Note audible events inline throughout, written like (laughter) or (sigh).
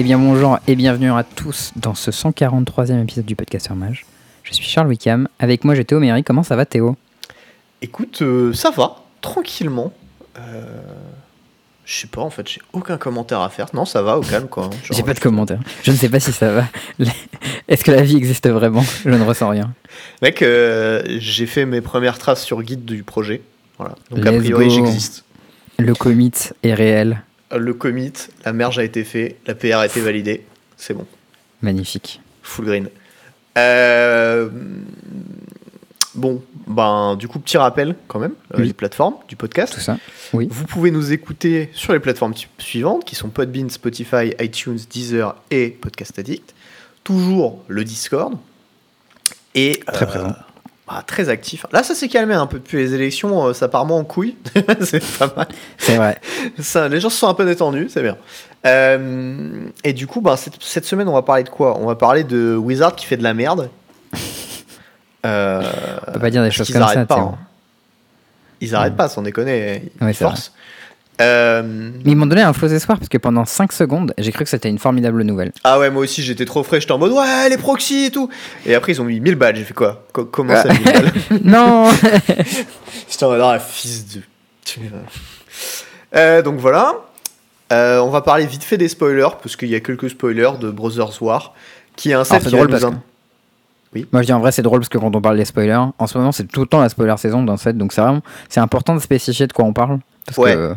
Eh bien bonjour et bienvenue à tous dans ce 143e épisode du podcast Mage. Je suis Charles Wickham, avec moi j'ai Théo Méry. Comment ça va Théo? Écoute, euh, ça va, tranquillement. Euh, je sais pas, en fait, j'ai aucun commentaire à faire. Non, ça va, au calme, quoi. Genre, J'ai pas de commentaire. Je ne sais pas si ça va. (laughs) Est-ce que la vie existe vraiment? Je ne ressens rien. Mec, euh, j'ai fait mes premières traces sur guide du projet. Voilà. Donc, a Let's priori, go. j'existe. Le commit est réel. Le commit, la merge a été fait, la PR a été validée. C'est bon. Magnifique. Full green. Euh, Bon, ben, du coup, petit rappel quand même, euh, Oui. les plateformes du podcast. Tout ça. Oui. Vous pouvez nous écouter sur les plateformes suivantes qui sont Podbean, Spotify, iTunes, Deezer et Podcast Addict. Toujours le Discord. Et Très présent. Bah, très actif. Là, ça s'est calmé un peu depuis les élections, euh, ça part moins en couille. (laughs) c'est pas mal. C'est vrai. Ça, les gens se sont un peu détendus, c'est bien. Euh, et du coup, bah, cette, cette semaine, on va parler de quoi? On va parler de Wizard qui fait de la merde. (laughs) Euh, On peut pas dire des choses comme ça, arrêtent pas. Hein. Ils arrêtent pas, sans déconner. Ils Ouais, forcent. Euh, Mais ils m'ont donné un faux espoir parce que pendant 5 secondes, j'ai cru que c'était une formidable nouvelle. Ah ouais, moi aussi j'étais trop frais, j'étais en mode ouais, les proxys et tout. Et après ils ont mis 1000 balles, j'ai fait quoi? Co- Comment ça 1000 balles? (laughs) Non (laughs) J'étais en mode ah, fils de. Euh, donc voilà. Euh, on va parler vite fait des spoilers, parce qu'il y a quelques spoilers de Brothers War, qui est un set qui drôle parce nous que. Oui. Moi je dis en vrai c'est drôle parce que quand on parle des spoilers, en ce moment c'est tout le temps la spoiler saison dans cette, donc c'est vraiment c'est important de spécifier de quoi on parle. Parce Ouais. que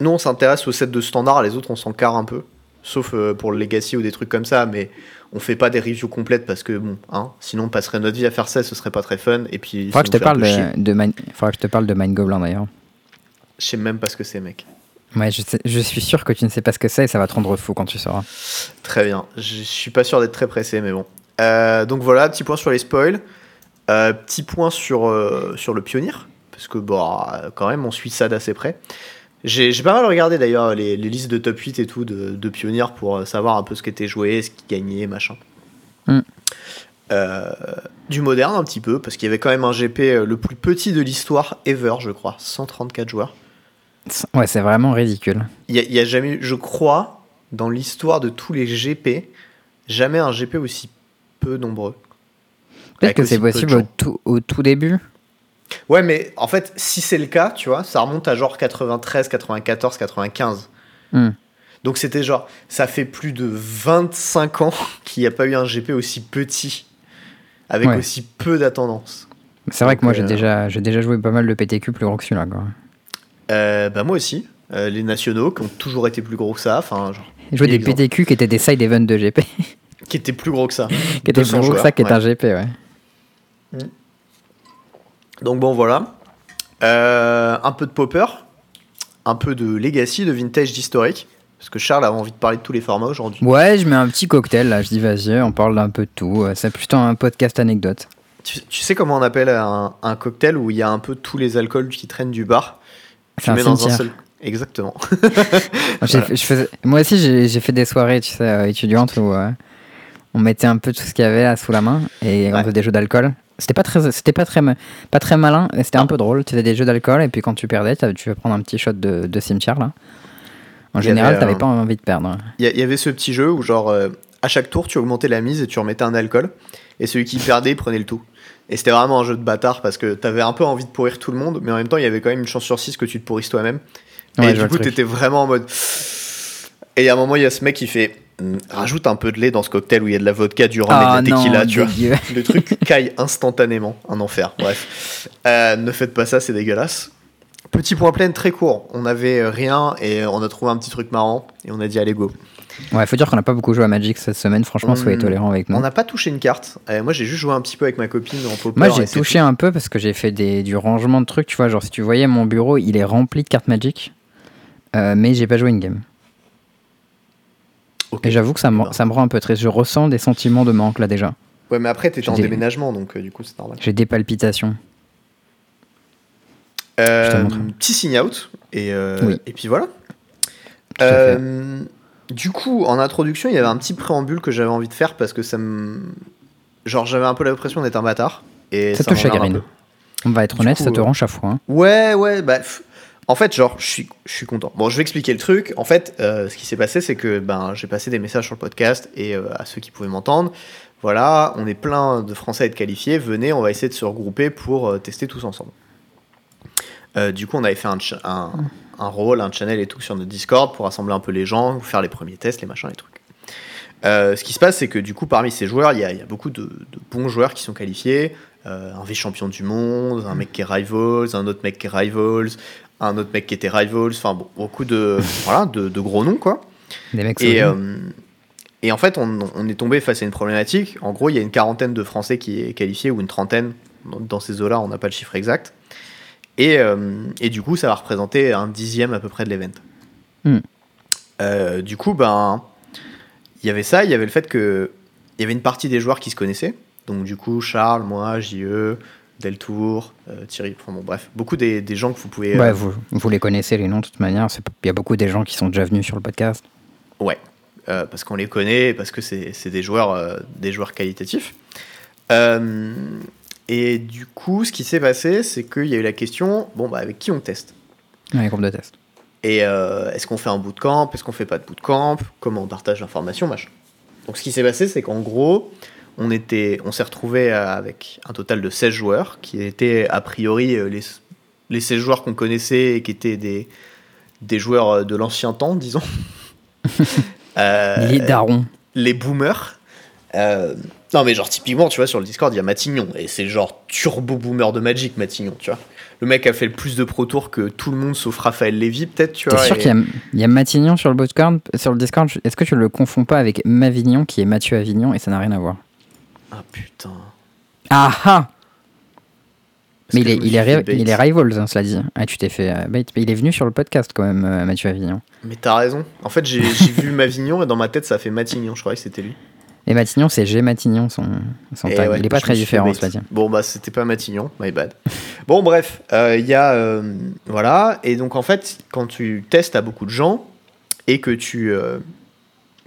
Nous on s'intéresse au set de standard, les autres on s'en carre un peu. Sauf euh, pour le Legacy ou des trucs comme ça, mais on fait pas des reviews complètes parce que bon, hein, sinon on passerait notre vie à faire ça, ce serait pas très fun. Et puis, faudra que je te parle de, de faudra que je te parle de Mind Goblin d'ailleurs. Je sais même pas ce que c'est, mec. Ouais, je, sais- je suis sûr que tu ne sais pas ce que c'est et ça va te rendre fou quand tu sauras. Très bien. Je suis pas sûr d'être très pressé, mais bon. Euh, donc voilà, petit point sur les spoils. Euh, petit point sur, sur le pionnier. Parce que, bon, euh, quand même, on suit ça d'assez près. J'ai pas mal regardé d'ailleurs les, les listes de top 8 et tout de, de pionniers pour euh, savoir un peu ce qui était joué, ce qui gagnait, machin. Mm. Euh, du moderne un petit peu, parce qu'il y avait quand même un GP euh, le plus petit de l'histoire ever, je crois. 134 joueurs. Ouais, c'est vraiment ridicule. Il y a, il y a jamais, eu- je crois, dans l'histoire de tous les GP, jamais un GP aussi peu nombreux. Peut-être que c'est possible gens. au tout, au tout début. Ouais, mais en fait, si c'est le cas, tu vois, ça remonte à genre 93, 94, 95. Hmm. Donc c'était genre, ça fait plus de 25 ans (laughs) qu'il n'y a pas eu un GP aussi petit, avec Ouais. aussi peu d'attendance. C'est vrai que moi j'ai euh, déjà, j'ai déjà joué pas mal de PTQ plus gros que celui-là. Euh, bah moi aussi, Euh, les nationaux qui ont toujours été plus gros que ça, enfin, genre, J'ai joué des exemple. PTQ qui étaient des side events de GP, (laughs) (laughs) qui étaient plus gros que ça. qui étaient 200 plus gros que ça, qui est un GP, ouais. Donc bon voilà. Euh, un peu de popper, un peu de legacy, de vintage, d'historique. Parce que Charles a envie de parler de tous les formats aujourd'hui. Ouais, je mets un petit cocktail là, je dis vas-y, on parle d'un peu de tout. Euh, C'est plutôt un podcast anecdote. Tu, tu sais comment on appelle un, un cocktail où il y a un peu tous les alcools qui traînent du bar? C'est un cimetière. seul. Exactement. (laughs) J'ai Voilà. fait- je faisais- Moi aussi, j'ai fait des soirées, tu sais, euh, étudiantes où euh, on mettait un peu tout ce qu'il y avait là sous la main et on faisait des jeux d'alcool. C'était pas très, c'était pas très, pas très malin, c'était un peu drôle. Tu faisais des jeux d'alcool et puis quand tu perdais, tu vas prendre un petit shot de, de cimetière là. En général, avait, t'avais euh, pas envie de perdre. Il y, avait ce petit jeu où genre euh, à chaque tour tu augmentais la mise et tu remettais un alcool et celui qui perdait il prenait le tout. Et c'était vraiment un jeu de bâtard parce que t'avais un peu envie de pourrir tout le monde mais en même temps il y avait quand même une chance sur 6 que tu te pourrisses toi-même. Ouais, et du coup t'étais vraiment en mode... Et a un moment il y a ce mec qui fait... Hum, Rajoute un peu de lait dans ce cocktail où il y a de la vodka, du rhum Ah et de la tequila, non, tu vois. dégueu. Le truc (laughs) caille instantanément, un enfer. Bref, Euh, ne faites pas ça, c'est dégueulasse. Petit point plein très court. On avait euh, rien et on a trouvé un petit truc marrant et on a dit allez go. Ouais, faut dire qu'on a pas beaucoup joué à Magic cette semaine. Franchement, On- soyez tolérants avec nous. On n'a pas touché une carte. Euh, moi j'ai juste joué un petit peu avec ma copine en. Moi, j'ai touché un peu parce que j'ai fait des, du rangement de trucs. Tu vois, genre si tu voyais mon bureau, il est rempli de cartes Magic, Euh, mais j'ai pas joué une game. Et j'avoue que ça me, ça me rend un peu triste. Je ressens des sentiments de manque là déjà. Ouais, mais après t'étais en des- déménagement donc euh, du coup c'est normal. J'ai des palpitations. Euh, petit sign out et, euh, Oui. et puis voilà. Euh, du coup, en introduction, il y avait un petit préambule que j'avais envie de faire parce que ça me. Genre, j'avais un peu l'impression d'être un bâtard. Et Ça ça, te chagrine. On va être Du honnête, coup, ça te euh, rend chaque fois. hein. Ouais, ouais, bah. pff, En fait, genre, je suis, je suis content. Bon, je vais expliquer le truc. En fait, euh, ce qui s'est passé, c'est que ben, j'ai passé des messages sur le podcast et euh, à ceux qui pouvaient m'entendre. Voilà, on est plein de Français à être qualifiés. Venez, on va essayer de se regrouper pour euh, tester tous ensemble. Du coup, on avait fait un, un, un rôle, un channel et tout sur notre Discord pour rassembler un peu les gens, faire les premiers tests, les machins, les trucs. Ce qui se passe, c'est que du coup, parmi ces joueurs, il y y a beaucoup de, bons joueurs qui sont qualifiés. Un vice-champion du monde, un mec qui est Rivals, un autre mec qui est Rivals, un autre mec qui était Rivals, enfin bon, beaucoup de, (laughs) voilà, de, de gros noms, quoi. Des mecs Et, euh, et en fait, on, on est tombé face à une problématique. En gros, il y a une quarantaine de Français qui est qualifié, ou une trentaine, dans, dans ces eaux-là, on n'a pas le chiffre exact. Et, euh, et du coup, ça va représenter un dixième à peu près de l'event. Hmm. Euh, du coup, ben, il y avait ça, il y avait le fait que il y avait une partie des joueurs qui se connaissaient. Donc du coup, Charles, moi, JE, Deltour, euh, Thierry, enfin bon, bref, beaucoup des, des gens que vous pouvez... euh, Ouais, vous, vous les connaissez les noms de toute manière. Il y a beaucoup des gens qui sont déjà venus sur le podcast. Ouais, euh, parce qu'on les connaît, parce que c'est des joueurs, euh, des joueurs qualitatifs. Euh, et du coup, ce qui s'est passé, c'est qu'il y a eu la question, bon, bah, avec qui on teste? Dans les groupes de test. Et euh, est-ce qu'on fait un bootcamp? Est-ce qu'on fait pas de bootcamp? Comment on partage l'information Machin. Donc ce qui s'est passé, c'est qu'en gros, on, était, on s'est retrouvé avec un total de 16 joueurs, qui étaient a priori euh, les, les 16 joueurs qu'on connaissait et qui étaient des, des joueurs euh, de l'ancien temps, disons. (laughs) Euh, les darons. les boomers. Euh, non, mais genre, typiquement, tu vois, sur le Discord, il y a Matignon. Et c'est genre turbo boomer de Magic, Matignon, tu vois. Le mec a fait le plus de Pro Tour que tout le monde sauf Raphaël Lévy, peut-être, tu T'es vois. sûr et- qu'il y a, il y a Matignon sur le, Discord, sur le Discord? Est-ce que tu le confonds pas avec Mavignon qui est Mathieu Avignon et ça n'a rien à voir? Ah putain. Ah ah Mais il est, il, est, il est Rivals, hein, cela dit. Ah, tu t'es fait euh, bait. Mais il est venu sur le podcast quand même, euh, Mathieu Avignon. Mais t'as raison. En fait, j'ai vu (laughs) Mavignon et dans ma tête, ça fait Matignon. Je croyais que c'était lui. Et Matignon, c'est G Matignon, son, son Et tag. ouais, il est pas très différent, cela dit. Bon, bah, c'était pas Matignon, my bad. (laughs) bon, bref, euh, il y a. voilà. Et donc, en fait, quand tu testes à beaucoup de gens et que tu,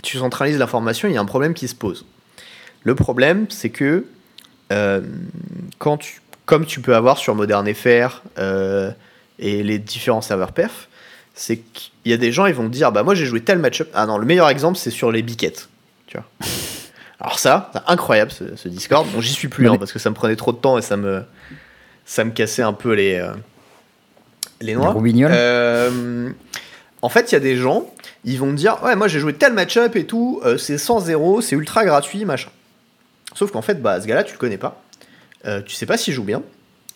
tu centralises l'information, il y a un problème qui se pose. Le problème, c'est que. euh, quand tu, comme tu peux avoir sur Modern FR euh, et les différents serveurs perf, c'est qu'il y a des gens, ils vont te dire Bah, moi, j'ai joué tel match-up. Ah non, le meilleur exemple, c'est sur les biquettes. Tu vois. (laughs) Alors ça, c'est incroyable ce, ce Discord. Bon, j'y suis plus hein, parce que ça me prenait trop de temps et ça me, ça me cassait un peu les, euh, les noix. Euh, en fait, il y a des gens, ils vont me dire ouais, moi j'ai joué tel match-up et tout, c'est 100-0, c'est ultra gratuit, machin. Sauf qu'en fait, bah, ce gars-là, tu le connais pas. Euh, tu sais pas s'il joue bien.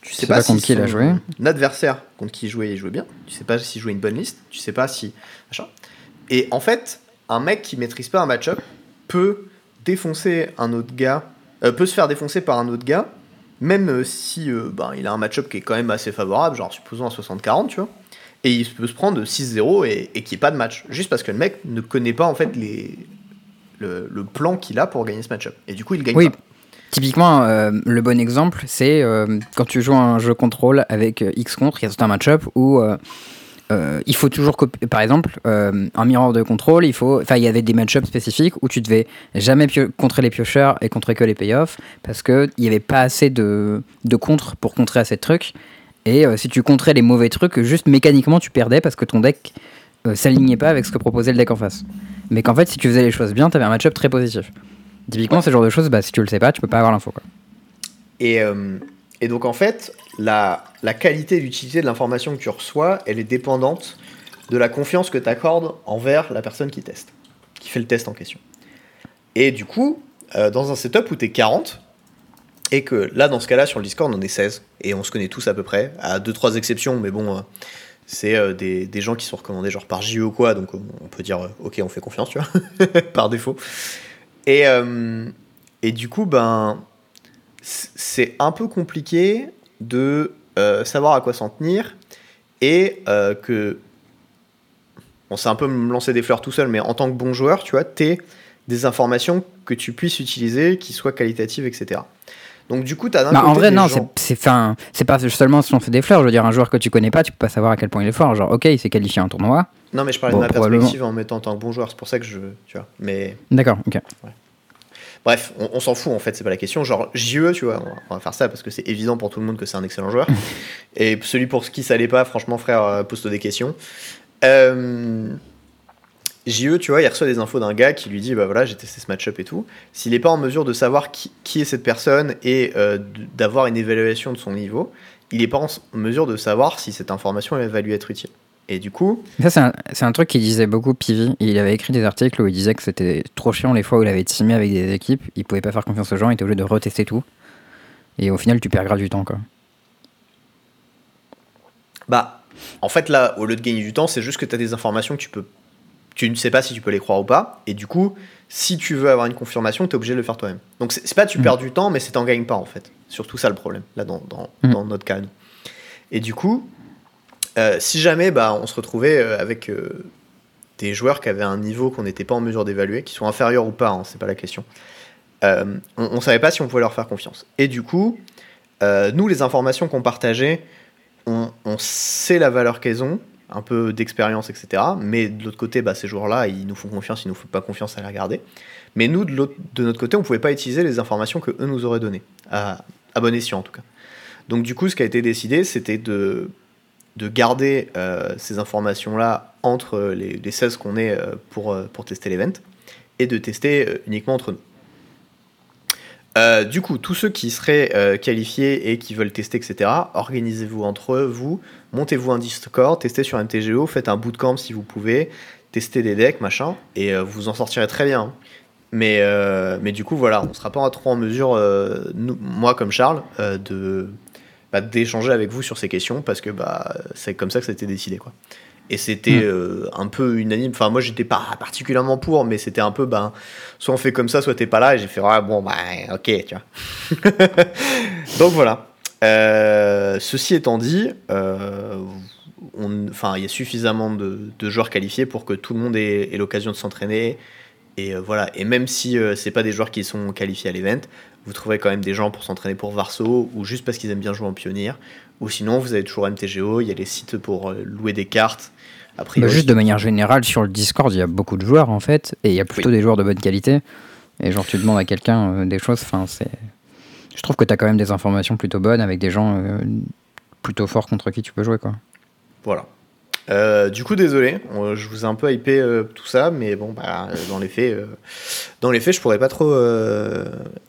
Tu sais sais pas si contre qui il a joué. adversaire contre qui il jouait, il jouait bien. Tu sais pas s'il jouait une bonne liste. Tu sais pas si. Machin. Et en fait, un mec qui maîtrise pas un match-up peut défoncer un autre gars, euh, peut se faire défoncer par un autre gars, même euh, si euh, ben, il a un match-up qui est quand même assez favorable, genre supposons un 60-40, tu vois. Et il peut se prendre 6-0 et, et qu'il n'y ait pas de match. Juste parce que le mec ne connaît pas en fait les, le, le plan qu'il a pour gagner ce match-up. Et du coup, il gagne Oui. pas. Typiquement, euh, le bon exemple, c'est euh, quand tu joues à un jeu contrôle avec euh, X contre, il y a tout un match-up où il faut toujours copier. Par exemple, un miroir de contrôle, il faut. Enfin, il y avait des match-ups spécifiques où tu devais jamais contrer les piocheurs et contrer que les payoffs parce qu'il n'y avait pas assez de, de contre pour contrer assez de trucs. Et si tu contrais les mauvais trucs, juste mécaniquement tu perdais parce que ton deck s'alignait pas avec ce que proposait le deck en face. Mais qu'en fait, si tu faisais les choses bien, tu avais un match-up très positif. Typiquement, ce genre de choses, bah, si tu le sais pas, tu peux pas avoir l'info. quoi. Et, euh, et donc en fait, la, la qualité et l'utilité de l'information que tu reçois, elle est dépendante de la confiance que tu accordes envers la personne qui teste, qui fait le test en question. Et du coup, euh, dans un setup où tu es 40, et que là, dans ce cas-là, sur le Discord, on est 16, et on se connaît tous à peu près, à 2-3 exceptions, mais bon, euh, c'est euh, des, des gens qui sont recommandés genre par JE ou quoi, donc on, on peut dire, euh, ok, on fait confiance, tu vois, (laughs) par défaut. Et, euh, et du coup, ben, c'est un peu compliqué de euh, savoir à quoi s'en tenir et euh, que bon c'est un peu me lancer des fleurs tout seul mais en tant que bon joueur tu vois t'es des informations que tu puisses utiliser qui soient qualitatives etc donc du coup t'as d'un Bah, en vrai, non, gens- c'est- c'est pas seulement si on fait des fleurs. Je veux dire, un joueur que tu connais pas, tu peux pas savoir à quel point il est fort. Genre, ok, il s'est qualifié à un tournoi. non mais je parlais Bon, de ma perspective en mettant en tant que bon joueur c'est pour ça que je tu vois mais D'accord, ok. Bref, on, s'en fout en fait, c'est pas la question. Genre JE, tu vois, on va faire ça parce que c'est évident pour tout le monde que c'est un excellent joueur. (laughs) Et celui pour qui ça l'est pas, franchement, frère, euh, pose-toi des questions. Euh, JE, tu vois, il reçoit des infos d'un gars qui lui dit Bah voilà, j'ai testé ce match-up et tout. S'il n'est pas en mesure de savoir qui, est cette personne et euh, d'avoir une évaluation de son niveau, il n'est pas en mesure de savoir si cette information va lui être utile. Et du coup. Ça, c'est un, truc qu'il disait beaucoup, Pivi. Il avait écrit des articles où il disait que c'était trop chiant les fois où il avait teamé avec des équipes. Il pouvait pas faire confiance aux gens, il était obligé de retester tout. Et au final, tu perds grave du temps, quoi. Bah, en fait, là, au lieu de gagner du temps, c'est juste que tu as des informations que tu peux. Tu ne sais pas si tu peux les croire ou pas. Et du coup, si tu veux avoir une confirmation, tu es obligé de le faire toi-même. Donc, c'est pas tu mm. perds du temps, mais c'est t'en gagnes pas, en fait. Surtout ça le problème, là, dans, dans, mm. dans notre cas. Et du coup, euh, si jamais bah, on se retrouvait euh, avec euh, des joueurs qui avaient un niveau qu'on n'était pas en mesure d'évaluer, qui sont inférieurs ou pas, hein, c'est pas la question, on, ne savait pas si on pouvait leur faire confiance. Et du coup, nous, les informations qu'on partageait, on, sait la valeur qu'elles ont, un peu d'expérience, etc. Mais de l'autre côté, bah, ces joueurs-là, ils nous font confiance, ils nous font pas confiance à les regarder. Mais nous, de, notre côté, on pouvait pas utiliser les informations que eux nous auraient données, à, bon escient en tout cas. Donc du coup, ce qui a été décidé, c'était de de garder euh, ces informations-là entre les, les 16 qu'on est euh, pour, euh, pour tester l'event et de tester uniquement entre nous. Du coup, tous ceux qui seraient qualifiés et qui veulent tester, etc., organisez-vous entre vous, montez-vous un Discord, testez sur MTGO, faites un bootcamp si vous pouvez, testez des decks, machin, et vous en sortirez très bien. Mais, mais du coup, voilà, on ne sera pas trop en mesure, moi comme Charles, de, bah, d'échanger avec vous sur ces questions parce que bah, c'est comme ça que ça a été décidé. Quoi. Et c'était mm. euh, un peu unanime. Enfin, moi, j'étais pas particulièrement pour, mais c'était un peu, ben, soit on fait comme ça, soit t'es pas là. Et j'ai fait, ah, bon, bah, ok, tu vois. (laughs) Donc voilà. Euh, ceci étant dit, euh, enfin, il y a suffisamment de, de, joueurs qualifiés pour que tout le monde ait, ait l'occasion de s'entraîner. Et voilà. Et même si c'est pas des joueurs qui sont qualifiés à l'event, vous trouverez quand même des gens pour s'entraîner pour Varso ou juste parce qu'ils aiment bien jouer en pionnier. Ou sinon, vous avez toujours MTGO, il y a les sites pour louer des cartes. Après, bah, juste de manière générale, sur le Discord, il y a beaucoup de joueurs en fait, et il y a plutôt des joueurs de bonne qualité. Et genre, tu demandes à quelqu'un euh, des choses, enfin, c'est. Je trouve que tu as quand même des informations plutôt bonnes avec des gens euh, plutôt forts contre qui tu peux jouer, quoi. Voilà. Euh, du coup, désolé, je vous ai un peu hypé euh, tout ça, mais bon, bah, dans les faits, euh, dans les faits, je pourrais pas trop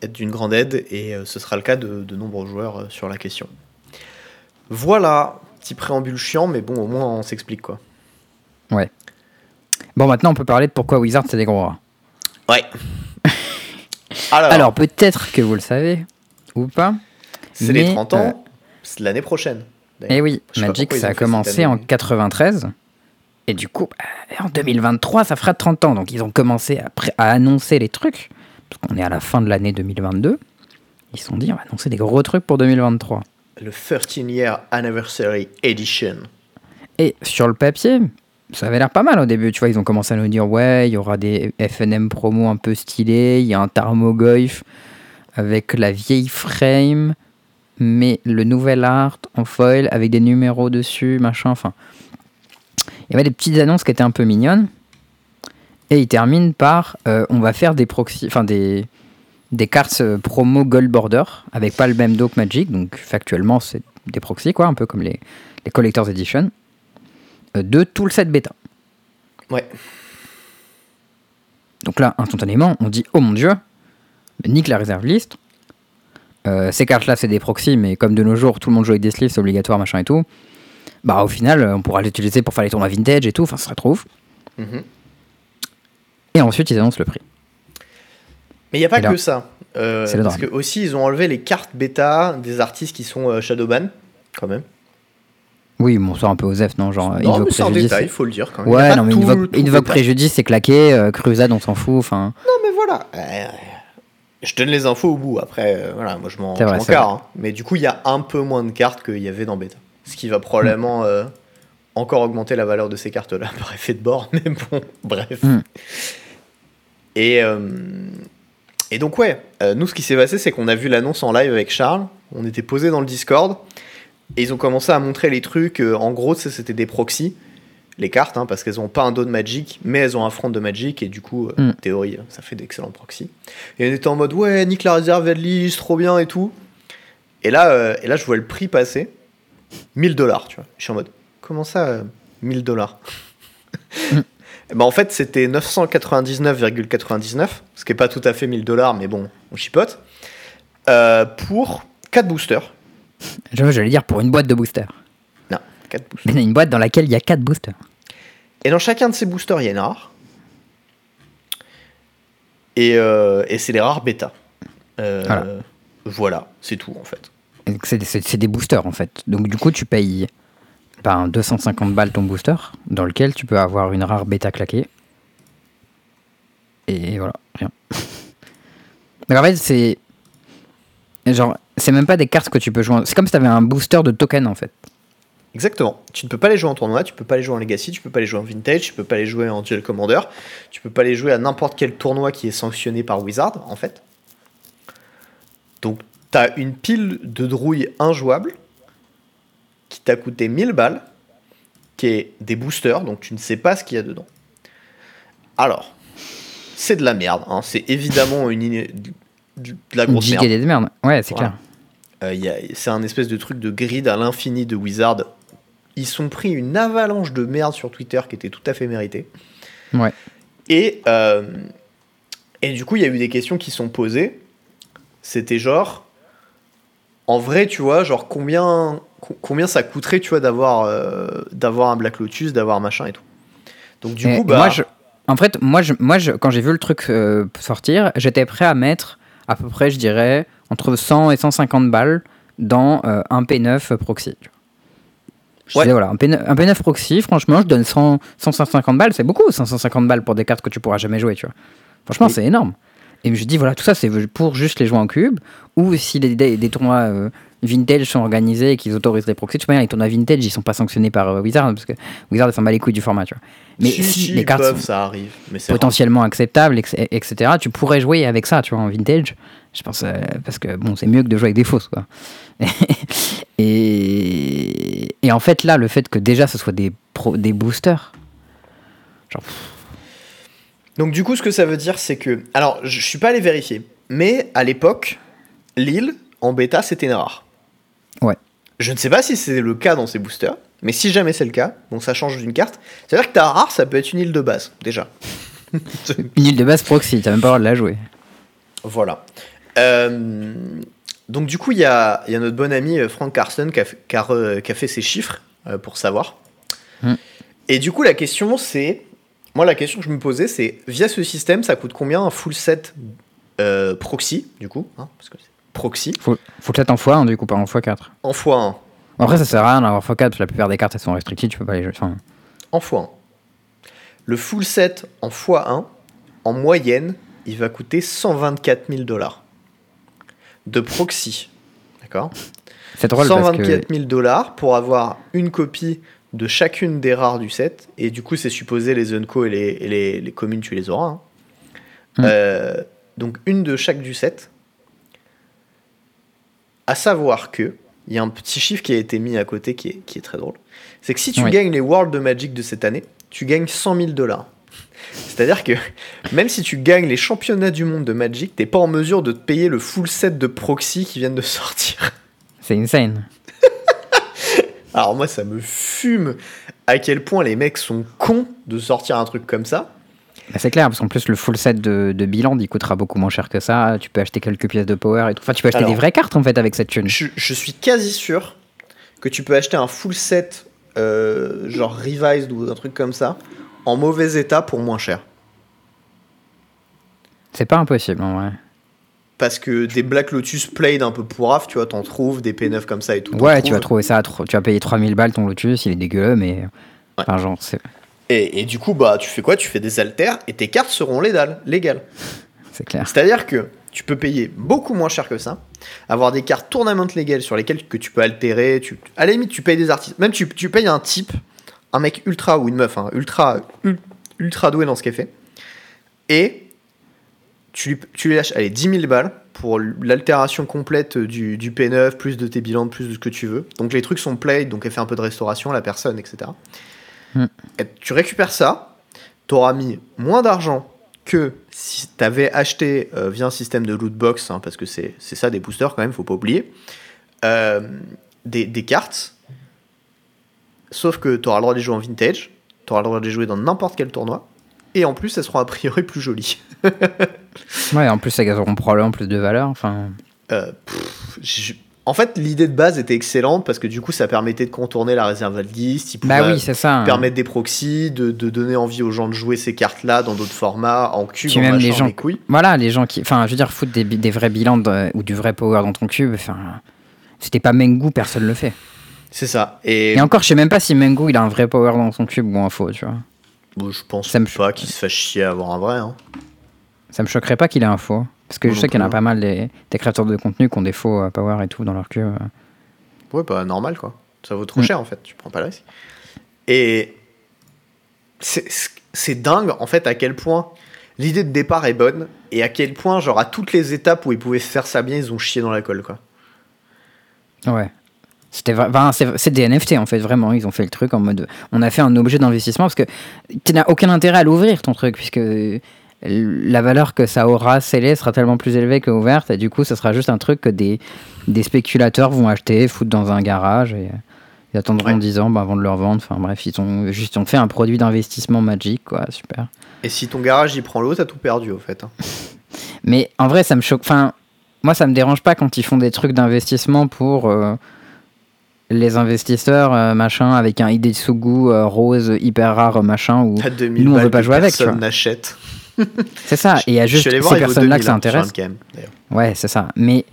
être d'une grande aide, et ce sera le cas de, nombreux joueurs sur la question. Voilà, petit préambule chiant, mais bon, au moins on s'explique quoi. Ouais. Bon, maintenant on peut parler de pourquoi Wizard c'est des gros rats. Ouais. (laughs) Alors, Alors peut-être que vous le savez ou pas. C'est les 30 ans, c'est l'année prochaine. Eh oui, Magic, ça a commencé en 93. Et du coup, bah, en 2023, ça fera 30 ans. Donc, ils ont commencé à, à annoncer les trucs. Parce qu'on est à la fin de l'année 2022. Ils se sont dit, on va annoncer des gros trucs pour 2023. Le 13 Year Anniversary Edition. Et sur le papier, ça avait l'air pas mal au début. Tu vois, ils ont commencé à nous dire, ouais, il y aura des FNM promo un peu stylés. Il y a un Tarmogoyf avec la vieille frame mais le nouvel art en foil avec des numéros dessus, machin, enfin. Il y avait des petites annonces qui étaient un peu mignonnes. Et il termine par euh, on va faire des proxy, enfin des, des cartes euh, promo Gold Border avec pas le même dos que Magic, donc factuellement c'est des proxys quoi, un peu comme les, les Collector's Edition, de tout le set bêta. Ouais. Donc là, instantanément, on dit oh mon dieu, nique la réserve liste, euh, ces cartes-là, c'est des proxys, mais comme de nos jours, tout le monde joue avec des sleeves, c'est obligatoire, machin et tout. Bah, au final, on pourra l'utiliser pour faire les tournois vintage et tout, enfin, ce serait trop ouf. Mhm. Et ensuite, ils annoncent le prix. Mais il n'y a pas que ça. Euh, parce que aussi, ils ont enlevé les cartes bêta des artistes qui sont euh, Shadowban, quand même. Oui, bon, ça un peu osef, non Genre, non, mais c'est un détail, il faut le dire. Quand même. Ouais, non, mais Invoque, Préjudice, c'est claqué, Crusade, on s'en fout, enfin... Non, mais voilà je donne les infos au bout. Après, euh, voilà, moi je m'en carre. Hein. Mais du coup, il y a un peu moins de cartes qu'il y avait dans bêta. Ce qui va probablement mm. euh, encore augmenter la valeur de ces cartes-là (laughs) par effet de bord. Mais bon, (laughs) bref. Mm. Et, euh, et donc, ouais, nous, ce qui s'est passé, c'est qu'on a vu l'annonce en live avec Charles. On était posé dans le Discord. Et ils ont commencé à montrer les trucs. en gros, c'était des proxys. les cartes, hein, parce qu'elles n'ont pas un dos de Magic, mais elles ont un front de Magic, et du coup, euh, Mm. en théorie, ça fait d'excellents proxys. Et on était en mode, ouais, nique la réserve Edlis, trop bien et tout. Et là, euh, et là, je vois le prix passer 1000 dollars, tu vois. Je suis en mode, comment ça, euh, 1000 dollars bah, (laughs) En fait, c'était 999,99, ce qui n'est pas tout à fait 1000 dollars, mais bon, on chipote, euh, pour 4 boosters. Je- J'allais dire pour une boîte de boosters. Non, 4 boosters. Mais une boîte dans laquelle il y a 4 boosters. Et dans chacun de ces boosters, il y a une rare. Et, euh, et c'est les rares bêta. Euh, Voilà. voilà, c'est tout en fait. C'est des boosters en fait. Donc du coup, tu payes ben, 250 balles ton booster, dans lequel tu peux avoir une rare bêta claquée. Et voilà, rien. (laughs) Donc en fait, c'est. Genre, c'est même pas des cartes que tu peux jouer. C'est comme si t'avais un booster de token en fait. Exactement. Tu ne peux pas les jouer en tournoi, tu peux pas les jouer en Legacy, tu peux pas les jouer en Vintage, tu peux pas les jouer en Duel Commander, tu peux pas les jouer à n'importe quel tournoi qui est sanctionné par Wizard en fait. Donc t'as une pile de drouilles injouables qui t'a coûté 1000 balles, qui est des boosters, donc tu ne sais pas ce qu'il y a dedans. Alors, c'est de la merde, hein, c'est évidemment une, iné- de la grosse merde. giga des merdes. Ouais, c'est Voilà. clair. Euh, c'est un espèce de truc de grid à l'infini de Wizard. Ils sont pris une avalanche de merde sur Twitter qui était tout à fait méritée. Ouais. Et, euh, et du coup, il y a eu des questions qui sont posées. C'était genre, en vrai, tu vois, genre combien, co- combien ça coûterait, tu vois, d'avoir euh, d'avoir un Black Lotus, d'avoir machin et tout. Donc du Et coup, bah, moi, je- en fait, moi, je, moi je, quand j'ai vu le truc euh, sortir, j'étais prêt à mettre à peu près, je dirais, entre 100 et 150 balles dans euh, un P9 proxy. tu vois. Je Ouais. disais, voilà, un, P9, un P9 proxy, franchement, je donne 100, 150 balles, c'est beaucoup, 150 balles pour des cartes que tu pourras jamais jouer, tu vois. Franchement, Oui. c'est énorme. Et je dis, voilà, tout ça, c'est pour juste les jouer en cube, ou si des, des, des tournois euh, vintage sont organisés et qu'ils autorisent les proxys, tu vois, les tournois vintage, ils sont pas sanctionnés par euh, Wizard, parce que Wizard, s'en bat les couilles du format, tu vois. Mais si, si, si, les cartes peuvent, sont ça arrive. Mais potentiellement acceptables, ex- etc., tu pourrais jouer avec ça, tu vois, en vintage. Je pense, euh, parce que bon, c'est mieux que de jouer avec des fausses, quoi. (laughs) et, et en fait, là, le fait que déjà ce soit des, pro- des boosters, genre, Donc du coup, ce que ça veut dire, c'est que... Alors, je suis pas allé vérifier, mais à l'époque, Lille, en bêta, c'était rare. Ouais. Je ne sais pas si c'est le cas dans ces boosters, mais si jamais c'est le cas, donc ça change d'une carte, c'est-à-dire que ta rare, ça peut être une île de base, déjà. (laughs) une île de base proxy, t'as même pas le droit de la jouer. Voilà. Euh, donc du coup, il y a, il y a notre bon ami euh, Frank Carson qui a, fait- qui a re- qui a fait ses chiffres euh, pour savoir. Hmm. Et du coup, la question c'est... Moi, la question que je me posais, c'est, via ce système, ça coûte combien un full set euh, proxy, du coup hein, Parce que c'est proxy, Faut, faut que ça t'en fois 1 du coup, pas en x4. en x1. Après, ça sert à rien d'avoir x4 parce que la plupart des cartes elles sont restrictives, tu peux pas les jouer. Enfin, En x1. Le full set en x1, en moyenne, il va coûter 124 000 dollars. De proxy. D'accord? C'est drôle parce 124 que. 000 dollars pour avoir une copie de chacune des rares du set. Et du coup, c'est supposé les Unco et les, et les, les communes, tu les auras. hein. Mm. Euh, donc, une de chaque du set. À savoir que, il y a un petit chiffre qui a été mis à côté qui est, qui est très drôle. C'est que si tu Oui. gagnes les World de Magic de cette année, tu gagnes 100 000 dollars. C'est-à-dire que même si tu gagnes les championnats du monde de Magic, t'es pas en mesure de te payer le full set de proxy qui viennent de sortir. C'est insane. (laughs) Alors moi, ça me fume à quel point les mecs sont cons de sortir un truc comme ça. Bah, c'est clair, parce qu'en plus, le full set de, de Biland, il coûtera beaucoup moins cher que ça. Tu peux acheter quelques pièces de power et tout. Enfin, tu peux acheter Alors- des vraies cartes en fait avec cette thune. Je, je suis quasi sûr que tu peux acheter un full set, euh, genre revised ou un truc comme ça, en mauvais état pour moins cher. C'est pas impossible en vrai. Parce que des Black Lotus played un peu pourraf, tu vois, t'en trouves, des P9 comme ça et tout. Ouais, tu vas trouves. trouver ça. Tu vas payer 3000 balles ton Lotus, il est dégueu, mais. Enfin, genre, c'est Et, et du coup, bah, tu fais quoi? Tu fais des alters et tes cartes seront légales. légales. c'est clair. C'est-à-dire que tu peux payer beaucoup moins cher que ça, avoir des cartes tournament légales sur lesquelles que tu peux altérer, tu, à la limite tu payes des artistes, même tu, tu payes un type, un mec ultra ou une meuf, hein, ultra, ul- ultra doué dans ce qu'elle fait, et tu lui, tu lui lâches allez, 10 000 balles pour l'altération complète du, du P9, plus de tes bilans, plus de ce que tu veux. Donc les trucs sont played, donc elle fait un peu de restauration, la personne, etc. Et tu récupères ça, tu auras mis moins d'argent que si tu avais acheté euh, via un système de loot box, hein, parce que c'est ça des boosters quand même, faut pas oublier, euh, des, des cartes. Sauf que tu auras le droit de les jouer en vintage, tu auras le droit de les jouer dans n'importe quel tournoi, et en plus elles seront a priori plus jolies. (laughs) Ouais, en plus, elles auront probablement plus de valeur. Enfin, Euh, pff, En fait, l'idée de base était excellente parce que du coup, ça permettait de contourner la réserve list. Il bah oui, c'est ça. hein. permettre des proxys, de, de donner envie aux gens de jouer ces cartes-là dans d'autres formats, en cube, Puis en même les gens- les couilles. Voilà, les gens qui. Enfin, je veux dire, foutre des, des vrais bilans de- ou du vrai power dans ton cube. Enfin, c'était pas Mengu, personne le fait. C'est ça. Et, Et encore, je sais même pas si Mengu il a un vrai power dans son cube ou un faux, tu vois. bon, je pense ça me- pas qu'il se fasse chier à avoir un vrai. hein. Ça me choquerait pas qu'il ait un faux. Parce que Moi je sais qu'il y en a plus, pas mal des, des créateurs de contenu qui ont des faux euh, power et tout dans leur cube. Ouais, bah normal quoi. Ça vaut trop Mm. cher en fait, tu prends pas le risque. Et c'est dingue en fait à quel point l'idée de départ est bonne et à quel point, genre à toutes les étapes où ils pouvaient faire ça bien, ils ont chié dans la colle quoi. Ouais. C'était c'est c'est des NFT en fait, vraiment. Ils ont fait le truc en mode. On a fait un objet d'investissement parce que tu n'as aucun intérêt à l'ouvrir ton truc, puisque la valeur que ça aura scellée sera tellement plus élevée que ouverte, et du coup, ce sera juste un truc que des, des spéculateurs vont acheter, foutre dans un garage, et ils attendront Ouais. 10 ans bah, avant de le revendre. Enfin bref, ils ont juste ont fait un produit d'investissement magique, quoi, super. Et si ton garage il prend l'eau, t'as tout perdu au fait. hein. (laughs) Mais en vrai, ça me choque. Enfin, moi, ça me dérange pas quand ils font des trucs d'investissement pour euh, les investisseurs, euh, machin, avec un Idetsugu euh, rose hyper rare, machin. 2000 Nous, on veut pas jouer avec, Personne n'achète. (laughs) C'est ça. Et il y a juste ces personnes-là que 2000, ça intéresse. Ouais, c'est ça. Mais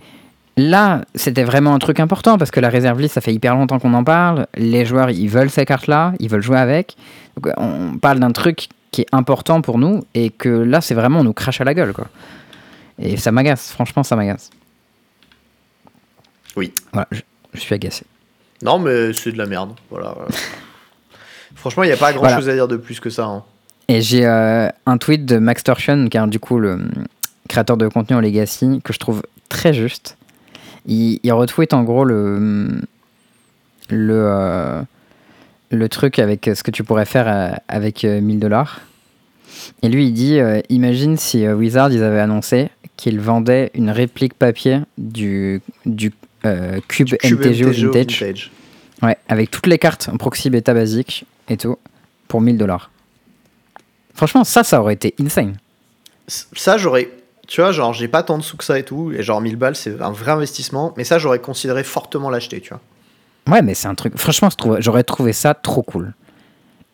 là, c'était vraiment un truc important parce que la réserve list, ça fait hyper longtemps qu'on en parle. Les joueurs, ils veulent ces cartes-là, ils veulent jouer avec. Donc, euh, on parle d'un truc qui est important pour nous et que là, c'est vraiment, on nous crache à la gueule, quoi. Et ça m'agace, franchement, ça m'agace. Oui. Voilà, je, je suis agacé. Non, mais c'est de la merde. Voilà. (laughs) Franchement, il n'y a pas grand chose à dire de plus que ça. hein. Et j'ai euh, un tweet de Max Torsion, qui est du coup le hum, créateur de contenu en Legacy, que je trouve très juste. Il, il retweet en gros le, hum, le, euh, le truc avec ce que tu pourrais faire euh, avec euh, 1000 dollars. Et lui, il dit euh, Imagine si Wizard ils avaient annoncé qu'ils vendaient une réplique papier du, du cube, Du cube MTGO MTGO Vintage. vintage. Ouais, avec toutes les cartes en proxy bêta basique et tout, pour 1000 dollars. Franchement, ça, ça aurait été insane. Ça, j'aurais. Tu vois, genre, j'ai pas tant de sous que ça et tout. Et genre, 1000 balles, c'est un vrai investissement. Mais ça, j'aurais considéré fortement l'acheter, tu vois. Ouais, mais c'est un truc. Franchement, j'aurais trouvé ça trop cool.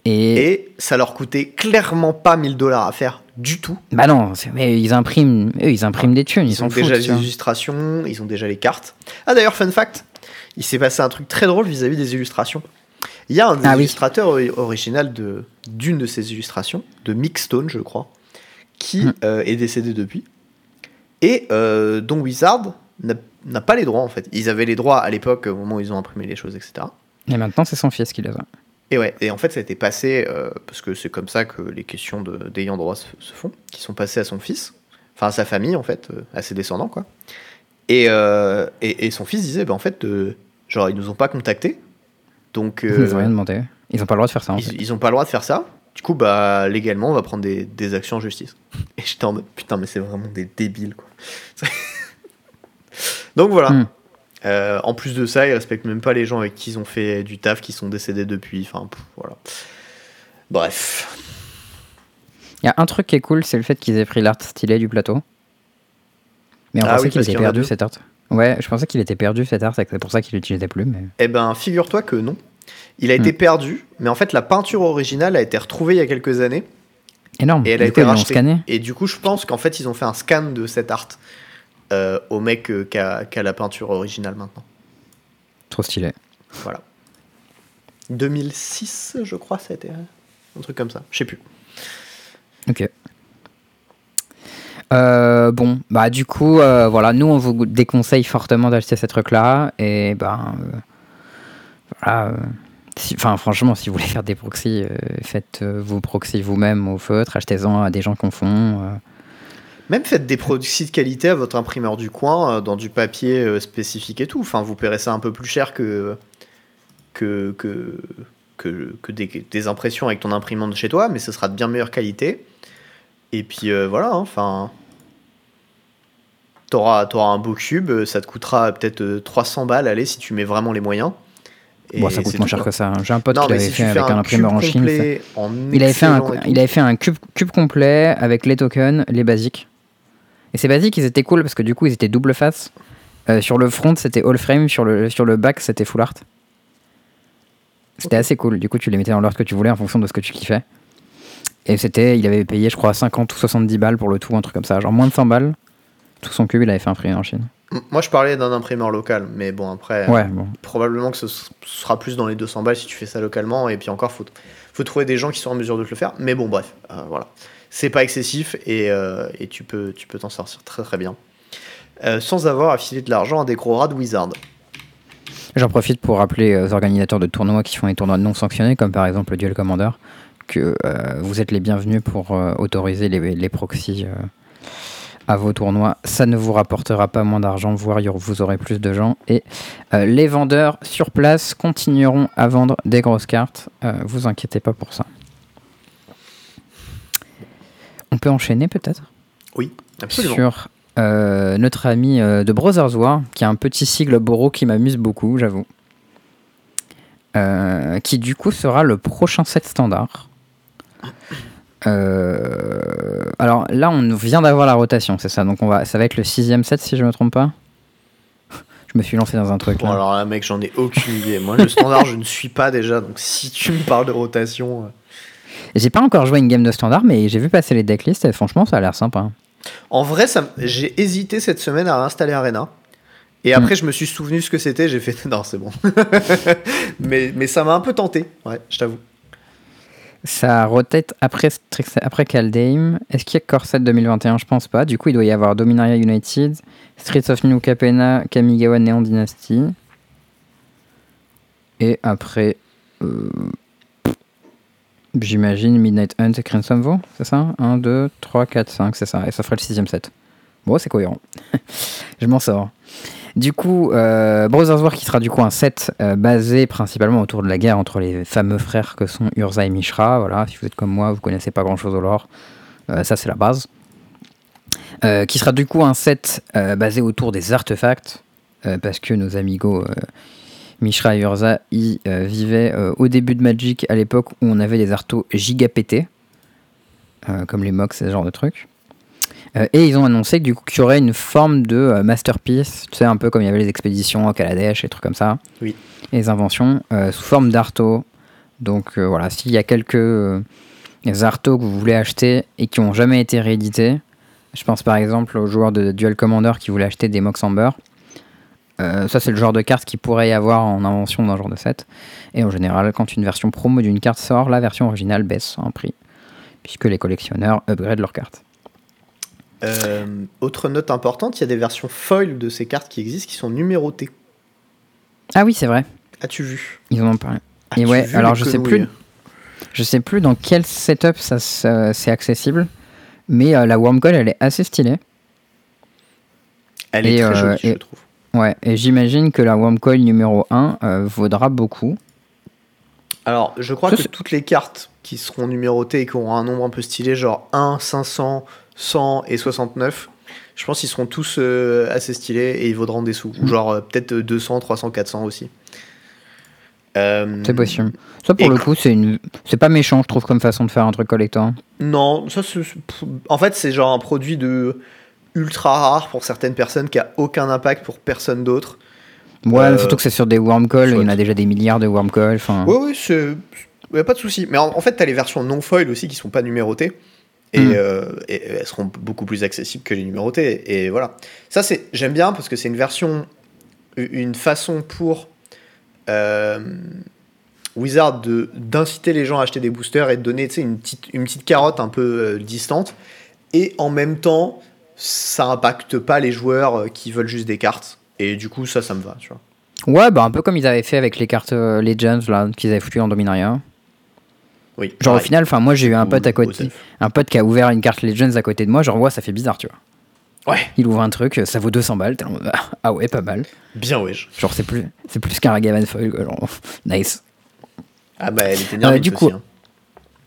Et. Et ça leur coûtait clairement pas 1000 dollars à faire du tout. Bah non, mais ils impriment, eux, ils impriment des thunes, ils, ont foutent. déjà les illustrations, ils ont déjà les cartes. Ah, d'ailleurs, fun fact il s'est passé un truc très drôle vis-à-vis des illustrations. Il y a un des Ah illustrateurs ori- original de- d'une de ces illustrations, de Mixstone, je crois, qui Hmm. euh, est décédé depuis. Et euh, dont Wizard n'a n'a pas les droits, en fait. Ils avaient les droits à l'époque, au moment où ils ont imprimé les choses, etc. Et maintenant, c'est son fils qui les a. Et ouais, et en fait, ça a été passé, euh, parce que c'est comme ça que les questions de- d'ayant droit se, se font, qui sont passées à son fils, enfin à sa famille, en fait, euh, à ses descendants, quoi. Et, euh, et, et son fils disait, bah, en fait, euh, genre, ils nous ont pas contactés, donc Ils euh, nous ont rien demandé. Ils ont pas le droit de faire ça, en ils, ils ont pas le droit de faire ça. Du coup, bah, légalement, on va prendre des, des actions en justice. Et j'étais en mode, putain, mais c'est vraiment des débiles, quoi. (laughs) donc voilà. Hmm. Euh, en plus de ça, ils respectent même pas les gens avec qui ils ont fait du taf, qui sont décédés depuis. Enfin, pff, voilà. Bref. Il y a un truc qui est cool, c'est le fait qu'ils aient pris l'art stylé du plateau. Mais on Ah pensait oui, qu'il parce était qu'il y en a perdu deux. cet art. Ouais, je pensais qu'il était perdu cet art, c'est pour ça qu'il l'utilisait plus. Mais... Eh ben, figure-toi que non. Il a été Hmm. perdu, mais en fait, la peinture originale a été retrouvée il y a quelques années. Énorme. Et elle a Du été coup, rachetée. Et du coup, je pense qu'en fait, ils ont fait un scan de cet art euh, au mec euh, qui a, la peinture originale maintenant. Trop stylé. Voilà. 2006, je crois, ça a été un truc comme ça. Je sais plus. Ok. Euh, bon, bah du coup, euh, voilà, nous on vous déconseille fortement d'acheter ces trucs-là. Et ben, euh, Enfin, franchement, si vous voulez faire des proxys, faites vos proxys vous-même au feutre, achetez-en à des gens qu'on font. Même faites des produits de qualité à votre imprimeur du coin dans du papier spécifique et tout. Enfin, vous paierez ça un peu plus cher que que que, que, que des, des impressions avec ton imprimante chez toi, mais ce sera de bien meilleure qualité. Et puis euh, voilà, hein, enfin. T'auras auras un beau cube, euh, ça te coûtera peut-être euh, 300 balles, allez, si tu mets vraiment les moyens. Et Bon, ça coûte moins cher que ça. hein. J'ai un pote Non, qui l'avait si fait avec un un imprimeur en Chine. en Il avait fait un, excellent et tout, il avait fait un cube, cube complet avec les tokens, les basiques. Et ces basiques, ils étaient cool parce que du coup, ils étaient double face. Euh, sur le front, c'était all frame. Sur le, sur le back, c'était full art. C'était assez cool. Du coup, tu les mettais dans l'ordre que tu voulais en fonction de ce que tu kiffais. Et c'était, il avait payé, je crois, 50 ou 70 balles pour le tout, un truc comme ça. Genre moins de 100 balles. Tout son cube, il avait fait imprimer en Chine. Moi, je parlais d'un imprimeur local, mais bon, après, Ouais, bon. probablement que ce sera plus dans les 200 balles si tu fais ça localement. Et puis encore, faut, faut trouver des gens qui sont en mesure de te le faire. Mais bon, bref, euh, voilà. C'est pas excessif et, euh, et tu peux tu peux t'en sortir très très bien. Euh, sans avoir à filer de l'argent à des gros rats de Wizard. J'en profite pour rappeler aux organisateurs de tournois qui font des tournois non sanctionnés, comme par exemple le Duel Commander, que euh, vous êtes les bienvenus pour euh, autoriser les, les proxys euh, à vos tournois. Ça ne vous rapportera pas moins d'argent, voire vous aurez plus de gens. Et euh, les vendeurs sur place continueront à vendre des grosses cartes. Euh, vous inquiétez pas pour ça. On peut enchaîner peut-être? Oui, absolument. sur euh, notre ami de Brothers War, qui a un petit sigle Boro qui m'amuse beaucoup, j'avoue. Qui du coup sera le prochain set standard. Euh, alors là, on vient d'avoir la rotation, c'est ça. Donc on va, ça va être le sixième set si je me trompe pas. (laughs) Je me suis lancé dans un truc. Bon, là. alors là, mec, j'en ai aucune idée. Moi, le standard, je ne suis pas déjà. Donc, si tu me parles de rotation. euh, J'ai pas encore joué une game de standard, mais j'ai vu passer les decklists et franchement, ça a l'air sympa. En vrai, ça j'ai hésité cette semaine à installer Arena. Et après, je me suis souvenu ce que c'était. J'ai fait (laughs) non, c'est bon. (laughs) mais, mais ça m'a un peu tenté. Ouais, je t'avoue. Ça rotate après, après Kaldheim. Est-ce qu'il y a Corset 2021 Je pense pas. Du coup, il doit y avoir Dominaria United, Streets of New Capenna, Kamigawa Neon Dynasty. Et après, euh, j'imagine Midnight Hunt et Crimson Vow, c'est ça? 1, 2, 3, 4, 5, c'est ça. Et ça ferait le sixième set. Bon, c'est cohérent. (laughs) Je m'en sors. Du coup, euh, Brothers War qui sera du coup un set euh, basé principalement autour de la guerre entre les fameux frères que sont Urza et Mishra. Voilà, si vous êtes comme moi, vous connaissez pas grand chose au lore. Euh, ça, c'est la base. Euh, qui sera du coup un set basé autour des artefacts, parce que nos amigos Mishra et Urza y vivaient au début de Magic, à l'époque où on avait des artos gigapétés, comme les Mox ce genre de trucs. Euh, et ils ont annoncé que, du coup qu'il y aurait une forme de euh, masterpiece, tu sais, un peu comme il y avait les expéditions au Kaladesh et trucs comme ça. Oui. Et les inventions, euh, sous forme d'arto. Donc voilà, s'il y a quelques artos que vous voulez acheter et qui n'ont jamais été réédités, je pense par exemple aux joueurs de Duel Commander qui voulaient acheter des Mox Amber. Euh, ça, c'est le genre de carte qu'il pourrait y avoir en invention d'un genre de set. Et en général, quand une version promo d'une carte sort, la version originale baisse en prix, puisque les collectionneurs upgradent leurs cartes. Euh, autre note importante, il y a des versions foil de ces cartes qui existent qui sont numérotées. Ah oui, c'est vrai, As-tu vu? Ils en ont parlé. Et ouais, vu alors je sais plus, je sais plus dans quel setup ça c'est accessible, mais euh, la Wormcoil elle est assez stylée. Elle est Et, très euh, jolie, et- je trouve. Ouais, et j'imagine que la Wormcoil numéro 1 euh, vaudra beaucoup. Alors, je crois Ça, que toutes les cartes qui seront numérotées et qui auront un nombre un peu stylé, genre 1, 500, 100 et 69, je pense qu'ils seront tous euh, assez stylés et ils vaudront des sous. Ou genre euh, peut-être 200, 300, 400 aussi. Euh, C'est possible. Ça pour le coup, c'est une, c'est pas méchant, je trouve comme façon de faire un truc collector. Non, ça, c'est- en fait, c'est genre un produit de ultra rare pour certaines personnes qui a aucun impact pour personne d'autre. Ouais, surtout que c'est sur des Wormcoil, il y en a déjà des milliards de. Enfin, Oui, oui, c'est. Y a pas de souci. Mais en, en fait, tu as les versions non foil aussi qui sont pas numérotées. Et, Mm. euh, et elles seront beaucoup plus accessibles que les numérotées. Et voilà. Ça, c'est j'aime bien parce que c'est une version, une façon pour euh, Wizard de- d'inciter les gens à acheter des boosters et de donner une petite, une petite carotte un peu euh, distante. Et en même temps, ça impacte pas les joueurs qui veulent juste des cartes. Et du coup, ça, ça me va. Tu vois. Ouais, bah un peu comme ils avaient fait avec les cartes Legends là qu'ils avaient foutu en Dominaria. Oui, Genre au final, enfin moi j'ai eu un pote à côté, un pote qui a ouvert une carte Legends à côté de moi, genre ouais ça fait bizarre tu vois. Ouais, Il ouvre un truc, ça vaut 200 balles, (laughs) ah, ouais pas mal. bien wesh. Genre c'est plus, c'est plus qu'un Ragavan foil genre (laughs) nice. Ah bah elle était nerveuse du coup, aussi. hein.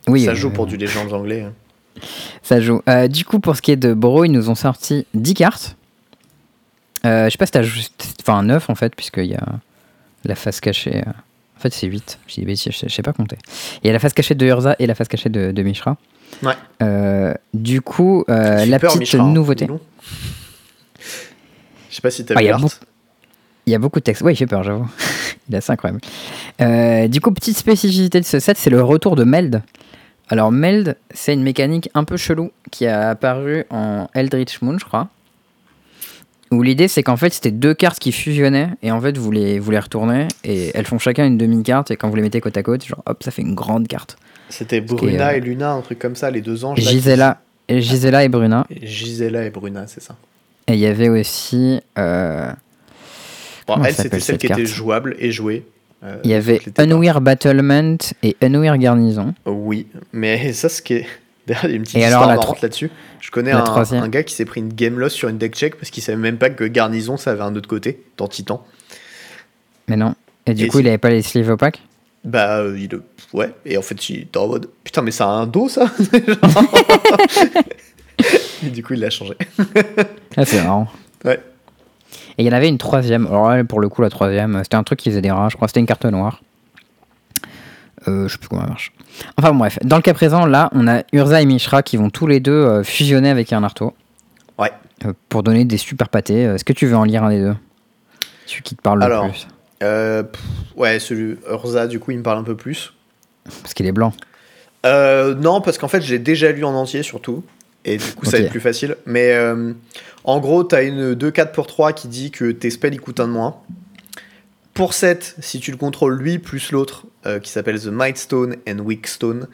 Oui, Ça euh, joue pour du Legends anglais. hein. Ça joue. Euh, du coup, pour ce qui est de Bro, ils nous ont sorti 10 cartes. Euh, je sais pas si t'as juste. Enfin, 9 en fait, puisqu'il y a la face cachée. En fait, c'est 8. Je dis bêtises, je sais- pas compter. Il y a la face cachée de Urza et la face cachée de, de Mishra. Ouais. Euh, du coup, euh, la petite Mishra, hein, nouveauté. Je sais pas si t'as Ah, vu il y a l'art. beaucoup- Il y a beaucoup de textes. Ouais, il fait peur, j'avoue. (laughs) il est assez incroyable. Euh, du coup, petite spécificité de ce set, c'est le retour de Meld. Alors, Meld, c'est une mécanique un peu chelou qui a apparu en Eldritch Moon, je crois. Où l'idée, c'est qu'en fait, c'était deux cartes qui fusionnaient et en fait, vous les, vous les retournez et elles font chacun une demi-carte et quand vous les mettez côte à côte, genre hop, ça fait une grande carte. C'était est, Bruna euh, et Luna, un truc comme ça, les deux anges. là, qui- Gisela, et Gisela et Bruna. Gisela et Bruna, c'est ça. Et il y avait aussi. euh, Bon, elle, c'était celle qui était jouable et jouée. Euh, il y avait Unweir Battlement et Unweir Garnison. Oui, mais (laughs) ça, ce qui est. D'ailleurs, il y a une petite Et histoire alors, marrante là-dessus. Je connais un, gars qui s'est pris une game loss sur une deck check parce qu'il savait même pas que Garnison, ça avait un autre côté, dans Titan. Mais non. Et du Et coup, il avait pas les sleeves opaques Bah, euh, il. Ouais, et en fait, il était en mode. Putain, mais ça a un dos, ça (laughs) Et du coup, il l'a changé. (laughs) Ah, c'est marrant. Ouais. Et il y en avait une troisième. Alors là, pour le coup, la troisième, c'était un truc qui faisait des rats. Je crois c'était une carte noire. Euh, je sais plus comment ça marche. Enfin bon, bref. Dans le cas présent, là, on a Urza et Mishra qui vont tous les deux euh, fusionner avec un arto. Ouais. Euh, pour donner des super pâtés. Euh, Est-ce que tu veux en lire un des deux? Celui qui te parle Alors. le plus. Euh, pff, ouais, celui Urza, du coup, il me parle un peu plus. Parce qu'il est blanc. Euh, non, parce qu'en fait, je l'ai déjà lu en entier, surtout. Et du coup, ça va être plus facile. Mais euh, en gros, t'as une 2-4 pour 3 qui dit que tes spells ils coûtent un de moins. Pour 7, si tu le contrôles lui plus l'autre, euh, qui s'appelle The Might Stone and Weak Stone,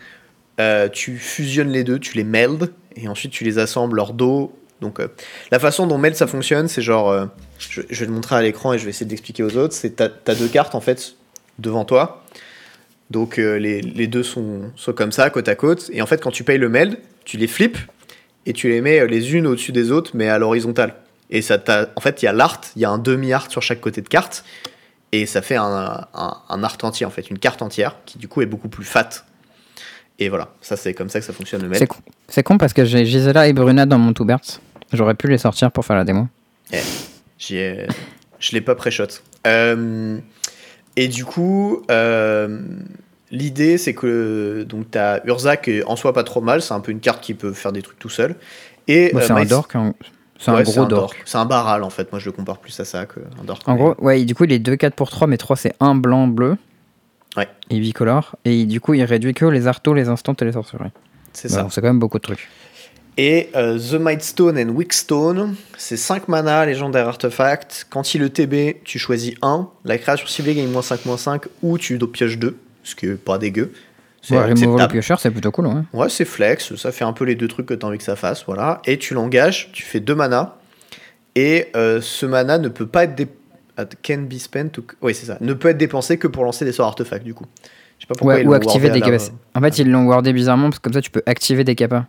euh, tu fusionnes les deux, tu les meldes, et ensuite tu les assembles leur dos. Donc, euh, la façon dont meld ça fonctionne, c'est genre. je, vais le montrer à l'écran et je vais essayer d'expliquer aux autres. C'est t'as t'as deux cartes en fait devant toi. Donc les, les deux sont, sont comme ça, côte à côte. Et en fait, quand tu payes le meld, tu les flippes et tu les mets les unes au-dessus des autres, mais à l'horizontale. Et ça en fait, il y a l'art, il y a un demi-art sur chaque côté de carte. Et ça fait un, un, un art entier, en fait, une carte entière, qui du coup est beaucoup plus fat. Et voilà, ça c'est comme ça que ça fonctionne le C'est meld. con, c'est con parce que j'ai Gisela et Bruna dans mon Toubert. J'aurais pu les sortir pour faire la démo. J'y ai- Je l'ai pas pré-shot. Euh, et du coup, euh, l'idée c'est que donc t'as Urza qui est en soi pas trop mal, c'est un peu une carte qui peut faire des trucs tout seul. Et Bon, euh, c'est un dork. hein. C'est Ouais, un gros dork. dork. C'est un baral en fait, moi je le compare plus à ça qu'un dork. En mais- gros, ouais, du coup, il est 2 4 pour 3, mais 3 c'est 1 blanc bleu. Ouais. Et bicolore. Et du coup, il réduit que les artos, les instants et les sorceries. c'est Bah, ça. donc, c'est quand même beaucoup de trucs. Et euh, The Might Stone and Weak Stone, c'est 5 mana, légendaire artefact. Quand il est TB, tu choisis 1. La créature ciblée gagne moins 5, moins 5, ou tu pioches 2, ce qui est pas dégueu. C'est piocheur, c'est plutôt cool. Ouais. Ouais, c'est flex, ça fait un peu les deux trucs que tu as envie que ça fasse, voilà. Et tu l'engages, tu fais 2 mana, et euh, ce mana ne peut pas être dé- can be spent, to- oui c'est ça, ne peut être dépensé que pour lancer des sorts artefacts du coup. Je sais pas pourquoi Ouais, ils ou activer des capas. En fait, ils l'ont wordé bizarrement parce que comme ça, tu peux activer des capas.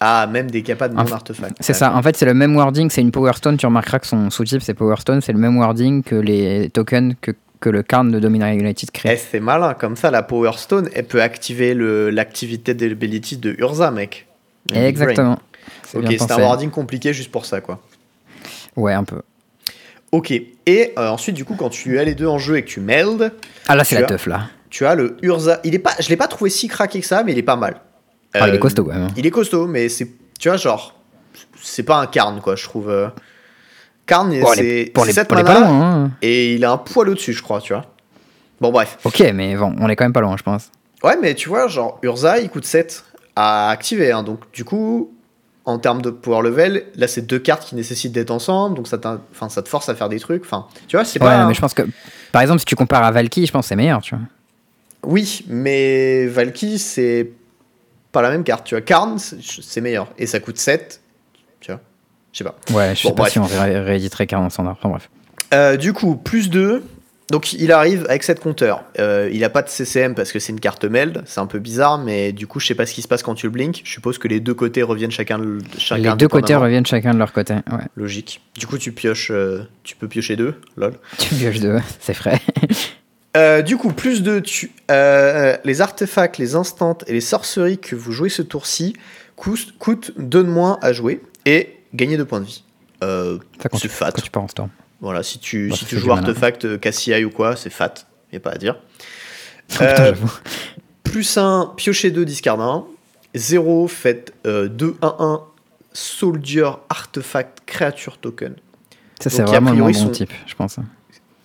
Ah, même des capas de non fait, artefacts. C'est ça. En fait, c'est le même wording. C'est une Power Stone. Tu remarqueras que son sous-type, c'est Power Stone. C'est le même wording que les tokens que, que le Karn de Dominaria United crée. Eh, c'est malin, comme ça la Power Stone, elle peut activer l'activité d'ability de Urza, mec. Exactement. C'est Ok, c'est un pensé. wording compliqué juste pour ça, quoi. Ouais, un peu. Ok, et euh, ensuite, du coup, quand tu as les deux en jeu et que tu meldes, Ah là, c'est la as- teuf là. tu as le Urza. Il est pas, je l'ai pas trouvé si craqué que ça, mais il est pas mal. Ah, il Euh, est costaud quand même. Il est costaud, mais c'est, tu vois, genre, c'est pas un Karn, quoi, je trouve. euh. Karn, Bon, on c'est est mana, pas loin. hein. et il a un poil au-dessus, je crois, tu vois. Bon, bref. Ok, mais bon, on est quand même pas loin, je pense. Ouais, mais tu vois, genre, Urza, il coûte 7 à activer, hein, donc du coup, en termes de power level, là, c'est deux cartes qui nécessitent d'être ensemble, donc ça, enfin, ça te force à faire des trucs, enfin, tu vois, c'est Ouais, pas... mais je pense que, par exemple, si tu compares à Valky, je pense que c'est meilleur, tu vois. Oui, mais Valky, c'est pas la même carte, tu vois. Karn, c'est meilleur, et ça coûte 7, tu vois. Je sais pas. Ouais, je sais Bon, pas bref. si on ré- rééditerait 40 standard. Enfin bref. Euh, du coup, plus 2. Donc il arrive avec 7 compteurs. Euh, il a pas de CCM parce que c'est une carte meld. C'est un peu bizarre, mais du coup, je sais pas ce qui se passe quand tu le blink. Je suppose que les deux côtés reviennent chacun, de- chacun Les deux côtés reviennent chacun de leur côté. Ouais. Logique. Du coup, tu pioches, euh, tu peux piocher deux. Lol. (laughs) Tu pioches deux, c'est frais. (laughs) Euh, du coup, plus de tu- euh, les artefacts, les instants et les sorceries que vous jouez ce tour-ci coûtent, coûtent 2 de moins à jouer et gagnez 2 points de vie. Euh, c'est fat. quand tu pars en storm. Voilà, si tu, Bah, si tu joues mana. artefact euh, Cassia ou quoi, c'est fat. Y a pas à dire. (laughs) Putain, Euh. Plus 1, piochez 2, discard 1. 0, faites 2, 1, 1, soldier, artefact, créature, token. Ça, c'est vraiment priori, bon sont- type, je pense.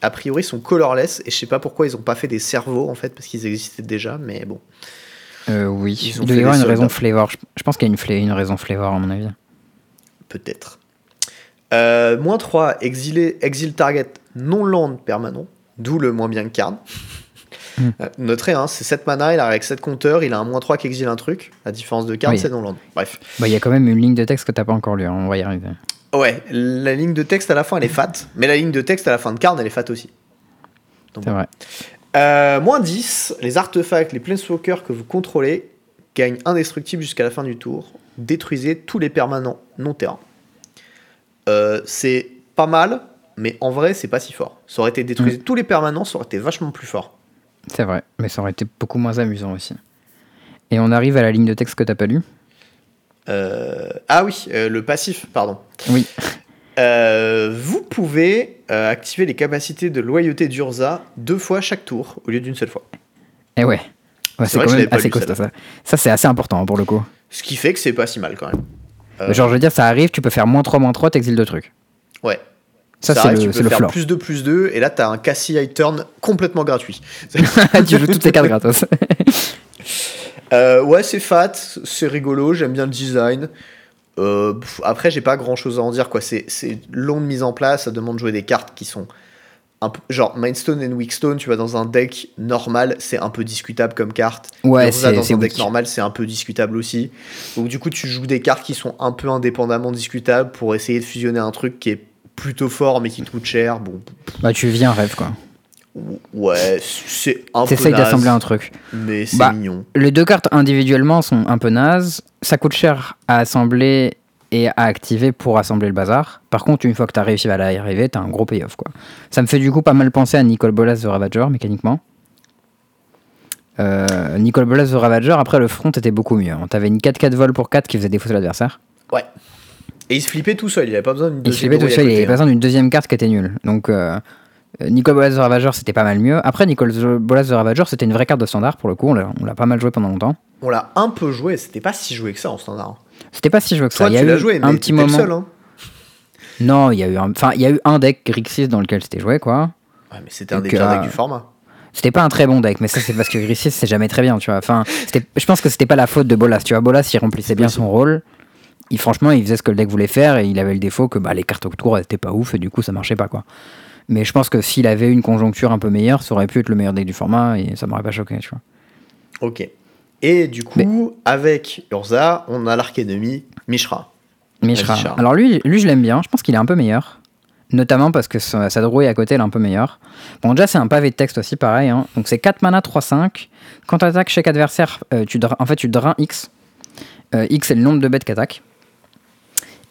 A priori, ils sont colorless et je sais pas pourquoi ils ont pas fait des cerveaux en fait, parce qu'ils existaient déjà, mais bon. Euh, oui, Ils il ont doit fait y avoir une raison flavor. Je, pense qu'il y a une, une raison flavor, à mon avis. Peut-être. Euh, moins 3, exilé, exile target non land permanent, d'où le moins bien de card. Hmm. Euh, Notez, hein, c'est 7 mana, il a avec 7 compteurs, il a un moins 3 qui exile un truc. La différence de Oui. c'est non land. Bref. Bah, il y a quand même une ligne de texte que t'as pas encore lu, hein, on va y arriver. Ouais, la ligne de texte à la fin, elle est fat, mais la ligne de texte à la fin de card, elle est fat aussi. C'est vrai. Euh, moins 10, les artefacts, les planeswalkers que vous contrôlez gagnent indestructible jusqu'à la fin du tour. Détruisez tous les permanents non terrain. Euh, c'est pas mal, mais en vrai, c'est pas si fort. Ça aurait été détruisez tous les permanents, ça aurait été vachement plus fort. C'est vrai, mais ça aurait été beaucoup moins amusant aussi. Et on arrive à la ligne de texte que t'as pas lu. Euh, ah oui, euh, le passif, pardon. Oui. Euh, vous pouvez activer les capacités de loyauté d'Urza deux fois chaque tour au lieu d'une seule fois. Et ouais. Ouais, C'est quand même assez costaud ça. Ça, c'est assez important pour le coup. Ce qui fait que c'est pas si mal quand même. Euh, Genre, je veux dire, ça arrive, tu peux faire moins 3, moins 3, t'exiles deux trucs. Ouais. Ça, c'est arrive, tu le, peux le faire floor. plus 2 plus 2 et là t'as un Cassie High Turn complètement gratuit. (laughs) tu joues toutes tes cartes gratos. (laughs) Euh, ouais, c'est fat, c'est rigolo, j'aime bien le design. Euh, pff, après, j'ai pas grand chose à en dire quoi. C'est c'est long de mise en place, ça demande de jouer des cartes qui sont un peu genre Mindstone et Weakstone. Tu vas dans un deck normal, c'est un peu discutable comme carte. Ouais, c'est dans un deck weak. normal, c'est un peu discutable aussi. Donc du coup, tu joues des cartes qui sont un peu indépendamment discutables pour essayer de fusionner un truc qui est plutôt fort mais qui te coûte cher. Bon, Bah, tu vis un rêve, quoi. ouais, c'est un peu T'essayes d'assembler un truc. mais c'est Bah, mignon. Les deux cartes individuellement sont un peu nazes. Ça coûte cher à assembler et à activer pour assembler le bazar. Par contre, une fois que t'as réussi à y arriver, t'as un gros payoff, quoi. Ça me fait du coup pas mal penser à Nicole Bolas The Ravager, mécaniquement. Euh, Nicole Bolas The Ravager, après le front était beaucoup mieux. hein. T'avais une 4-4 vol pour 4 qui faisait défausser l'adversaire. Ouais. Et il se flippait tout seul, il avait pas besoin d'une deuxième il côté, avait hein. besoin d'une deuxième carte qui était nulle. Donc, euh, Nicole Bolas The Ravager, c'était pas mal mieux. Après, Nicole Bolas The Ravager, c'était une vraie carte de standard pour le coup. On l'a on l'a pas mal joué pendant longtemps. On l'a un peu joué, c'était pas si joué que ça en standard. C'était pas si joué que ça. Toi, il y a tu eu joué, un mais petit moment. seul. Hein. Non, il y a eu un, enfin, il y a eu un deck Grixis dans lequel c'était joué, quoi. Ouais, mais c'était un des pires euh, decks du format. C'était pas un très bon deck, mais ça c'est parce que Grixis c'est jamais très bien, tu vois. Enfin, je pense que c'était pas la faute de Bolas, tu vois. Bolas il remplissait bien son rôle. Il, franchement, il faisait ce que le deck voulait faire et il avait le défaut que bah, les cartes autour elles étaient pas ouf et du coup ça marchait pas, quoi. Mais je pense que s'il avait une conjoncture un peu meilleure, ça aurait pu être le meilleur deck du format et ça m'aurait pas choqué, tu vois. Ok. Et du coup, avec Urza, on a l'arc ennemi Mishra. Mishra. Alors lui, lui je l'aime bien, je pense qu'il est un peu meilleur. Notamment parce que sa, sa drouille à côté elle est un peu meilleure. Bon déjà c'est un pavé de texte aussi pareil. hein. Donc c'est 4 mana 3-5. Quand tu attaques chaque adversaire, euh, tu dra- en fait tu drains X. Euh, X c'est le nombre de bêtes qu'attaque.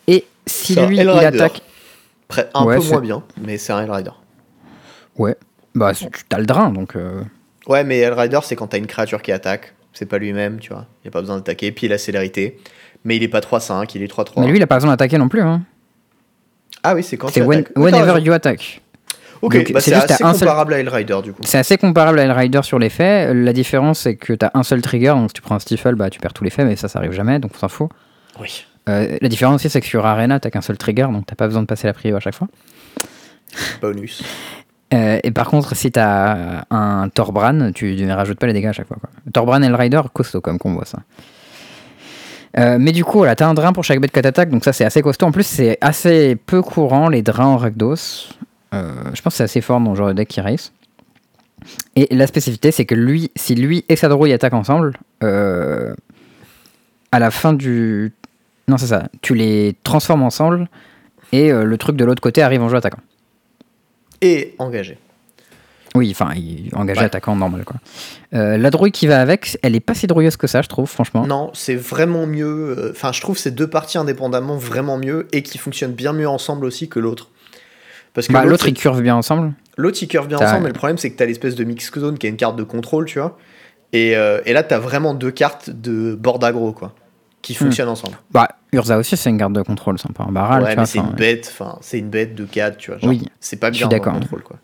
Et si lui il attaque... Près- un Ouais, peu moins bien, mais c'est un Hellrider. Ouais. Bah tu as le drain donc... euh, Ouais, mais Hellrider, c'est quand t'as une créature qui attaque. C'est pas lui-même, tu vois. Il a pas besoin d'attaquer. Puis il a célérité. Mais il est pas 3-5, il est 3-3. Mais lui il a pas besoin d'attaquer non plus. Hein. Ah oui, c'est quand C'est when-. Oui, whenever you attack. Ok, bah, c'est assez un seul- comparable à Hellrider, du coup. C'est assez comparable à Hellrider sur les faits. La différence, c'est que tu as un seul trigger, donc si tu prends un Stifle, bah, tu perds tous les faits, mais ça, ça arrive jamais, donc on s'en fout. Oui. Euh, la différence aussi, c'est que sur Arena, t'as qu'un seul trigger, donc t'as pas besoin de passer la prio à chaque fois. Bonus. Euh, et par contre, si t'as un Torbran, tu ne rajoutes pas les dégâts à chaque fois. Torbran et le Rider, costaud comme combo, ça. Euh, mais du coup, voilà, t'as un drain pour chaque bête que t'attaques, donc ça c'est assez costaud. En plus, c'est assez peu courant les drains en Rakdos. Euh, je pense que c'est assez fort dans le genre de deck qui race. Et la spécificité, c'est que lui, si lui et sa drouille attaquent ensemble, euh, à la fin du. Non, c'est ça. Tu les transformes ensemble et euh, le truc de l'autre côté arrive en jeu attaquant. Et engagé. Oui, enfin, engagé Ouais. attaquant normal quoi. Euh, la drouille qui va avec, elle est pas si drouilleuse que ça, je trouve, franchement. Non, c'est vraiment mieux. euh, Enfin, je trouve ces deux parties indépendamment vraiment mieux et qui fonctionnent bien mieux ensemble aussi que l'autre. Parce que Bah, l'autre, il curve bien ensemble. L'autre, il curve bien ensemble, mais le problème, c'est que t'as l'espèce de mix zone qui est une carte de contrôle, tu vois. Et, euh, et là, t'as vraiment deux cartes de board aggro, quoi, qui Hmm. fonctionnent ensemble. Bah, Urza aussi, c'est une garde de contrôle sympa. Un barrage, ouais, c'est une bête, enfin, c'est une bête de 4, tu vois. genre, Oui, c'est pas je suis bien d'accord. contrôle, quoi.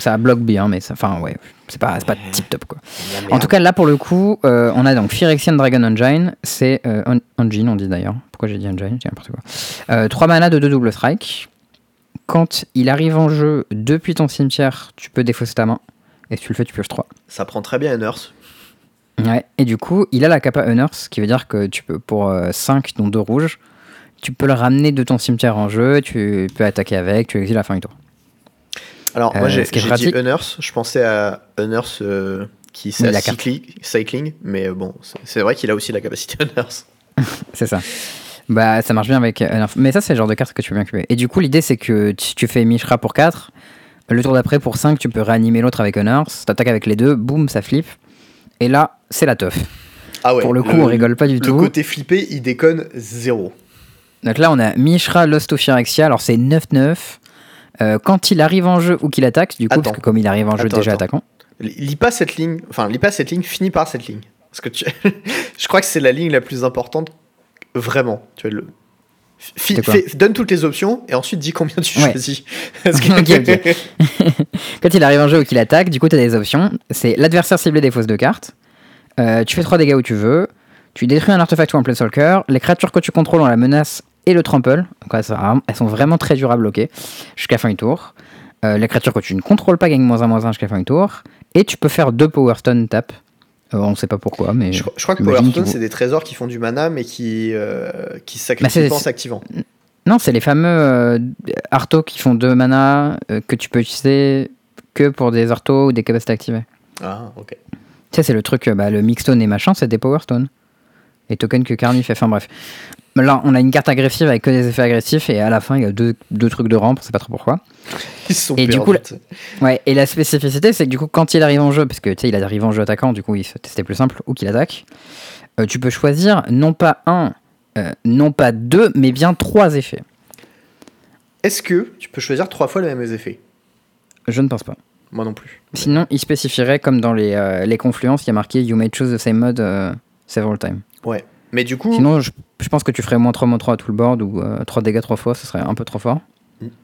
Ça bloque bien, mais ça, enfin, ouais, c'est pas, c'est pas tip top quoi. En tout cas, là pour le coup, euh, on a donc Phyrexian Dragon Engine, c'est euh, En- Engine, on dit d'ailleurs. Pourquoi j'ai dit Engine? Dis n'importe quoi. Euh, 3 mana de 2 double strike. Quand il arrive en jeu depuis ton cimetière, tu peux défausser ta main. Et si tu le fais, tu pioches 3. Ça prend très bien un Earth. Ouais. Et du coup, il a la capa Unearth, ce qui veut dire que tu peux, pour 5, dont 2 rouges, tu peux le ramener de ton cimetière en jeu, tu peux attaquer avec, tu exiles à la fin du tour. Alors, Euh, moi, j'ai est j'ai dit. Unearth, je pensais à Unearth euh, qui c'est cycling, cycling, mais euh, bon, c'est- vrai qu'il a aussi la capacité Unearth. (laughs) C'est ça. Bah, ça marche bien avec euh, Unearth. Mais ça, c'est le genre de carte que tu peux bien cuber. Et du coup, l'idée, c'est que tu fais Mishra pour 4, le tour d'après, pour 5, tu peux réanimer l'autre avec Unearth. T'attaques avec les deux, boum, ça flippe. Et là, c'est la teuf. Ah ouais, pour le coup, on rigole pas du Le tout. côté flippé, il déconne zéro. Donc là, on a Mishra Lost of Phyrexia. Alors, c'est 9-9. Euh, quand il arrive en jeu ou qu'il attaque, du coup, Attends. parce que comme il arrive en jeu Attends, déjà attends. attaquant. Lis pas cette ligne, enfin, lis pas cette ligne, finis par cette ligne. Parce que tu... (laughs) je crois que c'est la ligne la plus importante, vraiment. Tu vois, le... Fais- donne toutes les options et ensuite dis combien tu Ouais. choisis. (laughs) Que- (laughs) Quand il arrive en jeu ou qu'il attaque, du coup, tu as des options. C'est l'adversaire ciblé des fausses de cartes. Euh, tu fais 3 dégâts où tu veux. Tu détruis un artefact ou un planeswalker. Les créatures que tu contrôles ont la menace et le trample. Donc, ouais, ça, elles sont vraiment très dures à bloquer jusqu'à fin du tour. Euh, les créatures que tu ne contrôles pas gagnent moins 1 moins 1 jusqu'à fin du tour. Et tu peux faire 2 Power Stone tap. Euh, on sait pas pourquoi, mais. je, je crois que Imagine Power qu'il Stone, vaut- c'est des trésors qui font du mana mais qui, qui Bah, sacrifient en s'activant. Non, c'est les fameux euh, Arto qui font 2 mana que tu peux utiliser que pour des Arto ou des capacités activées. Ah, ok. Sais, c'est le truc, euh, bah, le Mixstone et machin, c'est des Power Stone. Et tokens que Carny fait. Enfin bref. Là, on a une carte agressive avec que des effets agressifs et à la fin, il y a deux, deux trucs de rampe, on sait pas trop pourquoi. (laughs) Ils sont Et du coup, sais. Ouais, et la spécificité, c'est que du coup, quand il arrive en jeu, parce que tu sais, il arrive en jeu attaquant, du coup, il se- c'était plus simple, ou qu'il attaque, euh, tu peux choisir non pas un, euh, non pas deux, mais bien trois effets. Est-ce que tu peux choisir trois fois les mêmes effets? Je ne pense pas. Moi non plus. Sinon, il spécifierait, comme dans les, euh, les confluences, il y a marqué You may choose the same mode euh, several times. Ouais. Mais du coup, Sinon, je, je pense que tu ferais moins 3 moins 3 à tout le board ou 3 dégâts 3 fois, ce serait un peu trop fort.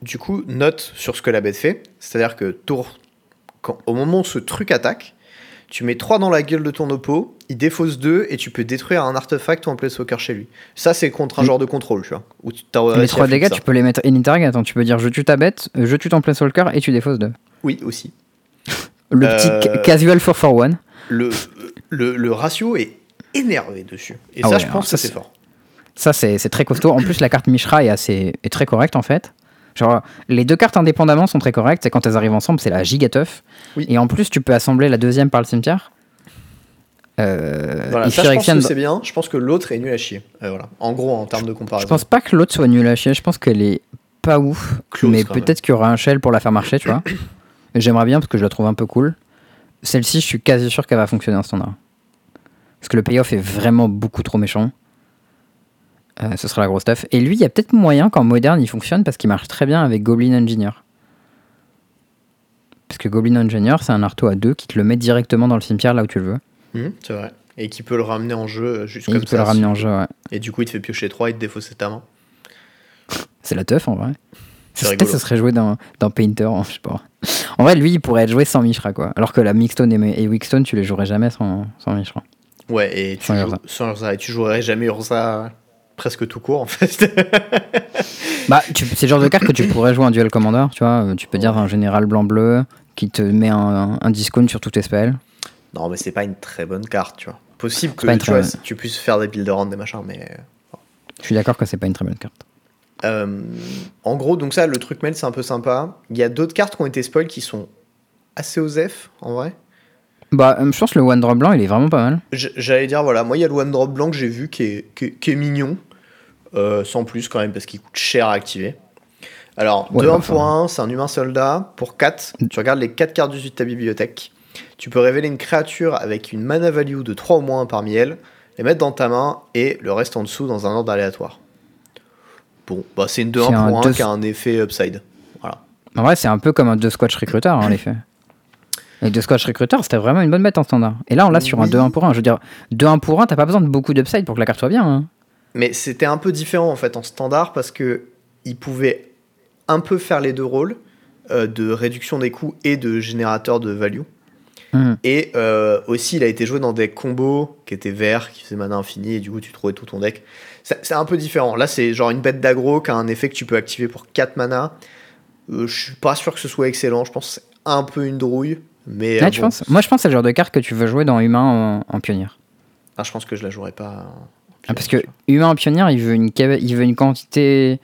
Du coup, note sur ce que la bête fait. C'est-à-dire que tour, quand, au moment où ce truc attaque, tu mets 3 dans la gueule de ton oppo, il défausse 2 et tu peux détruire un artefact ou un planeswalker chez lui. Ça, c'est contre un Oui. genre de contrôle, tu vois. Où tu les réussi à 3 flip dégâts, tu peux les mettre in target. Attends, tu peux dire je tue ta bête, euh, je tue ton planeswalker et tu défausses 2. Oui, aussi. Le Euh, petit ca- casual 4 for 1. Le, le, le ratio est énervé dessus. Et Ah ça, ouais, je pense ça, que c'est fort. Ça, c'est très costaud. En plus, la carte Mishra est, assez, est très correcte en fait. Genre, les deux cartes indépendamment sont très correctes. Et quand elles arrivent ensemble, c'est la giga teuf. Oui. Et en plus, tu peux assembler la deuxième par le cimetière. Euh, Voilà, ça, je pense que c'est bien. Je pense que l'autre est nul à chier. Euh, voilà. En gros, en termes de je comparaison. pense pas que l'autre soit nul à chier. Je pense qu'elle est pas ouf. Close, mais peut-être qu'il y aura un shell pour la faire marcher, tu vois. (clears throat) J'aimerais bien parce que je la trouve un peu cool. Celle-ci, je suis quasi sûr qu'elle va fonctionner en standard. Parce que le payoff est vraiment beaucoup trop méchant. Euh, ce sera la grosse stuff. Et lui, il y a peut-être moyen qu'en moderne il fonctionne parce qu'il marche très bien avec Goblin Engineer. Parce que Goblin Engineer, c'est un arto à 2 qui te le met directement dans le cimetière là où tu le veux. Mhm, c'est vrai. Et qui peut le ramener en jeu euh, juste Et comme il ça. peut le ramener en jeu, ouais. Et du coup, il te fait piocher 3 et te défausser ta main. C'est la teuf en vrai. C'est rigolo. ça serait joué dans, dans Painter, hein, je sais pas. En vrai, lui, il pourrait être joué sans Mishra, quoi. Alors que la Mixstone et, et Wickstone, tu les jouerais jamais sans, sans Mishra. Ouais, et tu, Sans Urza. sans Urza. Et tu jouerais jamais Urza presque tout court, en fait. (laughs) Bah, c'est le genre de carte que tu pourrais jouer en duel commander, tu vois. euh, Tu peux dire un général blanc-bleu qui te met un, un discount sur tous tes spells. non, mais c'est pas une très bonne carte, tu vois. Possible que tu, vois, tu puisses faire des build around des machins, mais. Je suis d'accord que c'est pas une très bonne carte. Euh, en gros, donc ça, le truc mail, c'est un peu sympa. Il y a d'autres cartes qui ont été spoil qui sont assez osef, en vrai. Bah, euh, je pense que le one drop blanc, il est vraiment pas mal. J'allais dire, voilà, moi, il y a le one drop blanc que j'ai vu qui est, qui est- qui est mignon. Euh, sans plus, quand même, parce qu'il coûte cher à activer. Alors, Ouais, de bah, 1 pour 1, c'est un humain soldat. Pour 4, tu regardes les 4 cartes du de ta bibliothèque. Tu peux révéler une créature avec une mana value de 3 ou moins parmi elles, les mettre dans ta main et le reste en dessous dans un ordre aléatoire. Bon, bah c'est une 2 C'est 1 un pour 1 deux- qui a un effet upside. Voilà. En vrai, c'est un peu comme un 2 Squatch Recruiter, en (laughs) effet. Et 2 Squatch Recruiter, c'était vraiment une bonne bête en standard. Et là, on l'a sur un Oui. 2-1 pour 1. Je veux dire, 2-1 pour 1, t'as pas besoin de beaucoup d'upside pour que la carte soit bien. hein. Mais c'était un peu différent en fait en standard parce que il pouvait un peu faire les deux rôles euh, de réduction des coûts et de générateur de value. Mhm. Et euh, aussi, il a été joué dans des combos qui étaient verts, qui faisaient mana infini, et du coup, tu trouvais tout ton deck. C'est un peu différent. Là, c'est genre une bête d'aggro qui a un effet que tu peux activer pour 4 mana. Euh, je suis pas sûr que ce soit excellent. Je pense que c'est un peu une drouille. Mais Ouais, euh, tu bon. penses? Moi, je pense que c'est le genre de carte que tu veux jouer dans Humain en, en pionnier. Ah, je pense que je la jouerai pas. en Ah, parce que Humain en pionnier, il veut une, il veut une quantité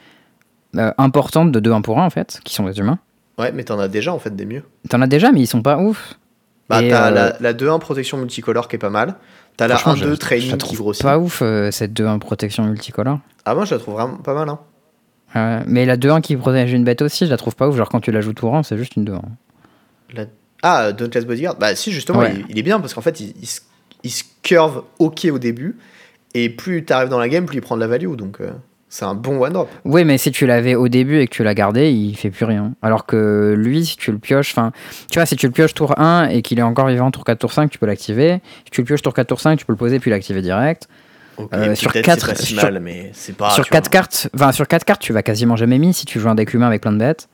euh, importante de 2-1 pour 1, en fait, qui sont des humains. Ouais, mais t'en as déjà en fait des mieux. T'en as déjà, mais ils sont pas ouf. Bah, t'as euh, la, la 2-1 protection multicolore qui est pas mal. T'as la Franchement, je- 1-2 je training qui grossit. Pas ouf, euh, cette 2-1 protection multicolore. Ah, moi je la trouve vraiment pas mal. Hein. Mais la 2-1 qui protège une bête aussi, je la trouve pas ouf. Genre, quand tu la joues tout rang, c'est juste une 2-1. La- Ah, Dauntless Bodyguard Bah, si, justement, Ouais. il, il est bien parce qu'en fait, il, il se- il se curve ok au début. Et plus t'arrives dans la game, plus il prend de la value. Donc, euh, c'est un bon one drop. Oui, mais si tu l'avais au début et que tu l'as gardé, il fait plus rien. Alors que lui, si tu le pioches, enfin, tu vois, si tu le pioches tour 1 et qu'il est encore vivant tour 4, tour 5, tu peux l'activer. Si tu le pioches tour 4, tour 5, tu peux le poser puis l'activer direct. Ok, Euh, sur peut-être quatre- c'est pas si sur- mal, mais c'est pas. sur Ah, tu vois. 4 cartes, enfin, sur 4 cartes, tu vas quasiment jamais mis si tu joues un deck humain avec plein de bêtes.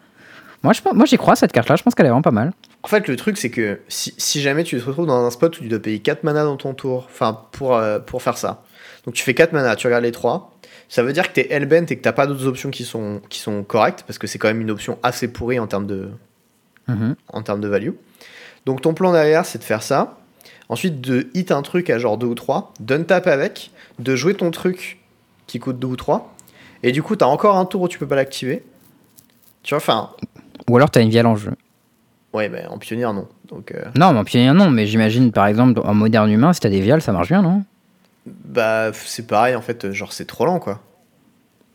Moi, je, moi j'y crois, cette carte-là, je pense qu'elle est vraiment pas mal. En fait, le truc, c'est que si, si jamais tu te retrouves dans un spot où tu dois payer 4 mana dans ton tour, enfin, pour, euh, pour faire ça. Donc, tu fais 4 mana, tu regardes les 3. Ça veut dire que t'es Hellbent et que t'as pas d'autres options qui sont, qui sont correctes, parce que c'est quand même une option assez pourrie en termes de, Mhm. en termes de value. Donc ton plan derrière, c'est de faire ça. Ensuite, de hit un truc à genre 2 ou 3, d'un tap avec, de jouer ton truc qui coûte 2 ou 3. Et du coup, t'as encore un tour où tu peux pas l'activer. Tu vois, enfin, Ou alors t'as une vielle en jeu. ouais, mais en pionnier, non. Donc, euh, Non, mais en pionnier, non, mais j'imagine par exemple en moderne humain, si t'as des viales, ça marche bien, non? Bah, c'est pareil, en fait, genre, c'est trop lent, quoi.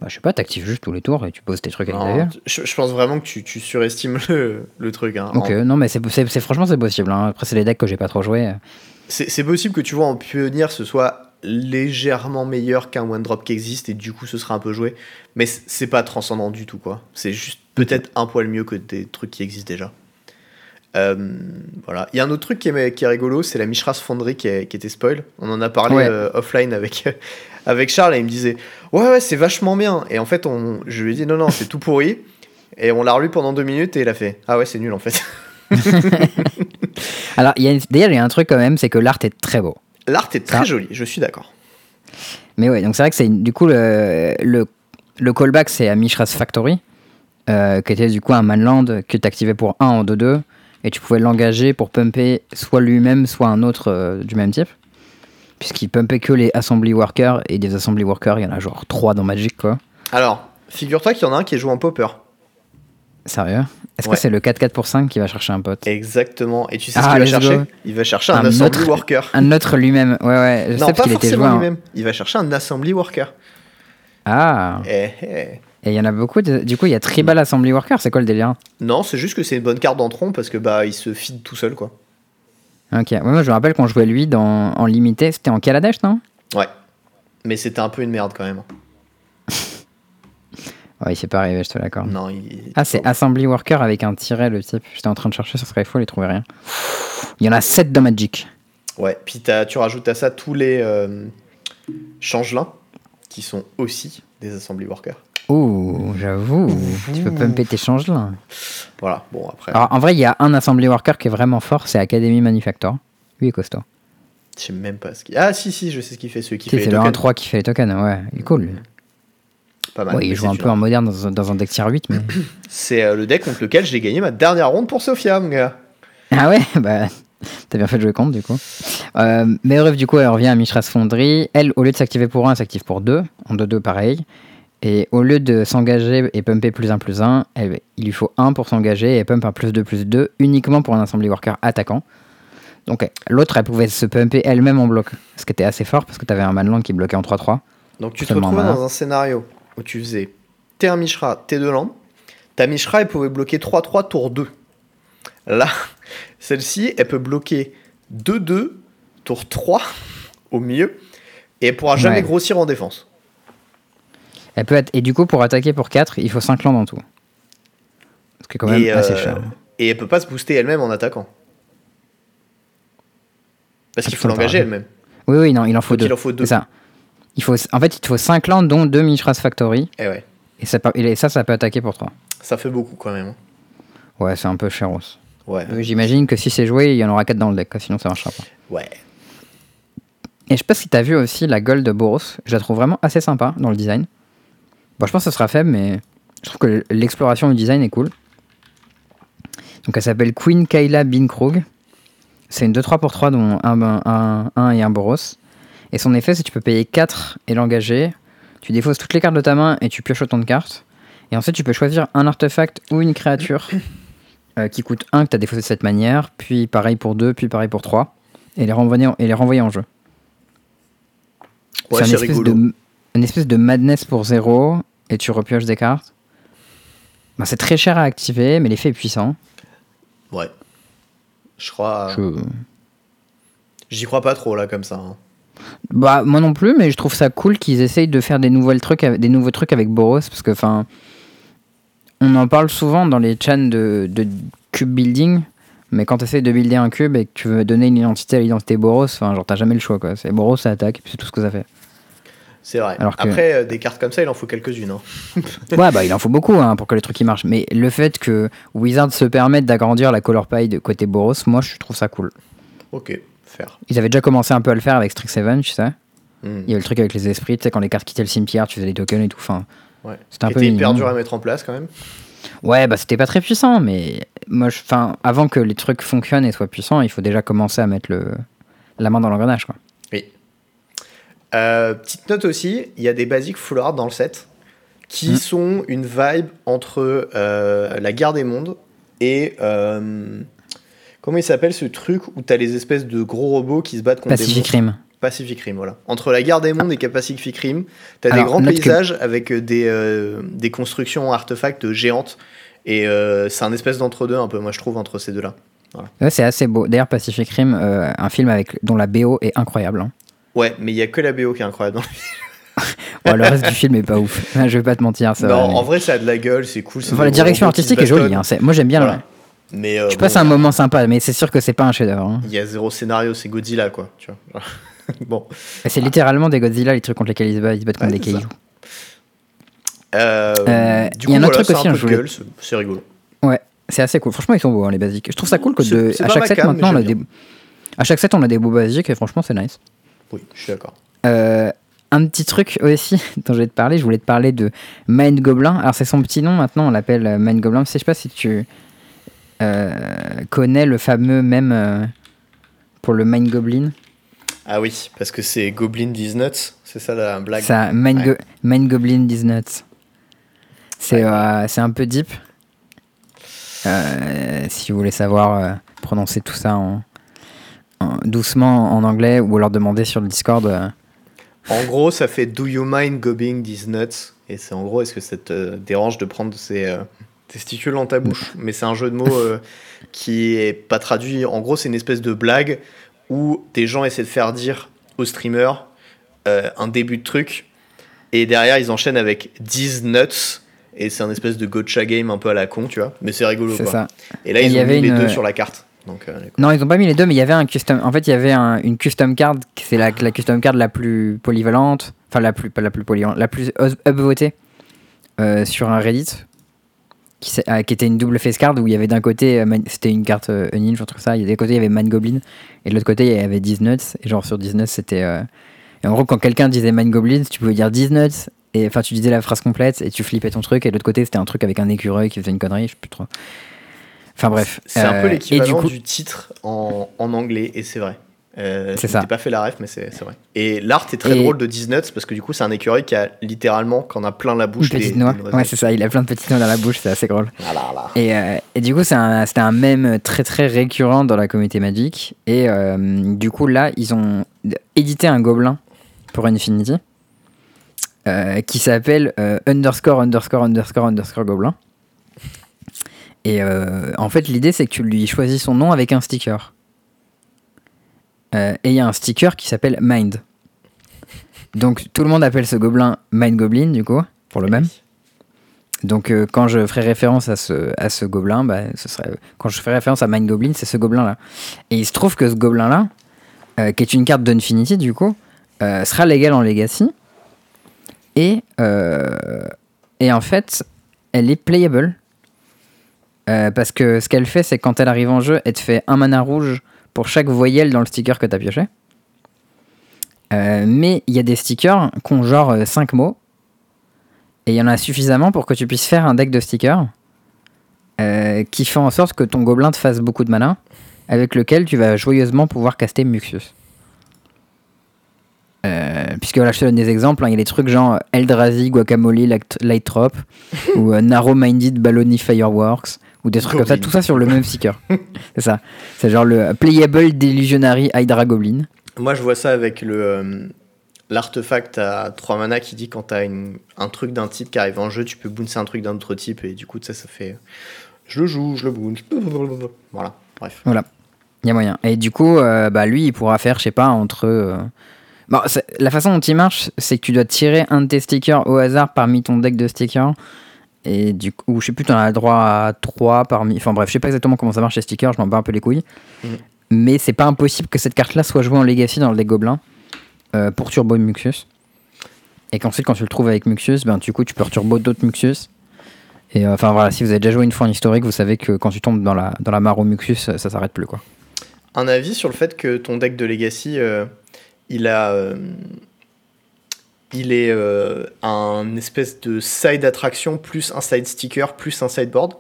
bah, Je sais pas, t'actives juste tous les tours et tu poses tes trucs des viales. je, je pense vraiment que tu, tu surestimes le, le truc. hein. Ok, En- non, mais c'est, franchement, c'est possible. hein. Après, c'est les decks que j'ai pas trop joué. C'est c'est possible que tu vois en pionnier ce soit légèrement meilleur qu'un one drop qui existe et du coup ce sera un peu joué. Mais c'est pas transcendant du tout quoi. C'est juste peut-être un poil mieux que des trucs qui existent déjà. Euh, voilà. Il y a un autre truc qui est, qui est rigolo, c'est la Mishra's Fonderie qui, est- qui était spoil. On en a parlé Ouais. euh, offline avec, (laughs) avec Charles et il me disait Ouais, ouais, c'est vachement bien. Et en fait, on, je lui ai dit Non, non, c'est tout pourri. Et on l'a relu pendant deux minutes et il a fait Ah ouais, c'est nul en fait. (laughs) Alors, il y a une- d'ailleurs, il y a un truc quand même, c'est que l'art est très beau. L'art est très Ça. joli, je suis d'accord. Mais ouais, donc c'est vrai que c'est du coup le, le, le callback, c'est à Mishra's Factory, euh, qui était du coup un manland que tu activais pour 1 en 2-2, et tu pouvais l'engager pour pumper soit lui-même, soit un autre euh, du même type. Puisqu'il pumpait que les assembly workers, et des assembly workers, il y en a genre 3 dans Magic, quoi. Alors, figure-toi qu'il y en a un qui est joué en popper. Sérieux? Est-ce Ouais. que c'est le 4-4 pour 5 qui va chercher un pote? Exactement. Et tu sais Ah, ce qu'il va chercher go. Il va chercher un, Un assembly autre- worker. Un autre lui-même, ouais, ouais, je non, sais pas forcément en... lui-même. Il va chercher un assembly worker. Ah Eh, eh. Et il y en a beaucoup, de- du coup il y a Tribal Assembly Worker, c'est quoi le délire Non, c'est juste que c'est une bonne carte d'entron parce que bah il se feed tout seul quoi. Ok, ouais, moi je me rappelle qu'on jouait lui dans, en limité, c'était en Kaladesh, non Ouais. Mais c'était un peu une merde quand même. (laughs) Ouais, il s'est pas arrivé, je te l'accorde. Non, il... Ah, c'est Assembly Worker avec un tiret, le type. J'étais en train de chercher sur Skyfall et trouver rien. Il y en a 7 dans Magic. Ouais, puis tu rajoutes à ça tous les euh, changelins qui sont aussi des assembly workers. Ouh, j'avoue, tu peux pumper tes changes là. Voilà, bon après, Alors en vrai, il y a un Assembly Worker qui est vraiment fort, c'est Academy Manufactor. Lui est costaud. je sais même pas ce qu'il... Ah si, si, je sais ce qu'il fait, celui qui Tu sais, fait C'est les le tokens. 1-3 qui fait les tokens, ouais, il est cool. lui. Pas mal. Ouais, il joue un peu en moderne dans, un- dans un deck tier 8, mais. (coughs) C'est euh, le deck contre lequel j'ai gagné ma dernière ronde pour Sophia, mon gars. Ah ouais, (laughs) bah t'as bien fait de jouer contre du coup. Euh, mais bref, du coup, elle revient à Mishra's Fonderie. Elle, au lieu de s'activer pour 1, elle s'active pour 2. En 2-2, pareil. Et au lieu de s'engager et pumper plus 1 plus 1, elle- il lui faut 1 pour s'engager et pump un plus 2 plus 2 uniquement pour un Assembly Worker attaquant. Donc euh, l'autre, elle pouvait se pumper elle-même en bloc. Ce qui était assez fort parce que t'avais un Manland qui bloquait en 3-3. Donc tu te retrouvais dans un scénario où tu faisais t'es un Mishra, t'es deux landes. Ta Mishra, elle pouvait bloquer 3-3 tour 2. Là, (laughs) celle-ci, elle peut bloquer 2-2 tour 3 au milieu. Et elle pourra jamais Ouais. grossir en défense. Elle peut être... Et du coup, pour attaquer pour 4, il faut 5 landes en tout. qui est quand même Et, assez euh, cher. Et elle peut pas se booster elle-même en attaquant. Parce Ah, qu'il faut l'engager elle-même. Oui, oui, non, il en faut Faut deux. en faut deux. C'est ça. Il faut, en fait, il te faut 5 landes, dont 2 Mishra's Factory. Et ouais, Et ça, et ça, ça peut attaquer pour 3. ça fait beaucoup quand même. hein. Ouais, c'est un peu chéros. Ouais, Euh, J'imagine que si c'est joué, il y en aura 4 dans le deck, sinon ça marchera pas. ouais. Et je sais pas si t'as vu aussi la Gold de Boros. Je la trouve vraiment assez sympa dans le design. Bon, je pense que ce sera faible, mais je trouve que l'exploration du design est cool. Donc elle s'appelle Queen Kayla Binkrog. C'est une 2-3 pour 3 dont un, un, un- et un Boros. Et son effet, c'est que tu peux payer 4 et l'engager. Tu défausses toutes les cartes de ta main et tu pioches autant de cartes. Et ensuite, tu peux choisir un artefact ou une créature euh, qui coûte 1 que tu as défaussé de cette manière. Puis pareil pour 2, puis pareil pour 3. Et les renvoyer en, et les renvoyer en jeu. Ouais, c'est une espèce de madness pour 0 et tu repioches des cartes. Bah, c'est très cher à activer, mais l'effet est puissant. Ouais. Je crois. Je- J'y crois pas trop là comme ça. hein. Bah, moi non plus, mais je trouve ça cool qu'ils essayent de faire des, nouvelles trucs, des nouveaux trucs avec Boros, parce que, enfin, on en parle souvent dans les chans de, de cube building, mais quand tu essayes de builder un cube et que tu veux donner une identité à l'identité Boros, enfin, genre, t'as jamais le choix, quoi. C'est Boros, ça attaque, et puis c'est tout ce que ça fait. C'est vrai. Alors que- Après, euh, des cartes comme ça, il en faut quelques-unes. hein. (laughs) Ouais, bah il en faut beaucoup hein, pour que les trucs y marchent. Mais le fait que Wizard se permette d'agrandir la color pie de côté Boros, moi je trouve ça cool. Ok, faire. Ils avaient déjà commencé un peu à le faire avec Strixhaven, tu sais. Hmm. Il y avait le truc avec les esprits, tu sais, quand les cartes quittaient le cimetière, tu faisais des tokens et tout. Enfin, Ouais. c'était un peu hyper dur à mettre en place quand même. Ouais, bah c'était pas très puissant, mais moi, je- avant que les trucs fonctionnent et soient puissants, il faut déjà commencer à mettre le... la main dans l'engrenage, quoi. Euh, petite note aussi, il y a des basiques full art dans le set qui Hmm. sont une vibe entre euh, la guerre des mondes et euh, comment il s'appelle ce truc où t'as les espèces de gros robots qui se battent contre Pacific Rim. Pacific Rim, voilà. Entre la guerre des mondes et Pacific Rim, t'as des grands que- paysages avec des, des constructions artefacts géantes et c'est un espèce d'entre-deux un peu, moi je trouve, entre ces deux-là. Ouais, c'est assez beau. D'ailleurs, Pacific Rim, un film avec dont la BO est incroyable. hein. Ouais, mais il y a que la BO qui est incroyable. dans le- (laughs) Ouais, le reste du film est pas ouf. (laughs) Je vais pas te mentir. Ça non, va, mais- en vrai, ça a de la gueule, c'est cool. Enfin, la direction artistique est jolie. hein, Moi, j'aime bien. Voilà. le- Mais euh, Tu passes bon, un moment sympa, mais c'est sûr que c'est pas un chef-d'œuvre. hein. Il y a zéro scénario, c'est Godzilla, quoi. Tu vois. (laughs) bon. C'est littéralement des Godzilla, les trucs contre lesquels ils se battent, ils se battent contre Ouais, des cailloux. Euh, Euh, du il y a un autre voilà, truc aussi, un hein, je voulais- c'est rigolo. Ouais, c'est assez cool. Franchement, ils sont beaux, hein, les basiques. Je trouve ça cool que de... à chaque set, maintenant, on a des... À chaque set, on a des beaux basiques et franchement, c'est nice. Oui, je suis d'accord. Euh, un petit truc aussi (laughs) dont je vais te parler, je voulais te parler de Mind Goblin. Alors, c'est son petit nom maintenant, on l'appelle euh, Mind Goblin. Je sais pas si tu euh, connais le fameux même euh, pour le Mind Goblin. Ah oui, parce que c'est Goblin These Nuts, c'est ça la blague? Ça, Mind, Ouais. Go- Mind Goblin These Nuts. C'est euh, c'est un peu deep. Si vous voulez savoir prononcer tout ça en- doucement en anglais ou alors demander sur le Discord. euh, En gros, ça fait Do you mind gobbing these nuts? Et c'est en gros, est-ce que ça te dérange de prendre ces euh, testicules dans ta bouche? Mais c'est un jeu de mots euh, qui est pas traduit. En gros, c'est une espèce de blague où des gens essaient de faire dire aux streamers euh, un début de truc et derrière ils enchaînent avec these nuts. Et c'est un espèce de gotcha game un peu à la con, tu vois. Mais c'est rigolo, quoi. ça. Et là, Et ils y ont avait mis les deux sur la carte. Donc, euh, Non, ils ont pas mis les deux, mais il y avait un custom. En fait, il y avait un- une custom card. C'est la, la custom card la plus polyvalente. Enfin, la plus, pas la plus polyvalente, la plus us- upvotée euh, sur un Reddit. Qui, euh, qui était une double face card où il y avait d'un côté, c'était une carte Unhinged, je trouve ça. Il y a d'un côté, il y avait Man Goblin. Et de l'autre côté, il y avait 10 nuts. Et genre, sur 10 nuts, c'était. Et en gros, quand quelqu'un disait Man Goblin, tu pouvais dire 10 nuts. Et enfin, tu disais la phrase complète et tu flippais ton truc. Et de l'autre côté, c'était un truc avec un écureuil qui faisait une connerie. Je sais plus trop. Enfin, bref. C'est un Euh, peu du l'équivalent du titre en, en anglais, et c'est vrai. Euh, C'est ça. pas fait la ref, mais c'est vrai. Et l'art est très Et- drôle de Disnuts parce que du coup, c'est un écureuil qui a littéralement, quand on a plein la Une bouche, petite des- noix. des Ouais, c'est ça. Il a plein de petites noix dans la bouche. C'est assez drôle. Ah là là. Et, euh, et du coup, c'est un- c'était un, mème très très récurrent dans la communauté Magic. Et euh, du coup, là, ils ont édité un gobelin pour Infinity euh, qui s'appelle euh, underscore underscore underscore underscore gobelin. Et euh, en fait, l'idée, c'est que tu lui choisis son nom avec un sticker. Euh, et il y a un sticker qui s'appelle Mind. Donc tout le monde appelle ce gobelin Mind Goblin, du coup, pour le même. Donc euh, quand je ferai référence à ce, à ce gobelin, bah, ce serait, quand je ferai référence à Mind Goblin, c'est ce gobelin-là. Et il se trouve que ce gobelin-là, euh, qui est une carte d'Infinity du coup, sera légal en Legacy. Et, et en fait, elle est playable. Euh, parce que ce qu'elle fait, c'est quand elle arrive en jeu, elle te fait un mana rouge pour chaque voyelle dans le sticker que tu as pioché. Euh, mais il y a des stickers qui ont genre 5 mots. Et il y en a suffisamment pour que tu puisses faire un deck de stickers euh, qui fait en sorte que ton gobelin te fasse beaucoup de mana, avec lequel tu vas joyeusement pouvoir caster Muxius. Euh, puisque voilà, je te donne des exemples, hein, il y a des trucs genre Eldrazi, Guacamole, Light, Trop, (laughs) ou euh, Narrow Minded, Baloney Fireworks, ou des trucs comme ça, tout ça sur le même sticker. (laughs) c'est ça. C'est genre le Playable Delusionary Hydra Goblin. Moi, je vois ça avec le euh, l'artefact à 3 mana qui dit quand t'as une- un truc d'un type qui arrive en jeu, tu peux bouncer un truc d'un autre type et du coup, ça, ça fait. Je le joue, je le bounce. (laughs) Voilà, bref. Voilà, il y a moyen. Et du coup, euh, bah, lui, il pourra faire, je sais pas, entre. euh, Bon, la façon dont il marche, c'est que tu dois tirer un de tes stickers au hasard parmi ton deck de stickers. Et du coup, ou je sais plus, tu en as droit à 3 parmi. Enfin bref, je sais pas exactement comment ça marche les stickers, je m'en bats un peu les couilles. Mhm. Mais c'est pas impossible que cette carte-là soit jouée en Legacy dans le deck Gobelin euh, pour Turbo Muxius. Et qu'ensuite, quand tu le trouves avec Muxius, ben, du coup, tu peux returbo d'autres Muxius. Et euh, enfin voilà, si vous avez déjà joué une fois en historique, vous savez que quand tu tombes dans la, dans la mare au Muxius, ça, ça s'arrête plus quoi. Un avis sur le fait que ton deck de Legacy, euh, il a. il est euh, un espèce de side attraction plus un side sticker plus un sideboard.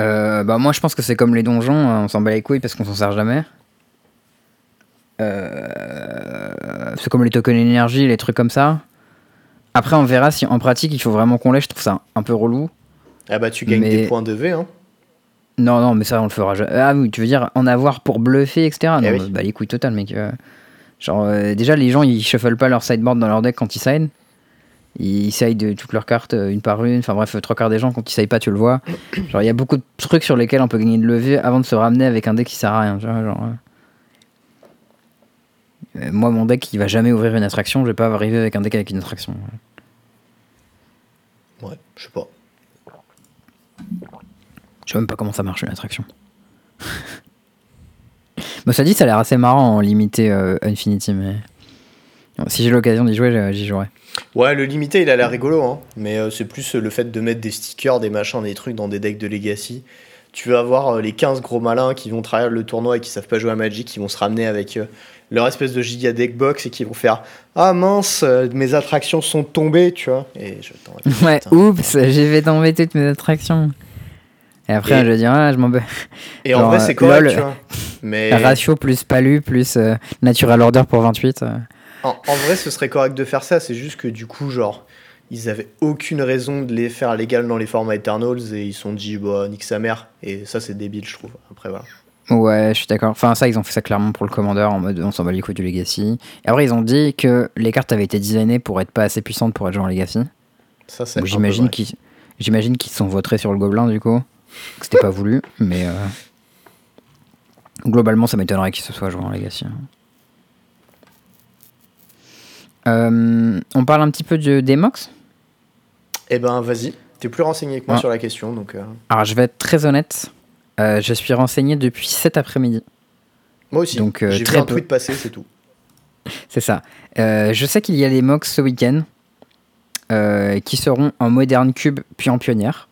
Euh, bah moi je pense que c'est comme les donjons, hein, on s'en bat les couilles parce qu'on s'en sert jamais. Euh, c'est comme les tokens énergie, les trucs comme ça. Après on verra si en pratique il faut vraiment qu'on l'ait, je trouve ça un peu relou. Ah bah tu gagnes Mais- des points de V. Hein. Non non mais ça on le fera jamais. Ah oui tu veux dire en avoir pour bluffer etc. Non Eh oui. bah, bah les couilles totales mec. Genre euh, déjà les gens ils shuffle pas leur sideboard dans leur deck quand ils side. Ils de toutes leurs cartes euh, une par une. Enfin bref trois quarts des gens quand ils side pas tu le vois. Genre il y a beaucoup de trucs sur lesquels on peut gagner de levier avant de se ramener avec un deck qui sert à rien. genre, euh. Euh, moi mon deck il va jamais ouvrir une attraction, je vais pas arriver avec un deck avec une attraction. Ouais, je sais pas. Je sais même pas comment ça marche une attraction. (laughs) Bon, ça dit, ça a l'air assez marrant en limité euh, Infinity, mais si j'ai l'occasion d'y jouer, j'y jouerai. Ouais, le limité, il a l'air rigolo, hein. mais euh, c'est plus euh, le fait de mettre des stickers, des machins, des trucs dans des decks de Legacy. Tu vas avoir euh, les 15 gros malins qui vont trahir le tournoi et qui savent pas jouer à Magic, qui vont se ramener avec euh, leur espèce de giga deck box et qui vont faire Ah mince, mes attractions sont tombées, tu vois. Et je (laughs) Ouais, putain. oups, j'ai fait tomber toutes mes attractions. Et après, Et- je vais dire, ah, je m'en bats. (laughs) Et en genre, vrai, c'est correct, lol. tu vois. Mais (laughs) Ratio plus palu plus euh, natural order pour 28. euh. en, en vrai, ce serait correct de faire ça. C'est juste que du coup, genre, ils avaient aucune raison de les faire légal dans les formats Eternals et ils se sont dit, bah, nique sa mère. Et ça, c'est débile, je trouve. Après, voilà. Ouais, je suis d'accord. Enfin, ça, ils ont fait ça clairement pour le commandeur en mode on s'en bat les couilles du Legacy. Et après, ils ont dit que les cartes avaient été designées pour être pas assez puissantes pour être jouées en Legacy. Ça, c'est j'imagine qu'ils j'imagine qu'ils sont votés sur le gobelin du coup. Que c'était pas voulu, mais euh, globalement ça m'étonnerait qu'il se soit joué en Legacy. Euh, on parle un petit peu de, des MOX. Eh ben, vas-y. T'es plus renseigné que moi sur la question, donc. euh, Alors je vais être très honnête, je suis renseigné depuis cet après-midi. Moi aussi. Donc, J'ai vu très un peu. tweet passer, c'est tout. (laughs) C'est ça. Je sais qu'il y a les MOX ce week-end qui seront en Modern Cube puis en Pionnière.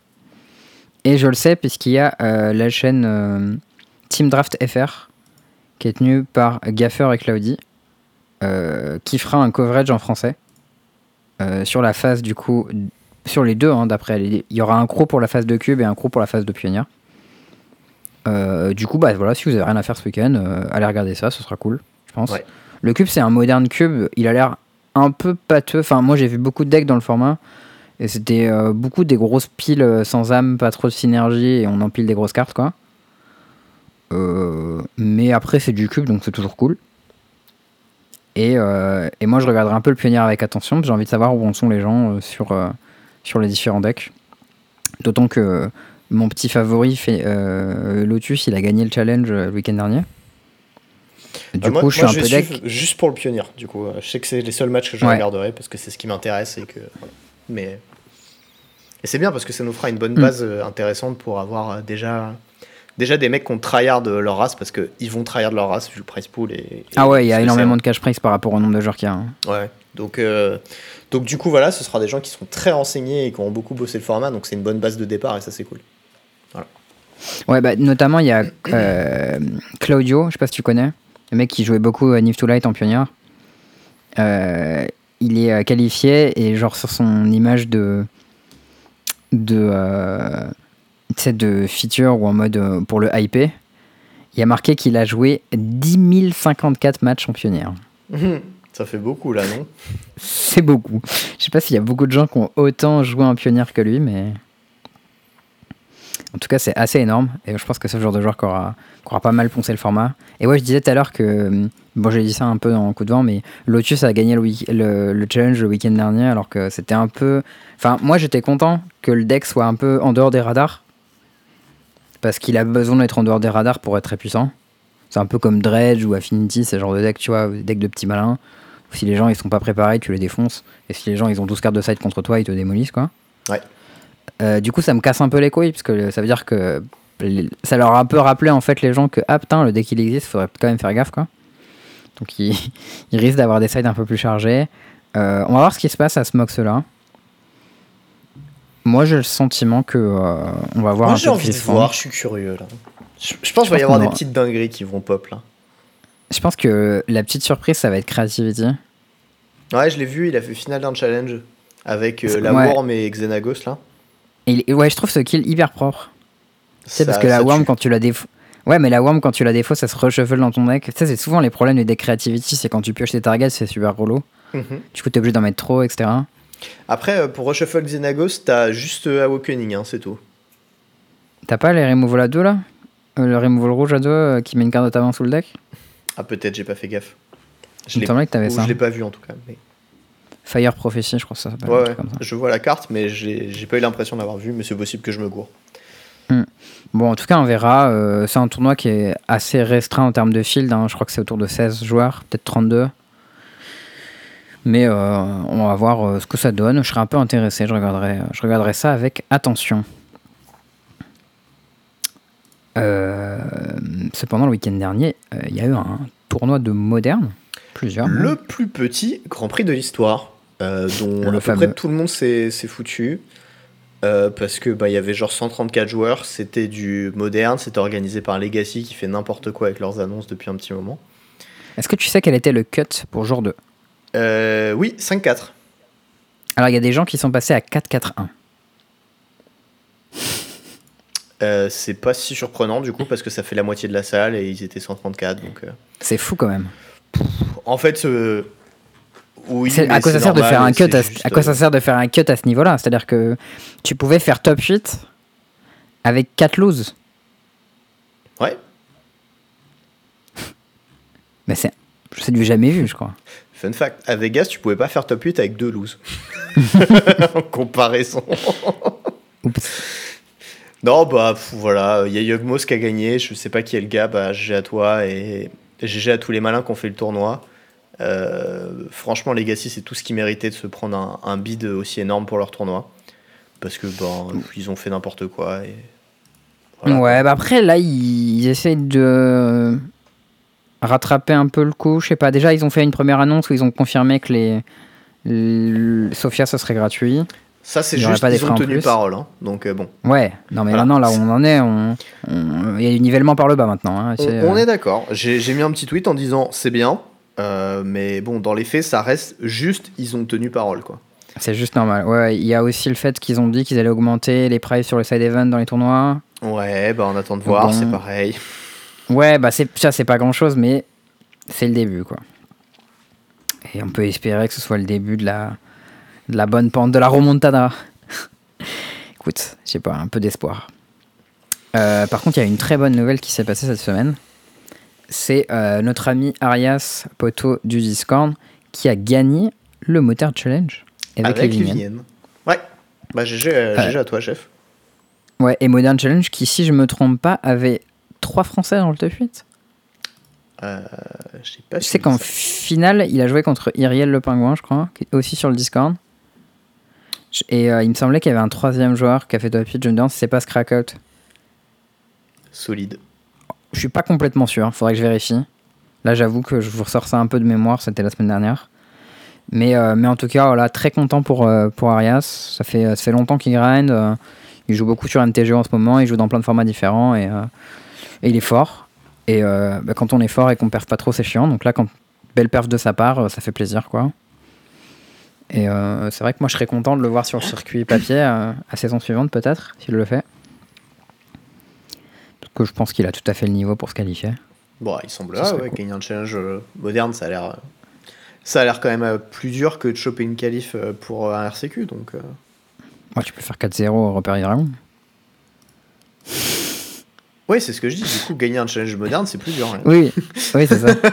Et je le sais puisqu'il y a euh, la chaîne euh, Team Draft FR qui est tenue par Gaffer et Cloudy euh, qui fera un coverage en français euh, sur la phase du coup sur les deux hein, d'après il y aura un croc pour la phase de cube et un croc pour la phase de pionnière Euh, du coup bah voilà si vous avez rien à faire ce week-end allez regarder ça ce sera cool je pense. Ouais. le cube c'est un moderne cube il a l'air un peu pâteux. Enfin moi j'ai vu beaucoup de decks dans le format et c'était euh, beaucoup des grosses piles euh, sans âme pas trop de synergie et on empile des grosses cartes quoi Euh, mais après c'est du cube donc c'est toujours cool et, euh, et moi je regarderai un peu le pionnier avec attention parce que j'ai envie de savoir où en sont les gens sur, sur les différents decks d'autant que mon petit favori fait, Lotus il a gagné le challenge le week-end dernier du Euh, moi, coup je suis moi, un peu deck juste pour le pionnier, du coup. Je sais que c'est les seuls matchs que je Ouais. regarderai parce que c'est ce qui m'intéresse et que. voilà. Mais. Et c'est bien parce que ça nous fera une bonne Mm. base euh, intéressante pour avoir euh, déjà, déjà des mecs qui ont tryhard euh, leur race parce qu'ils vont tryhard leur race vu le price pool. Et, et Ah ouais, il y a énormément de cash price par rapport au nombre de joueurs qu'il y a. hein. Ouais. Donc, euh, donc du coup, voilà, ce sera des gens qui sont très renseignés et qui ont beaucoup bossé le format. Donc c'est une bonne base de départ et ça, c'est cool. Ouais, bah, notamment, il y a euh, Claudio, je sais pas si tu connais, le mec qui jouait beaucoup à Nif to Light en pionnière. Euh, il est qualifié et, genre, sur son image de. De. euh, de feature ou en mode euh, pour le hyper, il y a marqué qu'il a joué 10 054 matchs en pionnière. (laughs) ça fait beaucoup là, non? C'est beaucoup. Je sais pas s'il y a beaucoup de gens qui ont autant joué en pionnière que lui, mais. En tout cas, c'est assez énorme. Et je pense que c'est ce genre de joueur qui aura, pas mal poncé le format. Et ouais, je disais tout à l'heure que. Bon, j'ai dit ça un peu en coup de vent, mais Lotus a gagné le, le, le challenge le week-end dernier, alors que c'était un peu. Enfin, moi, j'étais content que le deck soit un peu en dehors des radars. Parce qu'il a besoin d'être en dehors des radars pour être très puissant. C'est un peu comme Dredge ou Affinity, ce genre de deck, tu vois, des decks de petits malins. Si les gens ils sont pas préparés, tu les défonces. Et si les gens ils ont 12 cartes de side contre toi, ils te démolissent quoi. Ouais. Euh, du coup, ça me casse un peu les couilles parce que ça veut dire que ça leur a un peu rappelé en fait les gens que ah putain le deck il existe, faudrait quand même faire gaffe quoi. Donc ils, (laughs) risquent d'avoir des sides un peu plus chargés. Euh, on va voir ce qui se passe à ce mox là. Moi j'ai le sentiment que euh, on va voir Moi, un j'ai envie de voir, je suis curieux là. Je, je pense qu'il va y avoir des petites dingueries qui vont pop là. Je pense que la petite surprise ça va être Creativity. Ouais, je l'ai vu, il a fait finale d'un challenge avec euh, la Ouais. Worm et Xenagos là. Et ouais, je trouve ce kill hyper propre. Tu sais, parce que la worm, tue. quand tu la défauts. Ouais, mais la worm, quand tu la défauts, ça se reshuffle dans ton deck. Tu sais, c'est souvent les problèmes des decks creativity, c'est quand tu pioches tes targets, c'est super relou. Mhm. Du coup, t'es obligé d'en mettre trop, etc. Après, euh, pour Reshuffle Xenagos, t'as juste euh, Awakening, hein, c'est tout. T'as pas les removal à deux là? Euh, Le removal rouge à deux euh, qui met une carte de ta main sous le deck? Ah, peut-être, j'ai pas fait gaffe. Je l'ai je pas vu en tout cas. mais- Fire Prophecy, je crois que ça s'appelle. Ouais, ouais. comme ça. Je vois la carte, mais j'ai pas eu l'impression d'avoir vu, mais c'est possible que je me gourre. Bon, en tout cas, on verra. euh, c'est un tournoi qui est assez restreint en termes de field. hein. Je crois que c'est autour de 16 joueurs, peut-être 32. Mais euh, on va voir euh, ce que ça donne. Je serai un peu intéressé. Je regarderai, je regarderai ça avec attention. Cependant, le week-end dernier, il y a eu un tournoi de moderne. Plusieurs. Le plus petit Grand Prix de l'histoire, euh, dont Le à peu près tout le monde s'est foutu. euh, parce que bah y avait genre 134 joueurs, c'était du moderne, c'était organisé par Legacy qui fait n'importe quoi avec leurs annonces depuis un petit moment. Est-ce que tu sais quel était le cut pour jour 2 Euh, oui, 5-4. Alors, il y a des gens qui sont passés à 4-4-1. Euh, c'est pas si surprenant du coup parce que ça fait la moitié de la salle et ils étaient 134 donc C'est fou quand même. en fait oui à quoi ça c'est sert de normal, faire un cut c'est à, juste, à quoi ça euh, sert de faire un cut à ce niveau-là? C'est-à-dire que tu pouvais faire top 8 avec 4 loses. ouais (laughs) Mais c'est c'est du jamais vu, je crois. fun fact à Vegas tu pouvais pas faire top 8 avec deux loses (laughs) en comparaison (laughs) Oups. non bah pff, voilà il y a Yugmos qui a gagné je sais pas qui est le gars bah GG à toi et GG à tous les malins qui ont fait le tournoi Euh, franchement Legacy c'est tout ce qui méritait de se prendre un, un bid aussi énorme pour leur tournoi parce que bon ils ont fait n'importe quoi et voilà. Ouais, bah après, là, ils, ils essayent de rattraper un peu le coup. Je sais pas, déjà, ils ont fait une première annonce où ils ont confirmé que les. le- Sophia, ça serait gratuit. Ça, c'est juste pas frais ont en tenu plus. parole. hein. Donc, euh, bon. Ouais, non, mais Voilà. maintenant, là où on en est, on- on- il y a du nivellement par le bas maintenant. hein. On, euh, est d'accord. J'ai mis un petit tweet en disant c'est bien. Euh, mais bon, dans les faits, ça reste juste, ils ont tenu parole, quoi. C'est juste normal. Ouais, il y a aussi le fait qu'ils ont dit qu'ils allaient augmenter les prices sur le side event dans les tournois. Ouais, bah on attend de voir, Bon. c'est pareil. Ouais, bah c'est ça, c'est pas grand chose, mais c'est le début, quoi. Et on peut espérer que ce soit le début de la, de la bonne pente, de la remontada. (laughs) Écoute, je sais pas, un peu d'espoir. Euh, par contre, il y a une très bonne nouvelle qui s'est passée cette semaine. C'est euh, notre ami Arias, poteau du Discord, qui a gagné le Motard Challenge avec, Avec les. Ouais. Bah, GG, euh, Ouais. GG à toi, chef. Ouais, et Modern Challenge qui, si je me trompe pas, avait trois Français dans le top 8. Euh, je sais pas si sais qu'en finale, il a joué contre Iriel le pingouin, je crois, qui est aussi sur le Discord. Et euh, il me semblait qu'il y avait un troisième joueur qui a fait top 8. Je me demande si c'est pas Scrackout. Solide. Je suis pas complètement sûr, faudrait que je vérifie. Là, j'avoue que je vous ressors ça un peu de mémoire, c'était la semaine dernière. Mais, euh, mais en tout cas, voilà, très content pour, euh, pour Arias. Ça fait, ça fait longtemps qu'il grind. euh, il joue beaucoup sur MTG en ce moment, il joue dans plein de formats différents et, et il est fort. Et bah, quand on est fort et qu'on perd pas trop, c'est chiant. Donc là, quand belle perf de sa part, ça fait plaisir, quoi. Et c'est vrai que moi, je serais content de le voir sur le circuit papier à saison suivante, peut-être, s'il le fait. Que je pense qu'il a tout à fait le niveau pour se qualifier. Bon, il semble Ça là, serait ouais, cool. gagner un challenge euh, moderne, ça a l'air. Ça a l'air quand même euh, plus dur que de choper une qualif euh, pour un RCQ, donc. tu peux faire 4-0 au repère Dragon. Ouais, c'est ce que je dis. Du coup, gagner un challenge moderne, c'est plus dur. hein. Oui, oui c'est ça. (laughs)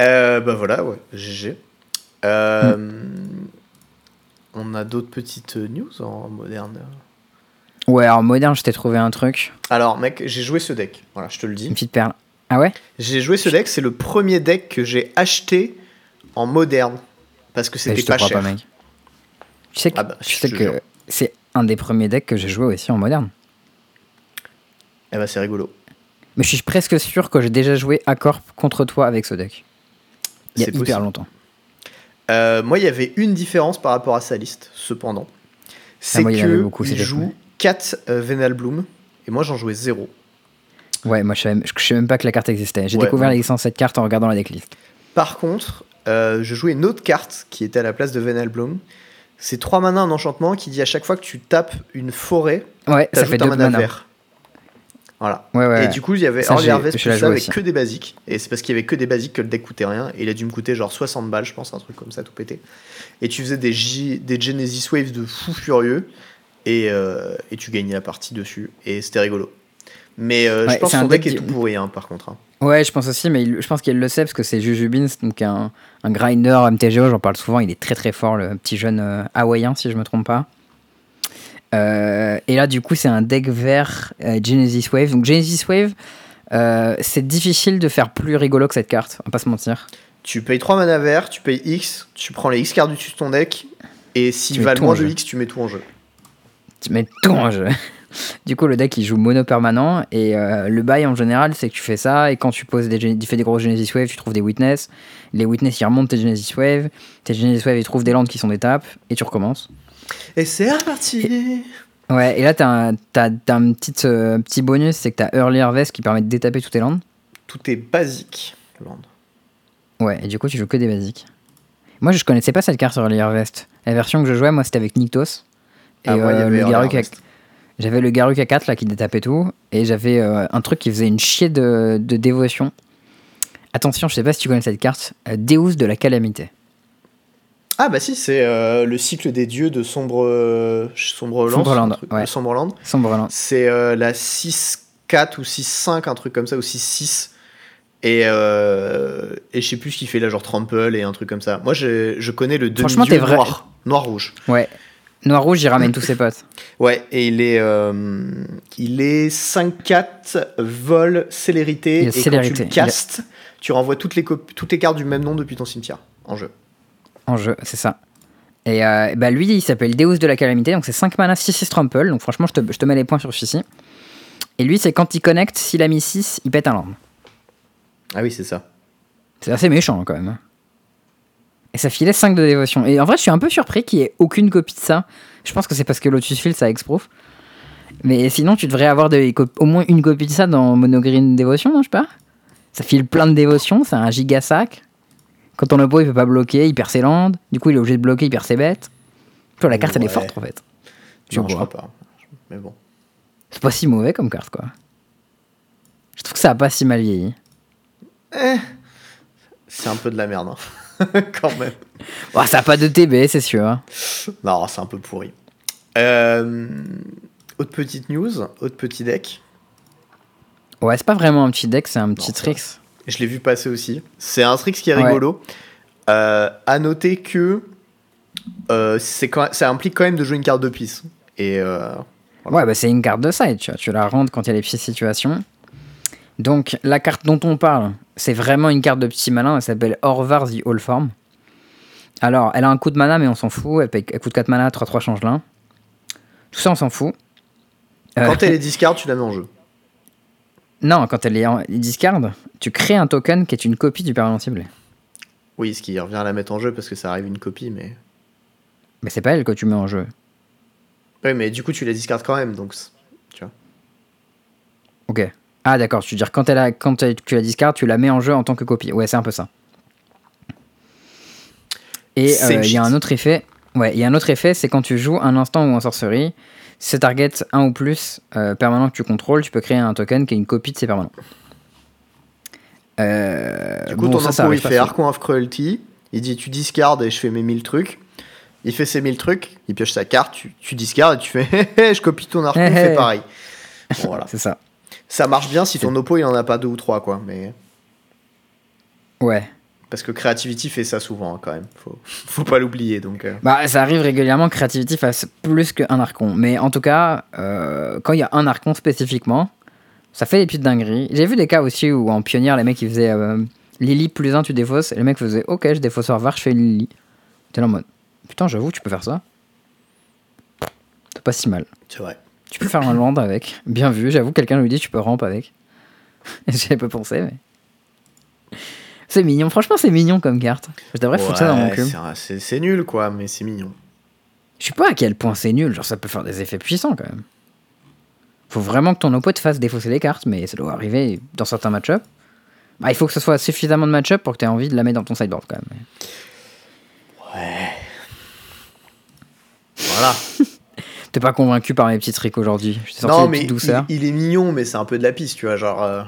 Euh, bah voilà, ouais, GG. Euh, Mm. On a d'autres petites news en moderne? Ouais, alors moderne, je t'ai trouvé un truc, Alors, mec, j'ai joué ce deck. Voilà, je te le une dis. petite perle. Ah ouais? J'ai joué ce deck, c'est le premier deck que j'ai acheté en moderne. Parce que Eh, c'était pas cher. pas, mec. Tu sais que, Ah bah, tu sais que c'est un des premiers decks que j'ai joué aussi en moderne. Eh bah, c'est rigolo. Mais je suis presque sûr que j'ai déjà joué à Corp contre toi avec ce deck. Il y a hyper possible. longtemps. Euh, moi, il y avait une différence par rapport à sa liste, cependant. C'est Ah, moi, il que beaucoup, il joue. 4 Venal Bloom, et moi j'en jouais 0. Ouais, moi je je savais même pas que la carte existait. J'ai Ouais, découvert non. l'existence de cette carte en regardant la decklist. Par contre, euh, je jouais une autre carte qui était à la place de Venal Bloom. C'est 3 mana en enchantement qui dit à chaque fois que tu tapes une forêt, Ouais, ça fait un deux mana mana. vert. Voilà. Ouais, ouais. Et du coup, il y avait Ça, Harvest ça avec aussi. que des basiques. Et c'est parce qu'il y avait que des basiques que le deck coûtait rien. Et il a dû me coûter genre 60 balles, je pense, un truc comme ça, tout pété. Et tu faisais des, J- des Genesis Waves de fou furieux. Et, euh, et tu gagnais la partie dessus. Et c'était rigolo. Mais euh, Ouais, je pense que son deck deck est tout pourri, hein, par contre. hein. Ouais, je pense aussi, mais il- je pense qu'il le sait parce que c'est Jujubins, donc un, un grinder MTGO, j'en parle souvent, il est très très fort, le petit jeune euh, hawaïen, si je me trompe pas. Et là, du coup, c'est un deck vert Genesis Wave. Donc, Genesis Wave, c'est difficile de faire plus rigolo que cette carte, on va pas se mentir. Tu payes 3 mana verts, tu payes X, tu prends les X cartes du dessus de ton deck. Et tout en moins de. X, tu mets tout en jeu. Tu mets tout en jeu. (laughs) Du coup, le deck il joue mono permanent et euh, le bail en général, c'est que tu fais ça et quand tu poses des, tu fais des gros Genesis Wave, tu trouves des Witness. Les Witness ils remontent tes Genesis Wave, tes Genesis Wave ils trouvent des landes qui sont des tapes et tu recommences. Et c'est reparti Ouais, et là t'as un, t'as, t'as un petit, euh, petit bonus, c'est que t'as Early Harvest qui permet de détaper toutes tes landes. Tout est basique. Land. Ouais, et du coup tu joues que des basiques. Moi je connaissais pas cette carte Early Harvest. La version que je jouais, moi c'était avec Nyktos. Et Ah, moi, euh, le Garruk à-. J'avais le Garuk A4 là qui détapait tout et j'avais euh, un truc qui faisait une chier de, de dévotion. Attention, je sais pas si tu connais cette carte, euh, Deus de la calamité. Ah bah si, c'est euh, le cycle des dieux de Sombre... euh, Sombreland. Sombreland, un truc- ouais. Sombre C'est euh, la 6-4 ou 6-5, un truc comme ça, ou 6-6. Et, et je sais plus ce qu'il fait là, genre Trample et un truc comme ça. Moi, je, je connais le demi-dieu noir. Noir-rouge. Ouais. Noir-rouge, il ramène tous ses potes. Ouais, et il est, euh, il est 5-4, vol, célérité. Il et célérité. quand tu le castes, tu renvoies toutes les, toutes les cartes du même nom depuis ton cimetière en jeu. En jeu, c'est ça. Et euh, bah lui, il s'appelle Deus de la calamité, donc c'est 5 mana 6-6 trample. Donc franchement, je te, je te mets les points sur celui-ci. Et lui, c'est quand il connecte, s'il a mis 6, il pète un land. Ah oui, c'est ça. C'est assez méchant quand même. Et ça filait 5 de dévotion. Et en vrai, je suis un peu surpris qu'il n'y ait aucune copie de ça. Je pense que c'est parce que Lotus Field, ça exproof. Mais sinon, tu devrais avoir au moins une copie de ça dans Monogreen Dévotion, non, je sais pas Ça file plein de dévotion, c'est un giga sac. Quand ton oppo, il peut pas bloquer, il perd ses landes. Du coup, il est obligé de bloquer, il perd ses bêtes. Tu vois, la carte, elle est forte en fait. Tu non, je vois. crois pas. Mais bon. C'est pas si mauvais comme carte, quoi. Je trouve que ça a pas si mal vieilli. Eh, c'est un peu de la merde, hein. (laughs) quand même. Bon, ça a pas de TB, c'est sûr. hein. Non, c'est un peu pourri. Euh, autre petite news, autre petit deck. Ouais, c'est pas vraiment un petit deck, c'est un petit c'est tricks. Je l'ai vu passer aussi. C'est un trick qui est Ouais. rigolo. Euh, à noter que euh, quand- ça implique quand même de jouer une carte de piste. Et euh, Ouais, bah c'est une carte de side, tu vois. Tu la rentres quand il y a des petites situations. Donc, la carte dont on parle, c'est vraiment une carte de petit malin. Elle s'appelle Orvar the Allform. Alors, elle a un coup de mana, mais on s'en fout. Elle, paye, elle coûte 4 mana, 3-3 changelin. Tout ça, on s'en fout. Euh, Quand elle est (laughs) discard, tu la mets en jeu. Non, quand elle est en discard, tu crées un token qui est une copie du permanent ciblé. Oui, ce qui revient à la mettre en jeu parce que ça arrive une copie, mais. Mais c'est pas elle que tu mets en jeu. Oui, mais du coup, tu la discardes quand même, donc. Tu vois. Ok. Ah d'accord, tu veux dire quand, elle a, quand tu la discardes, tu la mets en jeu en tant que copie. Ouais, c'est un peu ça. Et euh, il y a un autre effet. Ouais, il y a un autre effet, c'est quand tu joues un instant ou en sorcerie, si ce target un ou plus euh, permanent que tu contrôles, tu peux créer un token qui est une copie de ces permanents. Euh, Du coup, bon, ton ça, il fait. Archon of Cruelty. Il dit tu discardes et je fais mes 1000 trucs. Il fait ses 1000 trucs, il pioche sa carte, tu, tu discardes et tu fais (laughs) je copie ton Archon, (laughs) hé. pareil. Bon, voilà. C'est ça. Ça marche bien si ton oppo il en a pas deux ou trois, quoi. Mais... Ouais. Parce que Creativity fait ça souvent, hein, quand même. Faut, (laughs) faut pas l'oublier. Donc, euh. Bah, ça arrive régulièrement Creativity fasse plus qu'un archon. Mais en tout cas, euh, quand il y a un archon spécifiquement, ça fait des petites dingueries. J'ai vu des cas aussi où en pionnière, les mecs ils faisaient euh, Lily plus 1, tu défausses. Et les mecs faisaient Ok, je défausse au revoir, je fais une Lily. T'es là en mode Putain, j'avoue, tu peux faire ça. C'est pas si mal. C'est vrai. Tu peux faire un land avec. Bien vu, j'avoue, quelqu'un lui dit Tu peux ramp avec. (laughs) J'y ai pas pensé, mais. C'est mignon, franchement, c'est mignon comme carte. Je devrais foutre ça dans mon Ouais, cube. c'est nul, quoi, mais c'est mignon. Je sais pas à quel point c'est nul, genre ça peut faire des effets puissants quand même. Faut vraiment que ton oppo te fasse défausser les cartes, mais ça doit arriver dans certains match-up. Bah, il faut que ce soit suffisamment de match-up pour que tu aies envie de la mettre dans ton sideboard quand même. Voilà. (laughs) T'es pas convaincu par mes petits tricks aujourd'hui? Non, mais il, est mignon, mais c'est un peu de la piste, tu vois. Genre. euh,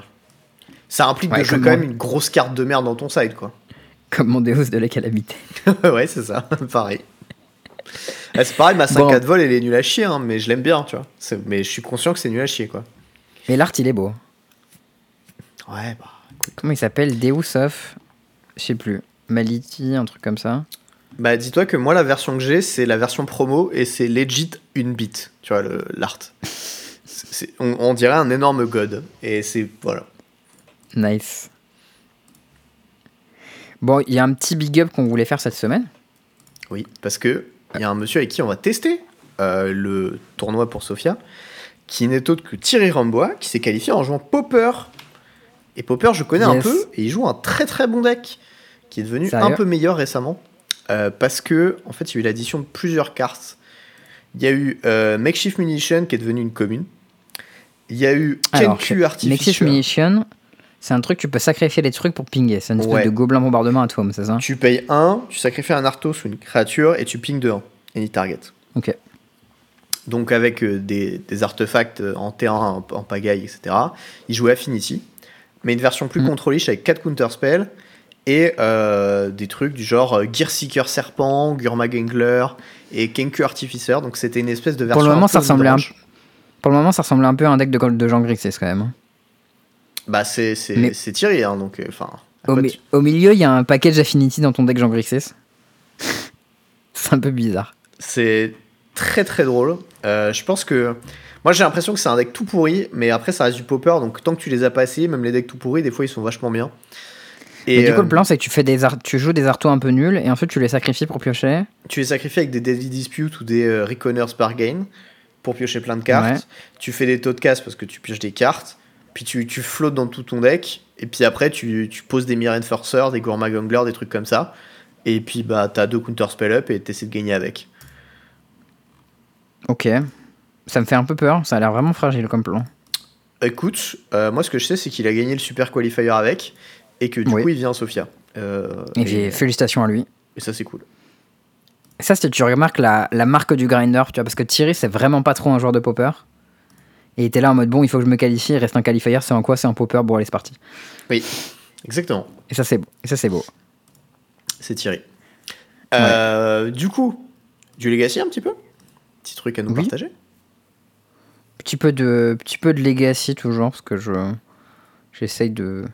Ça implique Ouais, de jouer quand même une grosse carte de merde dans ton side, quoi. (laughs) Comme mon Deus de la calamité. (laughs) ouais, c'est ça, (laughs) pareil. Ah, c'est pareil, ma 5-4 Bon. vol, elle est nulle à chier, hein, mais je l'aime bien, tu vois. Mais je suis conscient que c'est nul à chier, quoi. Mais l'art il est beau. Ouais, bah, écoute. Comment il s'appelle? Deus of. Je sais plus. Mality, un truc comme ça. Bah, dis-toi que moi, la version que j'ai, c'est la version promo et c'est legit une bit, tu vois, l'art. On, on dirait un énorme god. Et c'est. Voilà. Nice. Bon, il y a un petit big up qu'on voulait faire cette semaine. Oui, parce que il y a un monsieur avec qui on va tester euh, le tournoi pour Sofia, qui n'est autre que Thierry Rambois, qui s'est qualifié en jouant Popper. Et Popper, je connais un peu, et il joue un très très bon deck, qui est devenu Sérieux un peu meilleur récemment, euh, parce que en fait, il y a eu l'addition de plusieurs cartes. Il y a eu euh, Makeshift Munition, qui est devenu une commune. Il y a eu Kenku Artificer. Munition, c'est un truc, tu peux sacrifier des trucs pour pinguer. C'est une espèce Ouais. de gobelin bombardement à toi, c'est ça Tu payes 1, tu sacrifies un Arthos ou une créature, et tu ping de 1, any target. Ok. donc avec euh, des, des artefacts euh, en terrain, en, en pagaille, etc. Il jouait Affinity, mais une version plus Mhm. contrôlish avec 4 counterspells et euh, des trucs du genre euh, Gearseeker Serpent, Gurma Gangler et Kenku Artificer. Donc c'était une espèce de version. le moment, ça ressemblait un. Pour le moment, ça ressemble un peu à un deck de, de Jean Grixis quand même. hein. Bah c'est c'est Mais- c'est Thierry, hein, donc euh, enfin. Au, mi- milieu, il y a un package Affinity dans ton deck Jean Grixis. (laughs) c'est un peu bizarre. C'est très très drôle. Euh, je pense que. Moi j'ai l'impression que c'est un deck tout pourri, mais après ça reste du popper, donc tant que tu les as pas essayés, même les decks tout pourris, des fois ils sont vachement bien. Et du coup, euh, le plan, c'est que tu, fais des tu joues des artos un peu nuls et ensuite tu les sacrifies pour piocher. Tu les sacrifies avec des Deadly Dispute ou des euh, Reconner's Bargain pour piocher plein de cartes. Ouais. Tu fais des taux de casse parce que tu pioches des cartes. Puis tu, tu flottes dans tout ton deck. Et puis après, tu, tu poses des Mirren Forcer, des Gourma Gangler, des trucs comme ça. Et puis bah t'as deux counter spell up et t'essaies de gagner avec. Ok. Ça me fait un peu peur. Ça a l'air vraiment fragile comme plan. Écoute, euh, moi ce que je sais c'est qu'il a gagné le Super Qualifier avec. Et que du Oui. coup il vient à Sofia. Euh, Et, et, félicitations à lui. et ça c'est cool. Ça, c'est tu remarques la, la marque du grinder, tu vois, parce que Thierry, c'est vraiment pas trop un joueur de popper. Et il était là en mode bon, il faut que je me qualifie, il reste un qualifier, c'est en quoi C'est un popper, bon, allez, c'est parti. Oui, exactement. Et ça, c'est beau. Et ça, c'est beau. C'est Thierry. Euh, Du coup, du Legacy un petit peu? Petit truc à nous Oui. partager? Petit peu de, petit peu de legacy toujours, parce que je j'essaye de,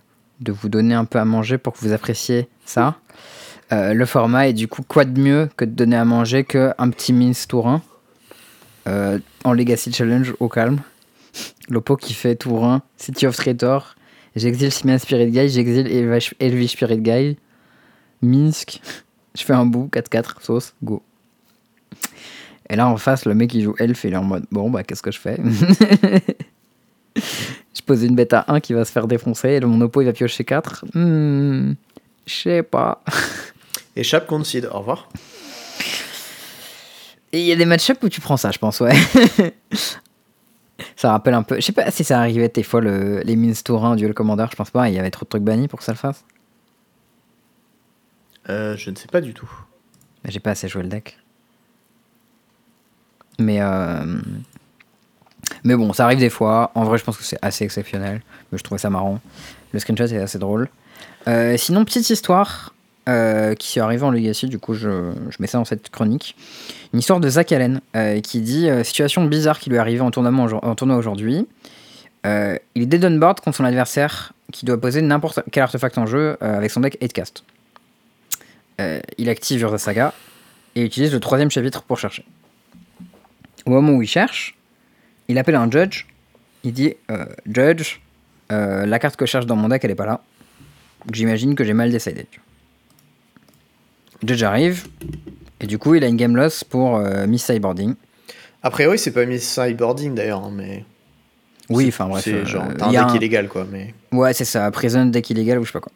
de vous donner un peu à manger pour que vous appréciez ça. Euh, le format est du coup quoi de mieux que de donner à manger qu'un petit mince tour 1 euh, en Legacy Challenge au calme. (laughs) Lopo qui fait tour 1, City of Traitor, j'exile Simian Spirit Guy, j'exile Elvish Spirit Guy, Minsk, (laughs) Je fais un bout, 4-4, sauce, go. Et là, en face, le mec, il joue elf et il est en mode Bon, bah, qu'est-ce que je fais? (laughs) Je pose une bête à 1 qui va se faire défoncer et mon oppo, il va piocher 4. Hmm, je sais pas. (laughs) Échappe concede, au revoir. Il y a des match où tu prends ça, je pense, ouais. (laughs) ça rappelle un peu. Je sais pas si ça arrivait des fois le, les Mines Tourin, Duel Commander, je pense pas. Il y avait trop de trucs bannis pour que ça le fasse. Euh, je ne sais pas du tout. J'ai pas assez joué le deck. Mais, euh... mais bon, ça arrive des fois. En vrai, je pense que c'est assez exceptionnel. Mais je trouvais ça marrant. Le screenshot est assez drôle. Euh, sinon, petite histoire euh, qui est arrivée en Legacy, du coup, je, mets ça dans cette chronique. Une histoire de Zach Allen euh, qui dit Situation bizarre qui lui est arrivée en tournoi, en tournoi aujourd'hui. il est dead on board contre son adversaire qui doit poser n'importe quel artefact en jeu avec son deck 8cast. il active Urza Saga et utilise le troisième chapitre pour chercher. Au moment où il cherche, il appelle un judge. Il dit euh, Judge, euh, la carte que je cherche dans mon deck, elle est pas là. J'imagine que j'ai mal décidé. Judge arrive, et du coup, il a une game loss pour euh, Miss Cyboarding. A priori, c'est pas Miss Cyboarding d'ailleurs, hein, mais. Oui, enfin bref. C'est genre, t'as un deck illégal quoi. Mais... Ouais, c'est ça, prison deck illégal ou je sais pas quoi.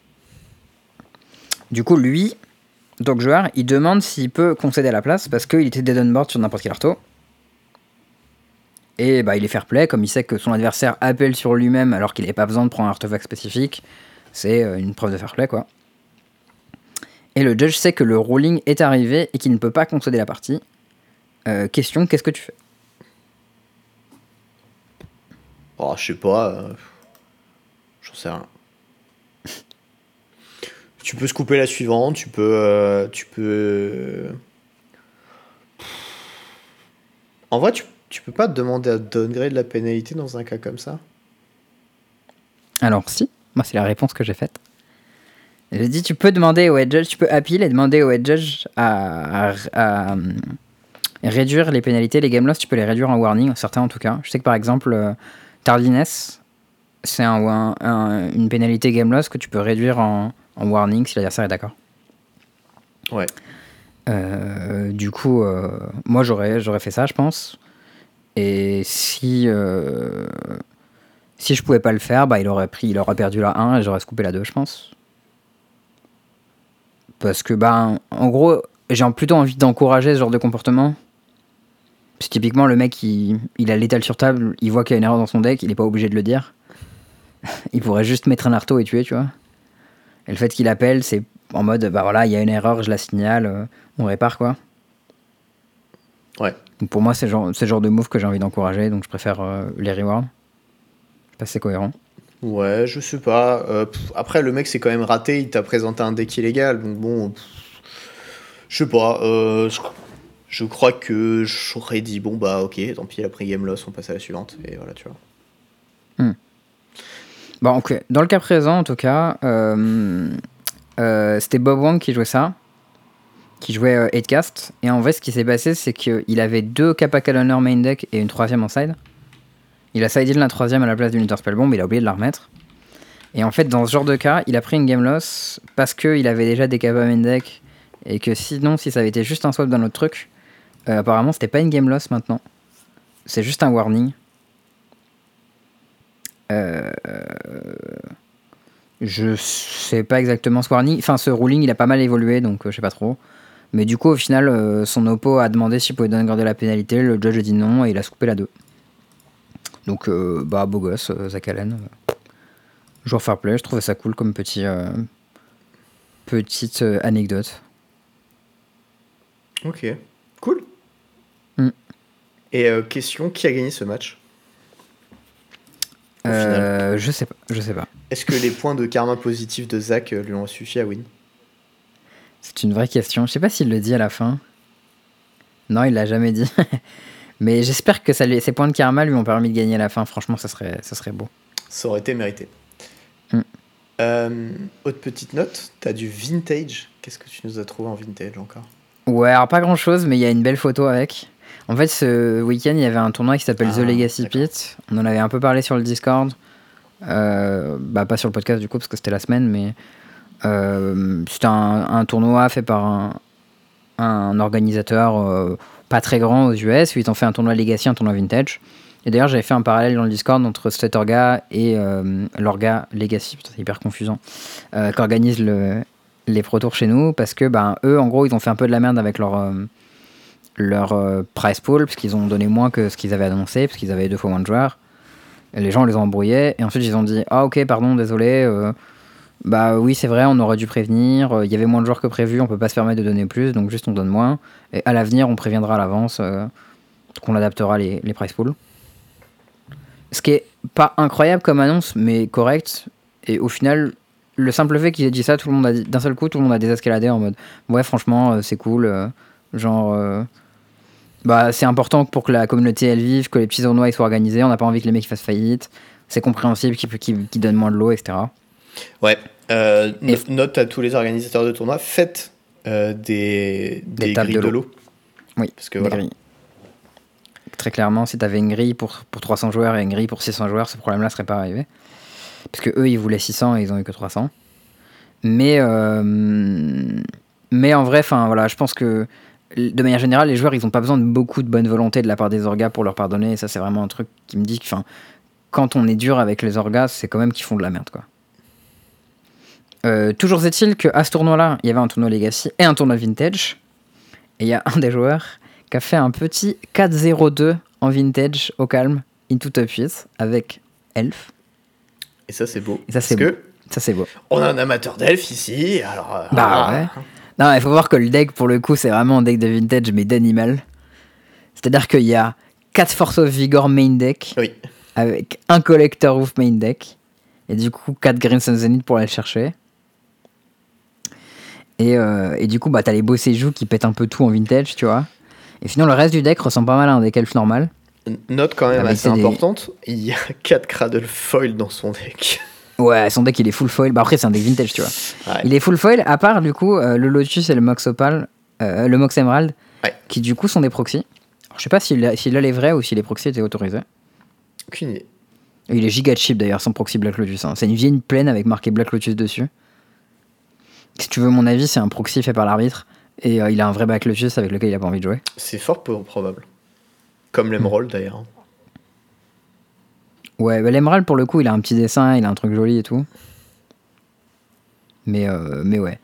Du coup, lui, donc joueur, il demande s'il peut concéder à la place parce qu'il était dead on board sur n'importe quel arto. Et bah, il est fair play, comme il sait que son adversaire appelle sur lui-même alors qu'il n'avait pas besoin de prendre un artefact spécifique. C'est euh, une preuve de fair play, quoi. Et le judge sait que le ruling est arrivé et qu'il ne peut pas concéder la partie. Euh, question, qu'est-ce que tu fais? Oh, je sais pas. Euh... J'en sais rien. tu peux couper la suivante, tu peux. Euh, tu peux. En vrai, tu tu peux pas te demander à downgrade la pénalité dans un cas comme ça Alors si, moi c'est la réponse que j'ai faite. J'ai dit tu peux demander au head judge, tu peux appeal et demander au head judge à, euh, réduire les pénalités, les game loss, tu peux les réduire en warning, certains en tout cas. Je sais que par exemple, euh, tardiness, c'est un, une pénalité game loss que tu peux réduire en, en warning si l'adversaire est d'accord. Ouais. Euh, du coup, moi j'aurais, j'aurais fait ça, je pense. Et si, euh, si je pouvais pas le faire, bah, il, aurait pris, il aurait perdu la 1 et j'aurais scoopé la 2, je pense. Parce que, bah, en gros, j'ai plutôt envie d'encourager ce genre de comportement. Parce typiquement, le mec, il, il a l'étal sur table, il voit qu'il y a une erreur dans son deck, il n'est pas obligé de le dire. (laughs) il pourrait juste mettre un arteau et tuer, tu vois. Et le fait qu'il appelle, c'est en mode, bah voilà, il y a une erreur, je la signale, euh, on répare, quoi. Ouais pour moi, c'est le genre, genre de move que j'ai envie d'encourager, donc je préfère euh, les rewards. Je sais pas si c'est cohérent. Ouais, je sais pas. Euh, après, le mec s'est quand même raté, il t'a présenté un deck illégal, donc bon. je sais pas. Euh, je crois que j'aurais dit, bon bah ok, tant pis, après game loss, on passe à la suivante, et voilà, tu vois. Hmm. Bon, ok. Dans le cas présent, en tout cas, c'était Bob Wang qui jouait ça qui jouait euh, 8cast. Et en vrai, ce qui s'est passé, c'est qu'il avait deux Kappa Calendar main deck et une troisième en side. Il a sidé la troisième à la place d'une Winter Spell Bomb, il a oublié de la remettre. Et en fait, dans ce genre de cas, il a pris une game loss parce qu'il avait déjà des Kappa main deck. Et que sinon, si ça avait été juste un swap d'un autre truc, euh, apparemment, c'était pas une game loss maintenant. C'est juste un warning. Euh, je sais pas exactement ce warning. Enfin, ce ruling, il a pas mal évolué, donc euh, je sais pas trop. Mais du coup, au final, euh, son oppo a demandé s'il pouvait donner garder la pénalité. Le judge a dit non et il a scoopé la 2. Donc, euh, bah, beau gosse, euh, Zach Allen. Joueur fair play, je trouvais ça cool comme petit, petite anecdote. Ok, cool. Mm. Et question, qui a gagné ce match? Je sais pas, je sais pas. Est-ce que les points de karma positif de Zach lui ont suffi à win? C'est une vraie question. Je sais pas s'il le dit à la fin. Non, il l'a jamais dit. (laughs) Mais j'espère que ça ses points de karma lui ont permis de gagner à la fin. Franchement, ça serait, ça serait beau. Ça aurait été mérité. Mm. Euh, autre petite note, t'as du vintage. Qu'est-ce que tu nous as trouvé en vintage encore? Ouais, alors pas grand chose, mais il y a une belle photo avec. En fait, ce week-end, il y avait un tournoi qui s'appelle The ah, Legacy Pit. On en avait un peu parlé sur le Discord. Euh, bah, pas sur le podcast du coup, parce que c'était la semaine, mais c'est un, tournoi fait par un organisateur euh, pas très grand aux US, ils ont fait un tournoi Legacy, un tournoi Vintage. Et d'ailleurs, j'avais fait un parallèle dans le Discord entre cet orga et euh, l'orga Legacy, c'est hyper confusant, euh, qui organise le, les Pro Tours chez nous, parce que ben, eux, en gros, ils ont fait un peu de la merde avec leur, euh, leur euh, pool, parce qu'ils ont donné moins que ce qu'ils avaient annoncé, parce qu'ils avaient deux fois moins de joueurs. Et les gens les ont embrouillés, et ensuite ils ont dit Ah, ok, pardon, désolé. Bah oui, c'est vrai, on aurait dû prévenir. euh, Il y avait moins de joueurs que prévu, on peut pas se permettre de donner plus, donc juste on donne moins. Et à l'avenir, on préviendra à l'avance euh, qu'on adaptera les, les price pools. Ce qui est pas incroyable comme annonce, mais correct. Et au final, le simple fait qu'ils aient dit ça, tout le monde a d'un seul coup, tout le monde a désescaladé en mode Ouais, franchement, euh, c'est cool. genre. bah, c'est important pour que la communauté elle vive, que les petits tournois ils soient organisés. On n'a pas envie que les mecs fassent faillite. C'est compréhensible qu'ils qu'ils- qu'ils donnent moins de l'eau, etc. Ouais. Euh, Note à tous les organisateurs de tournois, faites euh, des, des, grilles de l'eau. Oui, Parce que voilà. Très clairement, si tu avais une grille pour, pour 300 joueurs et une grille pour 600 joueurs, ce problème-là serait pas arrivé. Parce que eux, ils voulaient 600 et ils ont eu que 300. Mais, euh, mais en vrai, enfin voilà, je pense que de manière générale, les joueurs, ils ont pas besoin de beaucoup de bonne volonté de la part des orgas pour leur pardonner. Et ça, c'est vraiment un truc qui me dit que, quand on est dur avec les orgas, c'est quand même qu'ils font de la merde, quoi. Euh, toujours est-il qu'à ce tournoi-là, il y avait un tournoi Legacy et un tournoi Vintage. Et il y a un des joueurs qui a fait un petit 4-0-2 en Vintage au calme, into top 8, avec Elf. Et ça, c'est beau. Et ça, c'est que Ça, c'est beau. on a un amateur d'elfes ici. Alors, euh, Bah voilà. ouais. Non, il faut voir que le deck, pour le coup, c'est vraiment un deck de Vintage, mais d'animal. C'est-à-dire qu'il y a 4 Force of Vigor main deck, Oui. avec un Collector Roof main deck, et du coup 4 Green Sun Zenith pour aller le chercher. Et, euh, et du coup, bah, t'as les beaux séjours qui pètent un peu tout en Vintage, tu vois. Et sinon, le reste du deck ressemble pas mal à un deck elf normal. Note quand même Avec assez des- importante, il y a (laughs) 4 Cradle Foil dans son deck. Ouais, son deck il est full foil. Bah après, c'est un deck vintage, tu vois. Ouais. Il est full foil, à part du coup euh, le Lotus et le Mox Opal, euh, le Mox Emerald, Ouais. qui du coup sont des proxys. Alors, je sais pas s'il a, s'il a les vrais ou si les proxys étaient autorisés. Aucune idée. Il est giga cheap d'ailleurs, sans proxy Black Lotus. hein. C'est une vieille plaine avec marqué Black Lotus dessus. Si tu veux mon avis, c'est un proxy fait par l'arbitre. Et euh, il a un vrai Black Lotus avec lequel il a pas envie de jouer. C'est fort peu probable. Comme l'Emerald d'ailleurs. Ouais, bah, l'Emerald pour le coup, il a un petit dessin, il a un truc joli et tout. Mais, euh, mais ouais,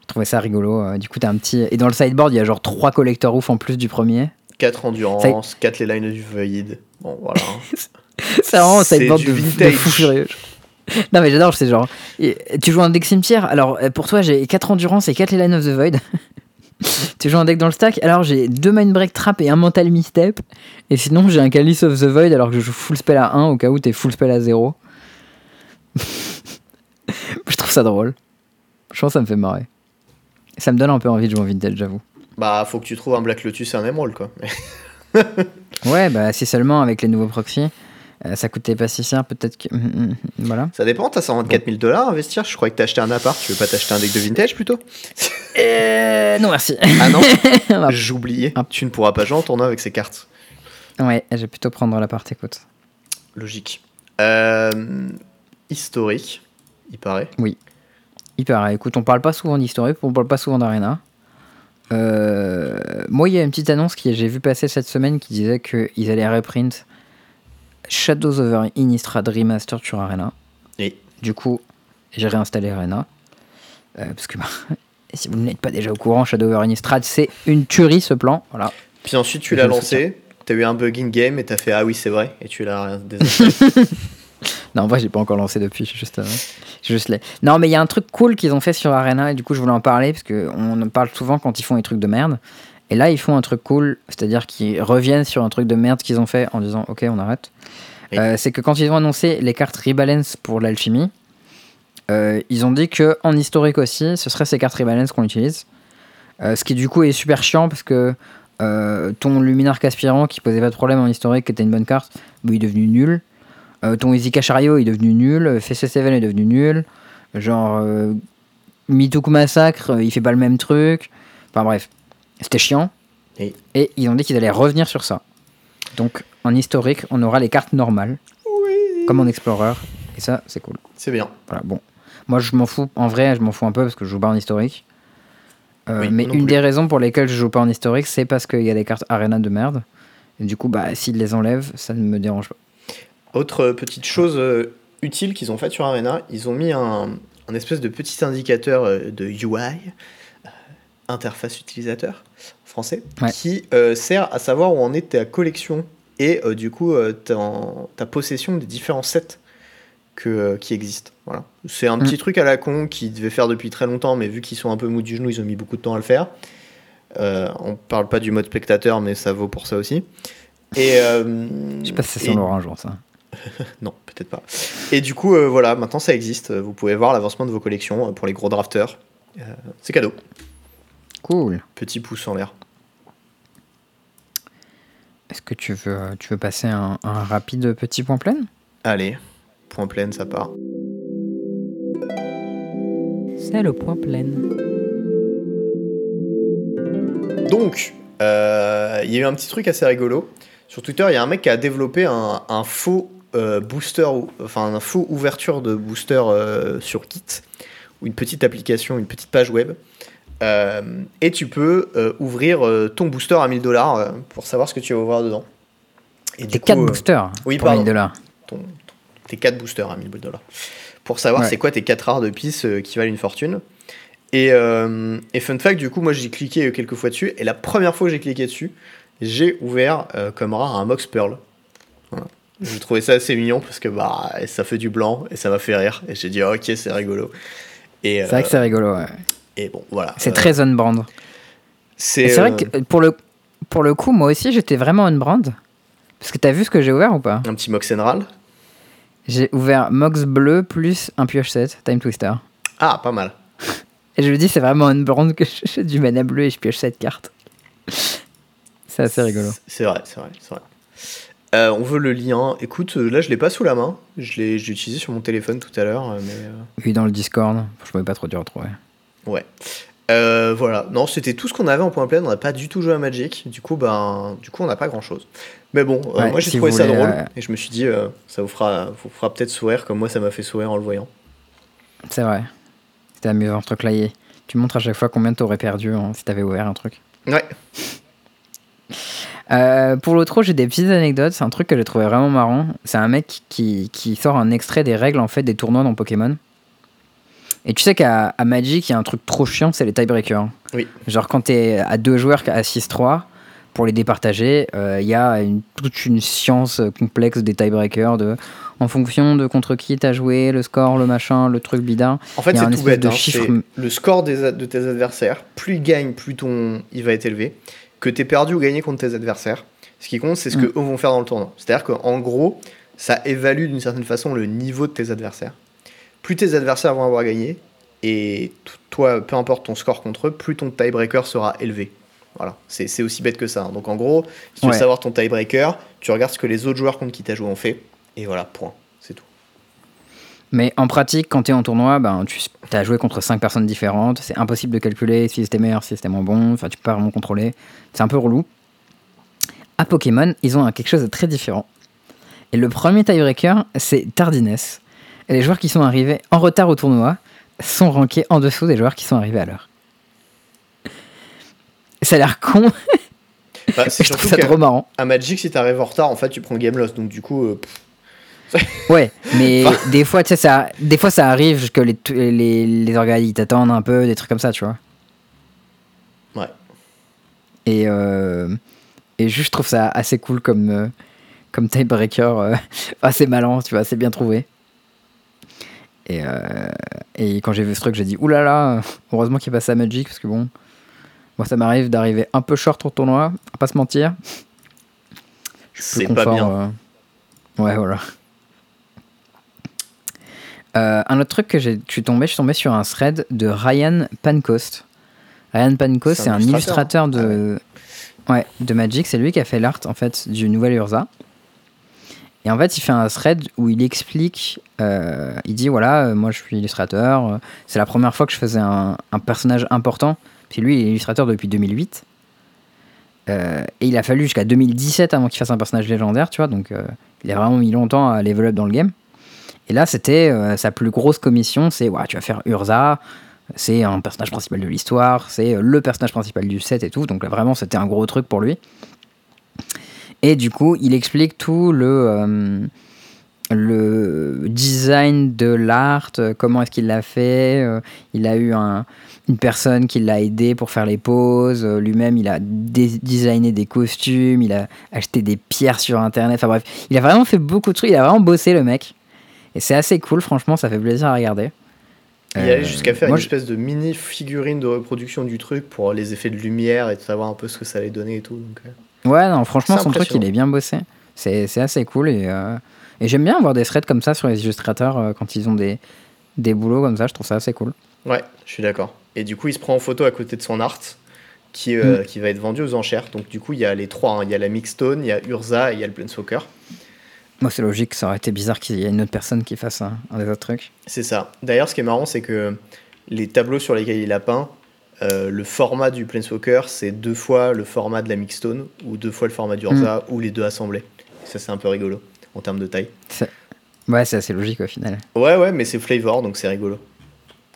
je trouvais ça rigolo. euh, Du coup, t'as un petit. Et dans le sideboard, il y a genre 3 collecteurs ouf en plus du premier. 4 endurance, 4 les lines du void. Bon, voilà. (laughs) C'est vraiment un sideboard de, de fou furieux. (laughs) Non, mais j'adore, c'est genre. Tu joues un deck cimetière, alors euh, pour toi, j'ai 4 endurance et 4 les Line of the Void. (laughs) tu joues un deck dans le stack, alors j'ai 2 Mind Break Trap et un Mental Misstep. Et sinon, j'ai un Calice of the Void alors que je joue full spell à 1 au cas où t'es full spell à 0. (laughs) je trouve ça drôle. Je pense que ça me fait marrer. Ça me donne un peu envie de jouer en vintage, j'avoue. bah, faut que tu trouves un Black Lotus et un Emerald quoi. Ouais, bah si seulement avec les nouveaux proxys. Euh, ça coûtait pas si cher, peut-être que. hum, hum, voilà. Ça dépend, t'as 124 000 dollars à investir. Je croyais que t'as acheté un appart. Tu veux pas t'acheter un deck de vintage plutôt? Euh, non, merci. Ah non? (laughs) J'oubliais. Ah. Tu ne pourras pas jouer en tournoi avec ces cartes. Ouais, je vais plutôt prendre l'appart, écoute. Logique. Euh, historique, il paraît. Il paraît. Écoute, on parle pas souvent d'historique, on parle pas souvent d'Arena. Euh, moi, il y a une petite annonce que j'ai vu passer cette semaine qui disait qu'ils allaient reprint Shadows over Innistrad Remastered sur Arena. Et Du coup, j'ai réinstallé Arena. Euh, parce que (laughs) bah, si vous n'êtes pas déjà au courant, Shadow over Innistrad, c'est une tuerie ce plan. Voilà. puis ensuite, tu l'as lancé. T'as eu un bug in game et t'as fait Ah oui, c'est vrai. Et tu l'as (laughs) désinstallé. Non, en vrai, j'ai pas encore lancé depuis. Juste, euh, juste les... Non, mais il y a un truc cool qu'ils ont fait sur Arena et du coup, je voulais en parler parce qu'on en parle souvent quand ils font des trucs de merde. Et là, ils font un truc cool, c'est-à-dire qu'ils reviennent sur un truc de merde qu'ils ont fait en disant Ok, on arrête. Oui. Euh, c'est que quand ils ont annoncé les cartes Rebalance pour l'alchimie, euh, ils ont dit que en historique aussi, ce serait ces cartes Rebalance qu'on utilise. Euh, ce qui du coup est super chiant parce que ton Luminarque aspirant qui posait pas de problème en historique, qui était une bonne carte, bah, il est devenu nul. Ton Izika Chariot est devenu nul. FC7 est devenu nul. Genre, Mituku Massacre, il fait pas le même truc. Enfin bref, c'était chiant. Oui. Et ils ont dit qu'ils allaient revenir sur ça. Donc, en historique, on aura les cartes normales, comme en Explorer. Et ça, c'est cool. c'est bien. Voilà, bon. Moi, je m'en fous. En vrai, je m'en fous un peu parce que je joue pas en historique. Euh, Oui, mais une plus. des raisons pour lesquelles je joue pas en historique, c'est parce qu'il y a des cartes Arena de merde. Et du coup, bah, s'ils les enlèvent, ça ne me dérange pas. Autre euh, petite chose euh, utile qu'ils ont faite sur Arena, ils ont mis un, un espèce de petit indicateur de UI, interface utilisateur français, Ouais. qui euh, sert à savoir où en est ta collection et euh, du coup euh, ta, ta possession des différents sets que, qui existent. Voilà. C'est un Mm. petit truc à la con qu'ils devaient faire depuis très longtemps, mais vu qu'ils sont un peu mous du genou, ils ont mis beaucoup de temps à le faire. On parle pas du mode spectateur, mais ça vaut pour ça aussi. Et, (laughs) Je sais pas si c'est et- sur un jour, ça. (laughs) non, peut-être pas. Et du coup, voilà, maintenant ça existe. Vous pouvez voir l'avancement de vos collections pour les gros drafters. C'est cadeau. Cool. Petit pouce en l'air. Est-ce que tu veux, tu veux passer un, un rapide petit point plein? Allez, point plein, ça part. C'est le point plein. Donc, euh, il y a eu un petit truc assez rigolo. Sur Twitter, il y a un mec qui a développé un, un faux euh, booster, ou- enfin un faux ouverture de booster euh, sur Git, ou une petite application, une petite page web. Euh, et tu peux euh, ouvrir euh, ton booster à 1000 dollars pour savoir ce que tu vas ouvrir dedans. Et T'es du 4 coup, euh, boosters oui, pour pardon. 1000 dollars. tes 4 boosters à 1000 dollars. Pour savoir Ouais. c'est quoi tes 4 rares de pisse euh, qui valent une fortune. Et, et fun fact, du coup, moi j'ai cliqué quelques fois dessus. Et la première fois que j'ai cliqué dessus, j'ai ouvert comme rare un Mox Pearl. Voilà. J'ai trouvé ça assez mignon parce que bah, ça fait du blanc et ça m'a fait rire. Et j'ai dit, ok, c'est rigolo. C'est vrai que c'est rigolo, ouais. Et bon, voilà. C'est Euh, très on-brand. C'est vrai euh, que pour le, pour le coup, moi aussi, j'étais vraiment on-brand. Parce que t'as vu ce que j'ai ouvert ou pas? Un petit Mox Enral. J'ai ouvert Mox bleu plus un pioche 7, Time Twister. Ah, pas mal. Et je me dis, c'est vraiment on-brand que j'ai du mana bleu et je pioche 7 cartes. C'est assez rigolo. C'est vrai, c'est vrai, c'est vrai. Euh, on veut le lien. Écoute, là je l'ai pas sous la main. Je l'ai, utilisé sur mon téléphone tout à l'heure, mais Oui, dans le Discord, je pouvais pas trop à retrouver. Ouais. Euh, voilà. Non, c'était tout ce qu'on avait en point plein. On n'a pas du tout joué à Magic. Du coup, ben, du coup, on n'a pas grand chose. Mais bon, euh, moi j'ai si trouvé ça drôle euh, et je me suis dit, ça vous fera, vous fera peut-être sourire comme moi ça m'a fait sourire en le voyant. C'est vrai. C'était amusant ce truc-là. Tu montres à chaque fois combien t'aurais perdu hein, si t'avais ouvert un truc. Ouais. Euh, pour l'autre, j'ai des petites anecdotes. C'est un truc que j'ai trouvé vraiment marrant. C'est un mec qui, qui sort un extrait des règles en fait des tournois dans Pokémon. Et tu sais qu'à Magic, il y a un truc trop chiant, c'est les tiebreakers. Oui. Genre quand t'es à deux joueurs à 6-3, pour les départager, euh, il y a une- toute une science complexe des tiebreakers de, en fonction de contre qui t'as joué, le score, le machin, le truc bidin. En fait, c'est tout bête. de hein. chiffre- le score des de tes adversaires. Plus il gagne, plus ton il va être élevé. Que t'es perdu ou gagné contre tes adversaires. Ce qui compte, c'est ce Mm. que eux vont faire dans le tournoi. C'est-à-dire qu'en gros, ça évalue d'une certaine façon le niveau de tes adversaires. Plus tes adversaires vont avoir gagné, et toi, peu importe ton score contre eux, plus ton tiebreaker sera élevé. Voilà, c'est aussi bête que ça. hein. Donc en gros, si tu veux savoir ton tiebreaker, tu regardes ce que les autres joueurs contre qui t'as joué ont fait, et voilà, point. C'est tout. Mais en pratique, quand tu es en tournoi, ben, tu as joué contre 5 personnes différentes. C'est impossible de calculer si c'était meilleur, si c'était moins bon. Enfin, tu peux pas vraiment contrôler. C'est un peu relou. À Pokémon, ils ont quelque chose de très différent. Et le premier tiebreaker, c'est tardiness. Et les joueurs qui sont arrivés en retard au tournoi sont rankés en dessous des joueurs qui sont arrivés à l'heure. Ça a l'air con, Bah, (laughs) je trouve ça trop marrant. à Magic, si t'arrives en retard, en fait, tu prends game loss. Donc du coup, euh, Ouais, mais (laughs) des fois, tu sais, ça, des fois, ça arrive que les, les, les t'attendent un peu, des trucs comme ça, tu vois. Ouais. Et, euh, et juste, je trouve ça assez cool comme, euh, comme tiebreaker. euh, (laughs) assez malin, tu vois, c'est bien trouvé. Et, euh, et quand j'ai vu ce truc, j'ai dit, oulala, là là, heureusement qu'il est passé à Magic, parce que bon, moi, ça m'arrive d'arriver un peu short au tournoi, à pas se mentir. Je suis plus c'est pas confort, bien. euh, Ouais, voilà. Euh, un autre truc que j'ai- je suis tombé, je suis tombé sur un thread de Ryan Pancoast. Ryan Pancoast, C'est un un illustrateur, illustrateur de, ouais, de Magic. C'est lui qui a fait l'art en fait du nouvel Urza. Et en fait, il fait un thread où il explique, euh, il dit voilà, euh, moi je suis illustrateur, euh, c'est la première fois que je faisais un, personnage important. Puis lui, il est illustrateur depuis 2008. Euh, et il a fallu jusqu'à 2017 avant qu'il fasse un personnage légendaire, tu vois. Donc il a vraiment mis longtemps à level up dans le game. Et là, c'était sa plus grosse commission, c'est ouais, tu vas faire Urza, C'est un personnage principal de l'histoire, c'est le personnage principal du set et tout. Donc là, vraiment, c'était un gros truc pour lui. Et du coup, il explique tout le, euh, le design de l'art, euh, comment est-ce qu'il l'a fait. euh, il a eu un- une personne qui l'a aidé pour faire les poses. Lui-même, il a dé- designé des costumes, il a acheté des pierres sur Internet. Enfin bref, il a vraiment fait beaucoup de trucs. Il a vraiment bossé, le mec. Et c'est assez cool, franchement, ça fait plaisir à regarder. Il Euh, allait jusqu'à faire moi, une espèce de mini figurine de reproduction du truc pour les effets de lumière et de savoir un peu ce que ça allait donner et tout. Donc. Ouais, non, franchement, son truc, il est bien bossé. C'est c'est assez cool. Et, euh, et j'aime bien avoir des threads comme ça sur les illustrateurs euh, quand ils ont des, des boulots comme ça. Je trouve ça assez cool. Ouais, je suis d'accord. Et du coup, il se prend en photo à côté de son art qui, euh, Mm. qui va être vendu aux enchères. Donc, du coup, il y a les trois hein. il y a la Mixstone, il y a Urza et il y a le Planeswalker. Moi, c'est logique. Ça aurait été bizarre qu'il y ait une autre personne qui fasse un, un des autres trucs. C'est ça. D'ailleurs, ce qui est marrant, c'est que les tableaux sur lesquels il a peint, euh, le format du Planeswalker, c'est deux fois le format de la Mixstone, ou deux fois le format du Urza, ou les deux assemblés. Ça, c'est un peu rigolo en termes de taille. Ouais, c'est assez logique au final. Ouais, ouais, mais c'est flavor, donc c'est rigolo.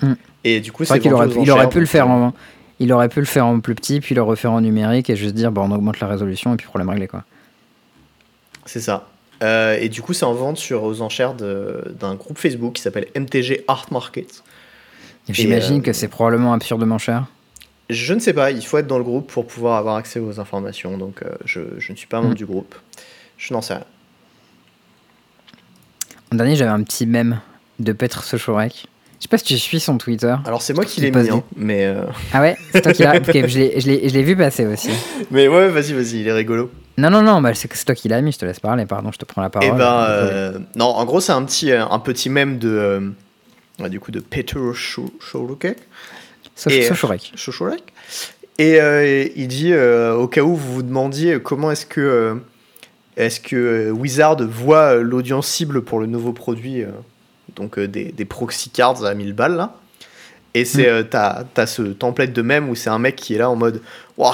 Mm. Et du coup, C'est qu'il aurait, pu- il aurait pu le faire euh, en. Il aurait pu le faire en plus petit, puis le refaire en numérique et juste dire bon, on augmente la résolution et puis problème réglé quoi. C'est ça. Euh, et du coup, c'est en vente sur aux enchères d'un groupe Facebook qui s'appelle MTG Art Market. J'imagine euh, que c'est probablement absurdement cher. Je ne sais pas, il faut être dans le groupe pour pouvoir avoir accès aux informations, donc euh, je, je ne suis pas membre Mm. du groupe. Je n'en sais rien. En dernier, j'avais un petit mème de Petr Sochorek. Je sais pas si tu suis son Twitter. Alors c'est moi qui l'ai mis, hein, mais, euh, Ah ouais C'est toi qui l'as. (laughs) Ok, je l'ai- vu passer aussi. mais ouais, vas-y, vas-y, il est rigolo. Non, non, non, bah, c'est toi qui l'as mis, je te laisse parler, pardon, je te prends la parole. Et ben, euh, non, en gros, c'est un petit, euh, un petit mème de, euh, du coup, de Peter Shorukek. Et- Sochorek. Chochorek. Et euh, il dit, euh, au cas où vous vous demandiez comment est-ce que, euh, est-ce que Wizard voit l'audience cible pour le nouveau produit, donc des, des proxy cards à 1000 balles là. Et c'est, Mm. euh, t'as, t'as ce template de même où c'est un mec qui est là en mode,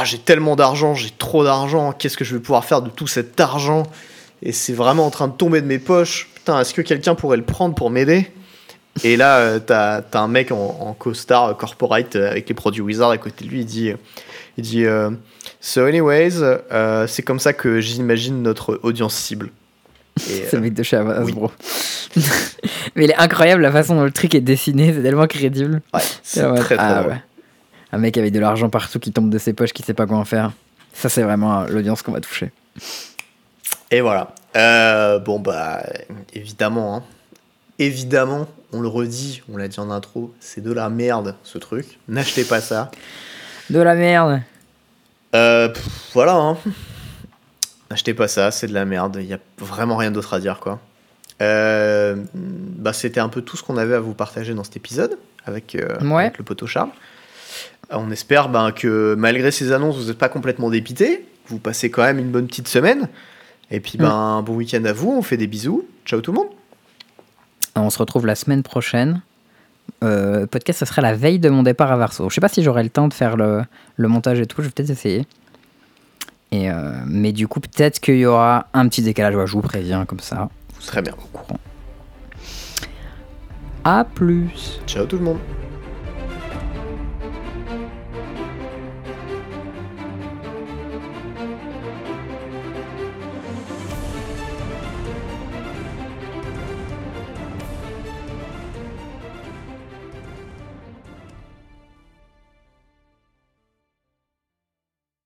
j'ai tellement d'argent, j'ai trop d'argent, qu'est-ce que je vais pouvoir faire de tout cet argent? Et c'est vraiment en train de tomber de mes poches. Putain, est-ce que quelqu'un pourrait le prendre pour m'aider? Et là, euh, t'as as un mec en, euh, corporate euh, avec les produits Wizard à côté de lui. Il dit, il dit euh, So, anyways, euh, c'est comme ça que j'imagine notre audience cible. (laughs) C'est le mec de chez oui. Hasbro. (laughs) Mais il est incroyable la façon dont le truc est dessiné, c'est tellement crédible. ouais, c'est Ah très très ah ouais. Un mec avec de l'argent partout qui tombe de ses poches, qui sait pas quoi en faire. Ça, c'est vraiment l'audience qu'on va toucher. Et voilà. Bon, bah, évidemment, hein. évidemment, on le redit, on l'a dit en intro, c'est de la merde ce truc. N'achetez pas ça. De la merde. Euh, pff, voilà, hein. Achetez pas ça, c'est de la merde. Il y a vraiment rien d'autre à dire, quoi. Euh, bah, c'était un peu tout ce qu'on avait à vous partager dans cet épisode avec, euh, Ouais. avec le poteau Charles. On espère ben, que malgré ces annonces, vous n'êtes pas complètement dépité. Vous passez quand même une bonne petite semaine. Et puis, ben, un bon week-end à vous. On fait des bisous. Ciao tout le monde. On se retrouve la semaine prochaine. Euh, podcast, ce sera la veille de mon départ à Varso. Je sais pas si j'aurai le temps de faire le, montage et tout, je vais peut-être essayer. Euh, mais du coup, peut-être qu'il y aura un petit décalage. Je vous préviens comme ça. Très bien. Au courant. À plus. Ciao tout le monde.